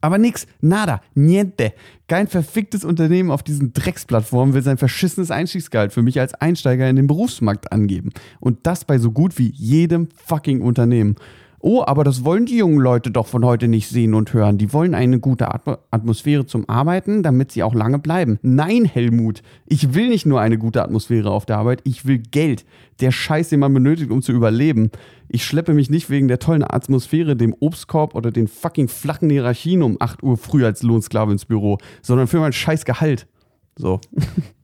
Aber nix, nada, niente. Kein verficktes Unternehmen auf diesen Drecksplattformen will sein verschissenes Einstiegsgehalt für mich als Einsteiger in den Berufsmarkt angeben. Und das bei so gut wie jedem fucking Unternehmen. Oh, aber das wollen die jungen Leute doch von heute nicht sehen und hören. Die wollen eine gute Atmo Atmosphäre zum Arbeiten, damit sie auch lange bleiben. Nein, Helmut, ich will nicht nur eine gute Atmosphäre auf der Arbeit, ich will Geld. Der Scheiß, den man benötigt, um zu überleben. Ich schleppe mich nicht wegen der tollen Atmosphäre, dem Obstkorb oder den fucking flachen Hierarchien um 8 Uhr früh als Lohnsklave ins Büro, sondern für mein scheiß Gehalt. So.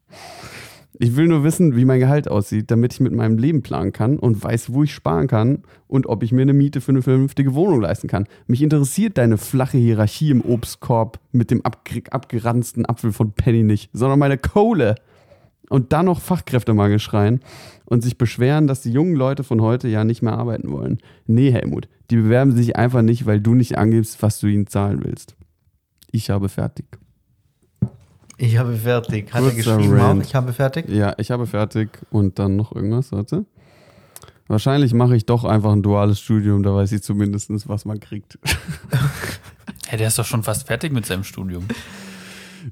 Ich will nur wissen, wie mein Gehalt aussieht, damit ich mit meinem Leben planen kann und weiß, wo ich sparen kann und ob ich mir eine Miete für eine vernünftige Wohnung leisten kann. Mich interessiert deine flache Hierarchie im Obstkorb mit dem abge abgeranzten Apfel von Penny nicht, sondern meine Kohle. Und dann noch Fachkräftemangel schreien und sich beschweren, dass die jungen Leute von heute ja nicht mehr arbeiten wollen. Nee, Helmut, die bewerben sich einfach nicht, weil du nicht angibst, was du ihnen zahlen willst. Ich habe fertig. Ich habe fertig. Hat er Kurzer geschrieben Rant. auch? Ich habe fertig? Ja, ich habe fertig und dann noch irgendwas, warte. Wahrscheinlich mache ich doch einfach ein duales Studium, da weiß ich zumindest, was man kriegt. Hey, der ist doch schon fast fertig mit seinem Studium.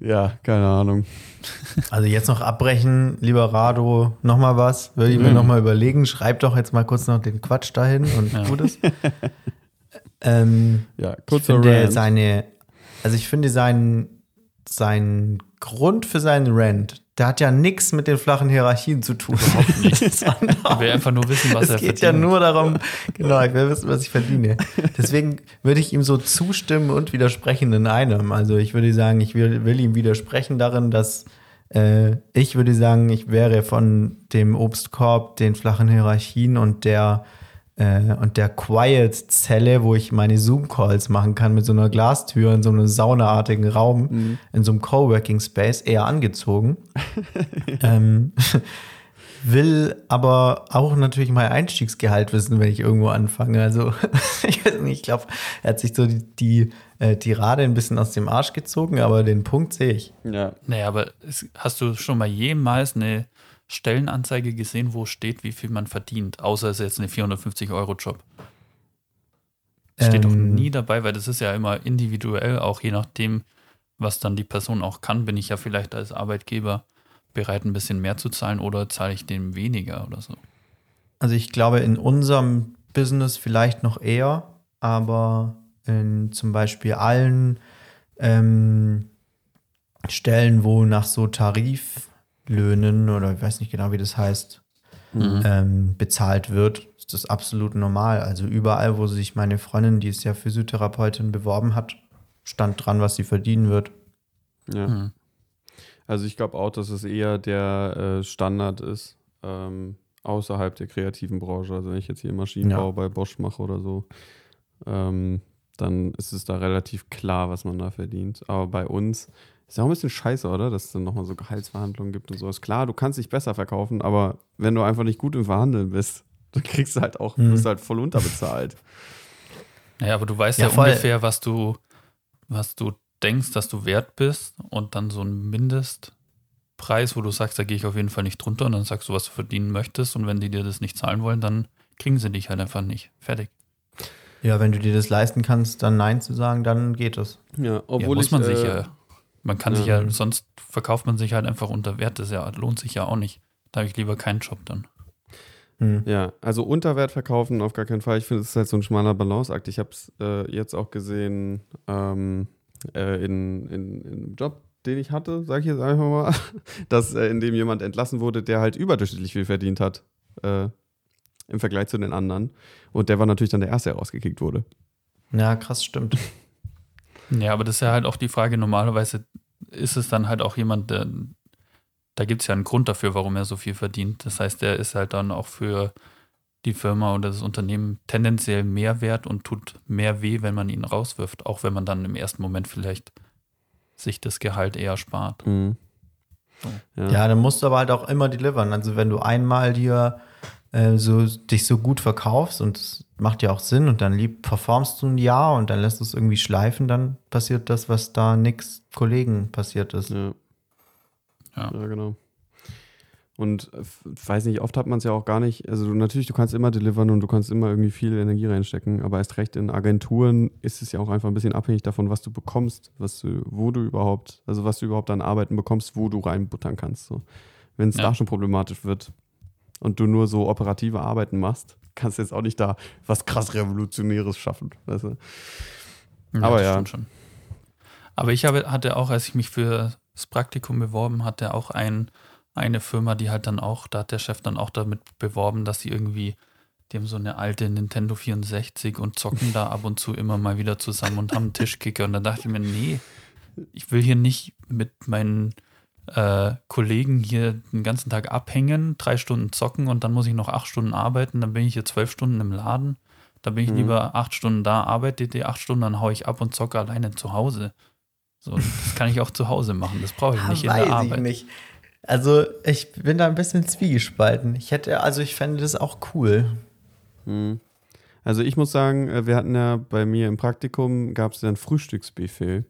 ja, keine Ahnung. Also jetzt noch abbrechen, lieber Rado, nochmal was. Würde ich mir Mhm. nochmal überlegen. Schreib doch jetzt mal kurz noch den Quatsch dahin und Ja. gut ist. ähm, Ja, ich kurzer finde Rant. seine, also ich finde seinen, seinen Grund für seinen Rant, der hat ja nichts mit den flachen Hierarchien zu tun. Ich will einfach nur wissen, was es er geht ja verdient. nur darum, genau, ich will wissen, was ich verdiene. Deswegen würde ich ihm so zustimmen und widersprechen in einem. Also ich würde sagen, ich will, will ihm widersprechen darin, dass äh, ich würde sagen, ich wäre von dem Obstkorb, den flachen Hierarchien und der äh, und der Quiet-Zelle, wo ich meine Zoom-Calls machen kann mit so einer Glastür in so einem saunaartigen Raum, in so einem Coworking-Space, eher angezogen. ähm, will aber auch natürlich mein Einstiegsgehalt wissen, wenn ich irgendwo anfange. Also ich weiß nicht, ich glaube, er hat sich so die, die äh, Tirade ein bisschen aus dem Arsch gezogen, aber den Punkt sehe ich. ja. Naja, aber hast du schon mal jemals eine Stellenanzeige gesehen, wo steht, wie viel man verdient? Außer es ist jetzt eine 450-Euro-Job. Das steht doch Ähm. nie dabei, weil das ist ja immer individuell, auch je nachdem, was dann die Person auch kann, bin ich ja vielleicht als Arbeitgeber bereit, ein bisschen mehr zu zahlen oder zahle ich dem weniger oder so. Also ich glaube, in unserem Business vielleicht noch eher, aber in zum Beispiel allen ähm, Stellen, wo nach so Tariflöhnen oder ich weiß nicht genau, wie das heißt, Mhm. ähm, bezahlt wird, ist das absolut normal. Also überall, wo sich meine Freundin, die ist ja Physiotherapeutin, beworben hat, stand dran, was sie verdienen wird. ja. Mhm. Also ich glaube auch, dass es eher der äh, Standard ist. Ähm, außerhalb der kreativen Branche. Also wenn ich jetzt hier Maschinenbau Ja. bei Bosch mache oder so, ähm, dann ist es da relativ klar, was man da verdient. Aber bei uns ist ja auch ein bisschen scheiße, oder? Dass es dann nochmal so Gehaltsverhandlungen gibt und so. Ist klar, du kannst dich besser verkaufen, aber wenn du einfach nicht gut im Verhandeln bist, dann kriegst du halt auch, Mhm. bist du halt voll unterbezahlt. Naja, aber du weißt Ja, ja, voll. ungefähr, was du, was du denkst, dass du wert bist und dann so ein Mindestpreis, wo du sagst, da gehe ich auf jeden Fall nicht drunter und dann sagst du, was du verdienen möchtest und wenn die dir das nicht zahlen wollen, dann kriegen sie dich halt einfach nicht. Fertig. Ja, wenn du dir das leisten kannst, dann Nein zu sagen, dann geht es. Ja, Ja, obwohl muss ich, man sich äh, ja, man kann ja. sich ja, sonst verkauft man sich halt einfach unter Wert, das ja, lohnt sich ja auch nicht. Da habe ich lieber keinen Job dann. Hm. Ja, also Unterwert verkaufen auf gar keinen Fall. Ich finde, es ist halt so ein schmaler Balanceakt. Ich habe es äh, jetzt auch gesehen ähm, äh, in, in, in einem Job, den ich hatte, sage ich jetzt einfach mal, dass äh, in dem jemand entlassen wurde, der halt überdurchschnittlich viel verdient hat äh, im Vergleich zu den anderen. Und der war natürlich dann der Erste, der rausgekickt wurde. Ja, krass, stimmt. Ja, aber das ist ja halt auch die Frage, normalerweise ist es dann halt auch jemand, der, da gibt es ja einen Grund dafür, warum er so viel verdient. Das heißt, der ist halt dann auch für die Firma oder das Unternehmen tendenziell mehr wert und tut mehr weh, wenn man ihn rauswirft, auch wenn man dann im ersten Moment vielleicht sich das Gehalt eher spart. Mhm. So. Ja, dann musst du aber halt auch immer delivern. Also wenn du einmal dir äh, so dich so gut verkaufst und es macht ja auch Sinn und dann lieb performst du ein Jahr und dann lässt du es irgendwie schleifen, dann passiert das, was da nix Kollegen passiert ist. Ja. Ja. ja, genau. Und äh, weiß nicht, oft hat man es ja auch gar nicht. Also du, natürlich, du kannst immer delivern und du kannst immer irgendwie viel Energie reinstecken, aber erst recht in Agenturen ist es ja auch einfach ein bisschen abhängig davon, was du bekommst, was du, wo du überhaupt, also was du überhaupt an Arbeiten bekommst, wo du reinbuttern kannst. So. Wenn es Ja. da schon problematisch wird und du nur so operative Arbeiten machst, kannst du jetzt auch nicht da was krass Revolutionäres schaffen. Weißt du? Aber das ja. stimmt Schon. Aber ich habe, hatte auch, als ich mich für das Praktikum beworben hatte, auch ein, eine Firma, die halt dann auch, da hat der Chef dann auch damit beworben, dass sie irgendwie, die haben so eine alte Nintendo 64 und zocken da ab und zu immer mal wieder zusammen und haben einen Tischkicker. Und dann dachte ich mir, nee, ich will hier nicht mit meinen äh, Kollegen hier den ganzen Tag abhängen, drei Stunden zocken und dann muss ich noch acht Stunden arbeiten, dann bin ich hier zwölf Stunden im Laden. Da bin ich Mhm. lieber acht Stunden da, arbeite die acht Stunden, dann haue ich ab und zocke alleine zu Hause. So, das kann ich auch zu Hause machen, das brauche ich Ah, nicht in der Arbeit. nicht. Also ich bin da ein bisschen zwiegespalten. Ich hätte, also ich fände das auch cool. Mhm. Also ich muss sagen, äh, wir hatten ja bei mir im Praktikum gab es ja ein Frühstücksbuffet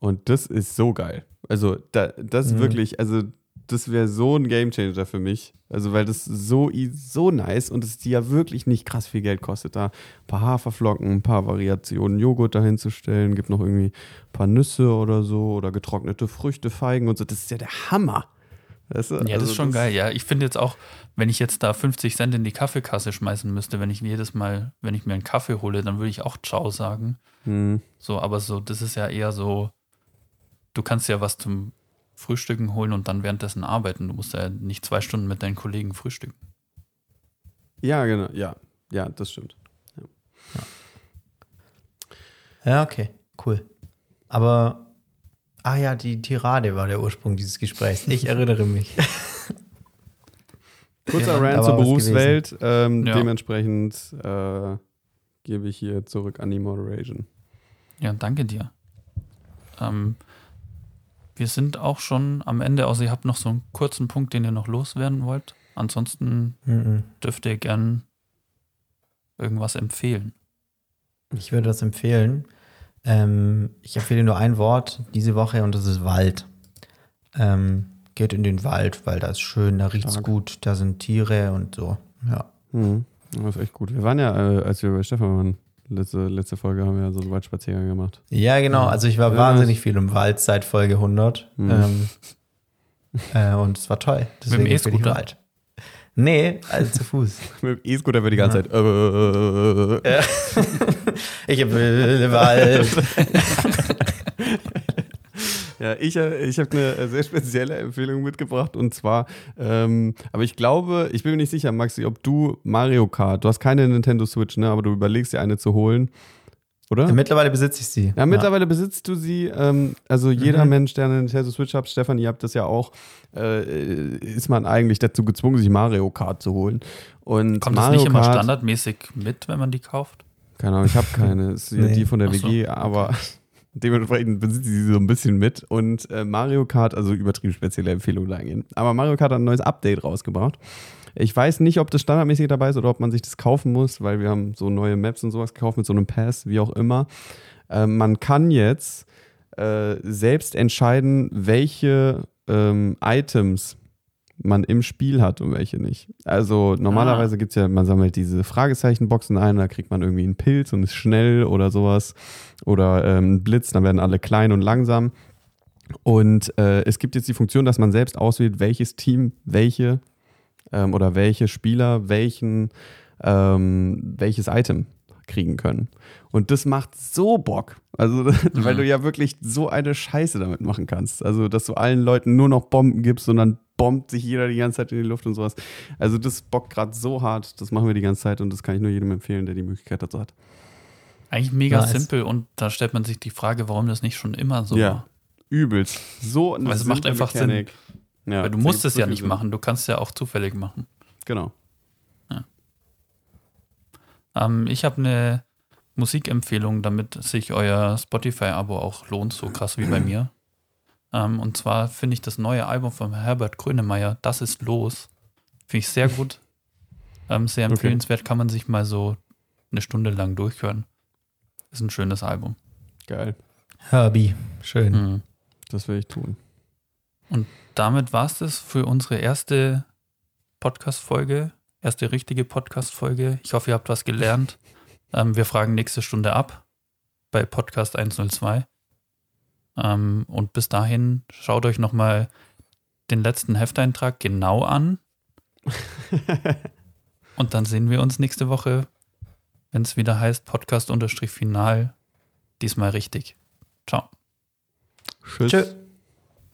und das ist so geil. Also da, das ist Mhm. wirklich, also das wäre so ein Gamechanger für mich. Also weil das so so nice und es die ja wirklich nicht krass viel Geld kostet, da ein paar Haferflocken, ein paar Variationen Joghurt dahin zu stellen, gibt noch irgendwie ein paar Nüsse oder so oder getrocknete Früchte, Feigen und so. Das ist ja der Hammer. Weißt du? Ja, das Also ist schon geil. Ja, ich finde jetzt auch, wenn ich jetzt da 50 Cent in die Kaffeekasse schmeißen müsste, wenn ich jedes Mal, wenn ich mir einen Kaffee hole, dann würde ich auch Ciao sagen. Mhm. So, aber so, das ist ja eher so, du kannst ja was zum Frühstücken holen und dann währenddessen arbeiten. Du musst ja nicht zwei Stunden mit deinen Kollegen frühstücken. Ja, genau. Ja, ja, das stimmt. Ja, okay, cool. Aber, ah ja, die Tirade war der Ursprung dieses Gesprächs. Ich erinnere mich. Kurzer Ja, Rant zur Berufswelt. Ähm, Ja. Dementsprechend äh, gebe ich hier zurück an die Moderation. Ja, danke dir. Ähm, wir sind auch schon am Ende, außer ihr habt noch so einen kurzen Punkt, den ihr noch loswerden wollt. Ansonsten Mhm. dürft ihr gern irgendwas empfehlen. Ich würde das empfehlen. Ähm, ich empfehle nur ein Wort diese Woche und das ist Wald. Ähm, geht in den Wald, weil da ist schön, da riecht's Stark. gut, da sind Tiere und so. Ja. Mhm. Das ist echt gut. Wir waren ja, äh, als wir bei Stefan waren, letzte, letzte Folge haben wir ja so einen Waldspaziergang gemacht. Ja, genau. Also ich war Ja, wahnsinnig viel im Wald seit Folge 100. Mhm. Ähm, äh, und es war toll. Deswegen dem empfehle ich E-Scooter? Wald. Nee, also zu Fuß. Mit dem E-Scooter wird die ganze Zeit. Äh, Ich will Wald. Ja, ich, äh, ich habe eine äh, sehr spezielle Empfehlung mitgebracht und zwar, ähm, aber ich glaube, ich bin mir nicht sicher, Maxi, ob du Mario Kart, du hast keine Nintendo Switch, ne, aber du überlegst dir eine zu holen. oder? Mittlerweile besitze ich sie. Ja, mittlerweile besitzt du sie. Ähm, also jeder Mhm. Mensch, der eine Nintendo Switch hat, Stefan, ihr habt das ja auch, äh, ist man eigentlich dazu gezwungen, sich Mario Kart zu holen. Und Kommt das Mario nicht immer Kart, standardmäßig mit, wenn man die kauft? Keine Ahnung, ich habe keine. Das ist ja Nee. die von der Ach so, WG, aber dementsprechend besitzt sie so ein bisschen mit. Und äh, Mario Kart, also übertrieben spezielle Empfehlung dahingehend. Aber Mario Kart hat ein neues Update rausgebracht. Ich weiß nicht, ob das standardmäßig dabei ist oder ob man sich das kaufen muss, weil wir haben so neue Maps und sowas gekauft mit so einem Pass, wie auch immer. Ähm, man kann jetzt äh, selbst entscheiden, welche ähm, Items man im Spiel hat und welche nicht. Also normalerweise gibt es ja, man sammelt diese Fragezeichenboxen ein, da kriegt man irgendwie einen Pilz und ist schnell oder sowas. Oder ähm, einen Blitz, dann werden alle klein und langsam. Und äh, es gibt jetzt die Funktion, dass man selbst auswählt, welches Team welche ähm, oder welche Spieler welchen, ähm, welches Item kriegen können. Und das macht so Bock. Also, weil du ja wirklich so eine Scheiße damit machen kannst. Also, dass du allen Leuten nur noch Bomben gibst und dann bombt sich jeder die ganze Zeit in die Luft und sowas. Also, das bockt gerade so hart. Das machen wir die ganze Zeit und das kann ich nur jedem empfehlen, der die Möglichkeit dazu hat. Eigentlich mega Nice. simpel und da stellt man sich die Frage, warum das nicht schon immer so Ja. war. Übelst. So eine Weil es macht einfach Mechanik. Ja, Weil du musst es ja nicht Sinn. machen, du kannst es ja auch zufällig machen. Genau. Ähm, ich habe eine Musikempfehlung, damit sich euer Spotify-Abo auch lohnt, so krass wie bei mir. Ähm, und zwar finde ich das neue Album von Herbert Grönemeyer, Das ist los. Finde ich sehr gut. Ähm, sehr Okay. empfehlenswert, kann man sich mal so eine Stunde lang durchhören. Ist ein schönes Album. Geil. Herbie. Schön. Mhm. Das will ich tun. Damit war es das für unsere erste Podcast-Folge, erste richtige Podcast-Folge. Ich hoffe, ihr habt was gelernt. Ähm, wir fragen nächste Stunde ab bei Podcast 102. Ähm, und bis dahin schaut euch nochmal den letzten Hefteintrag genau an. und dann sehen wir uns nächste Woche, wenn es wieder heißt Podcast-Final. Diesmal richtig. Ciao. Tschüss. Tschö.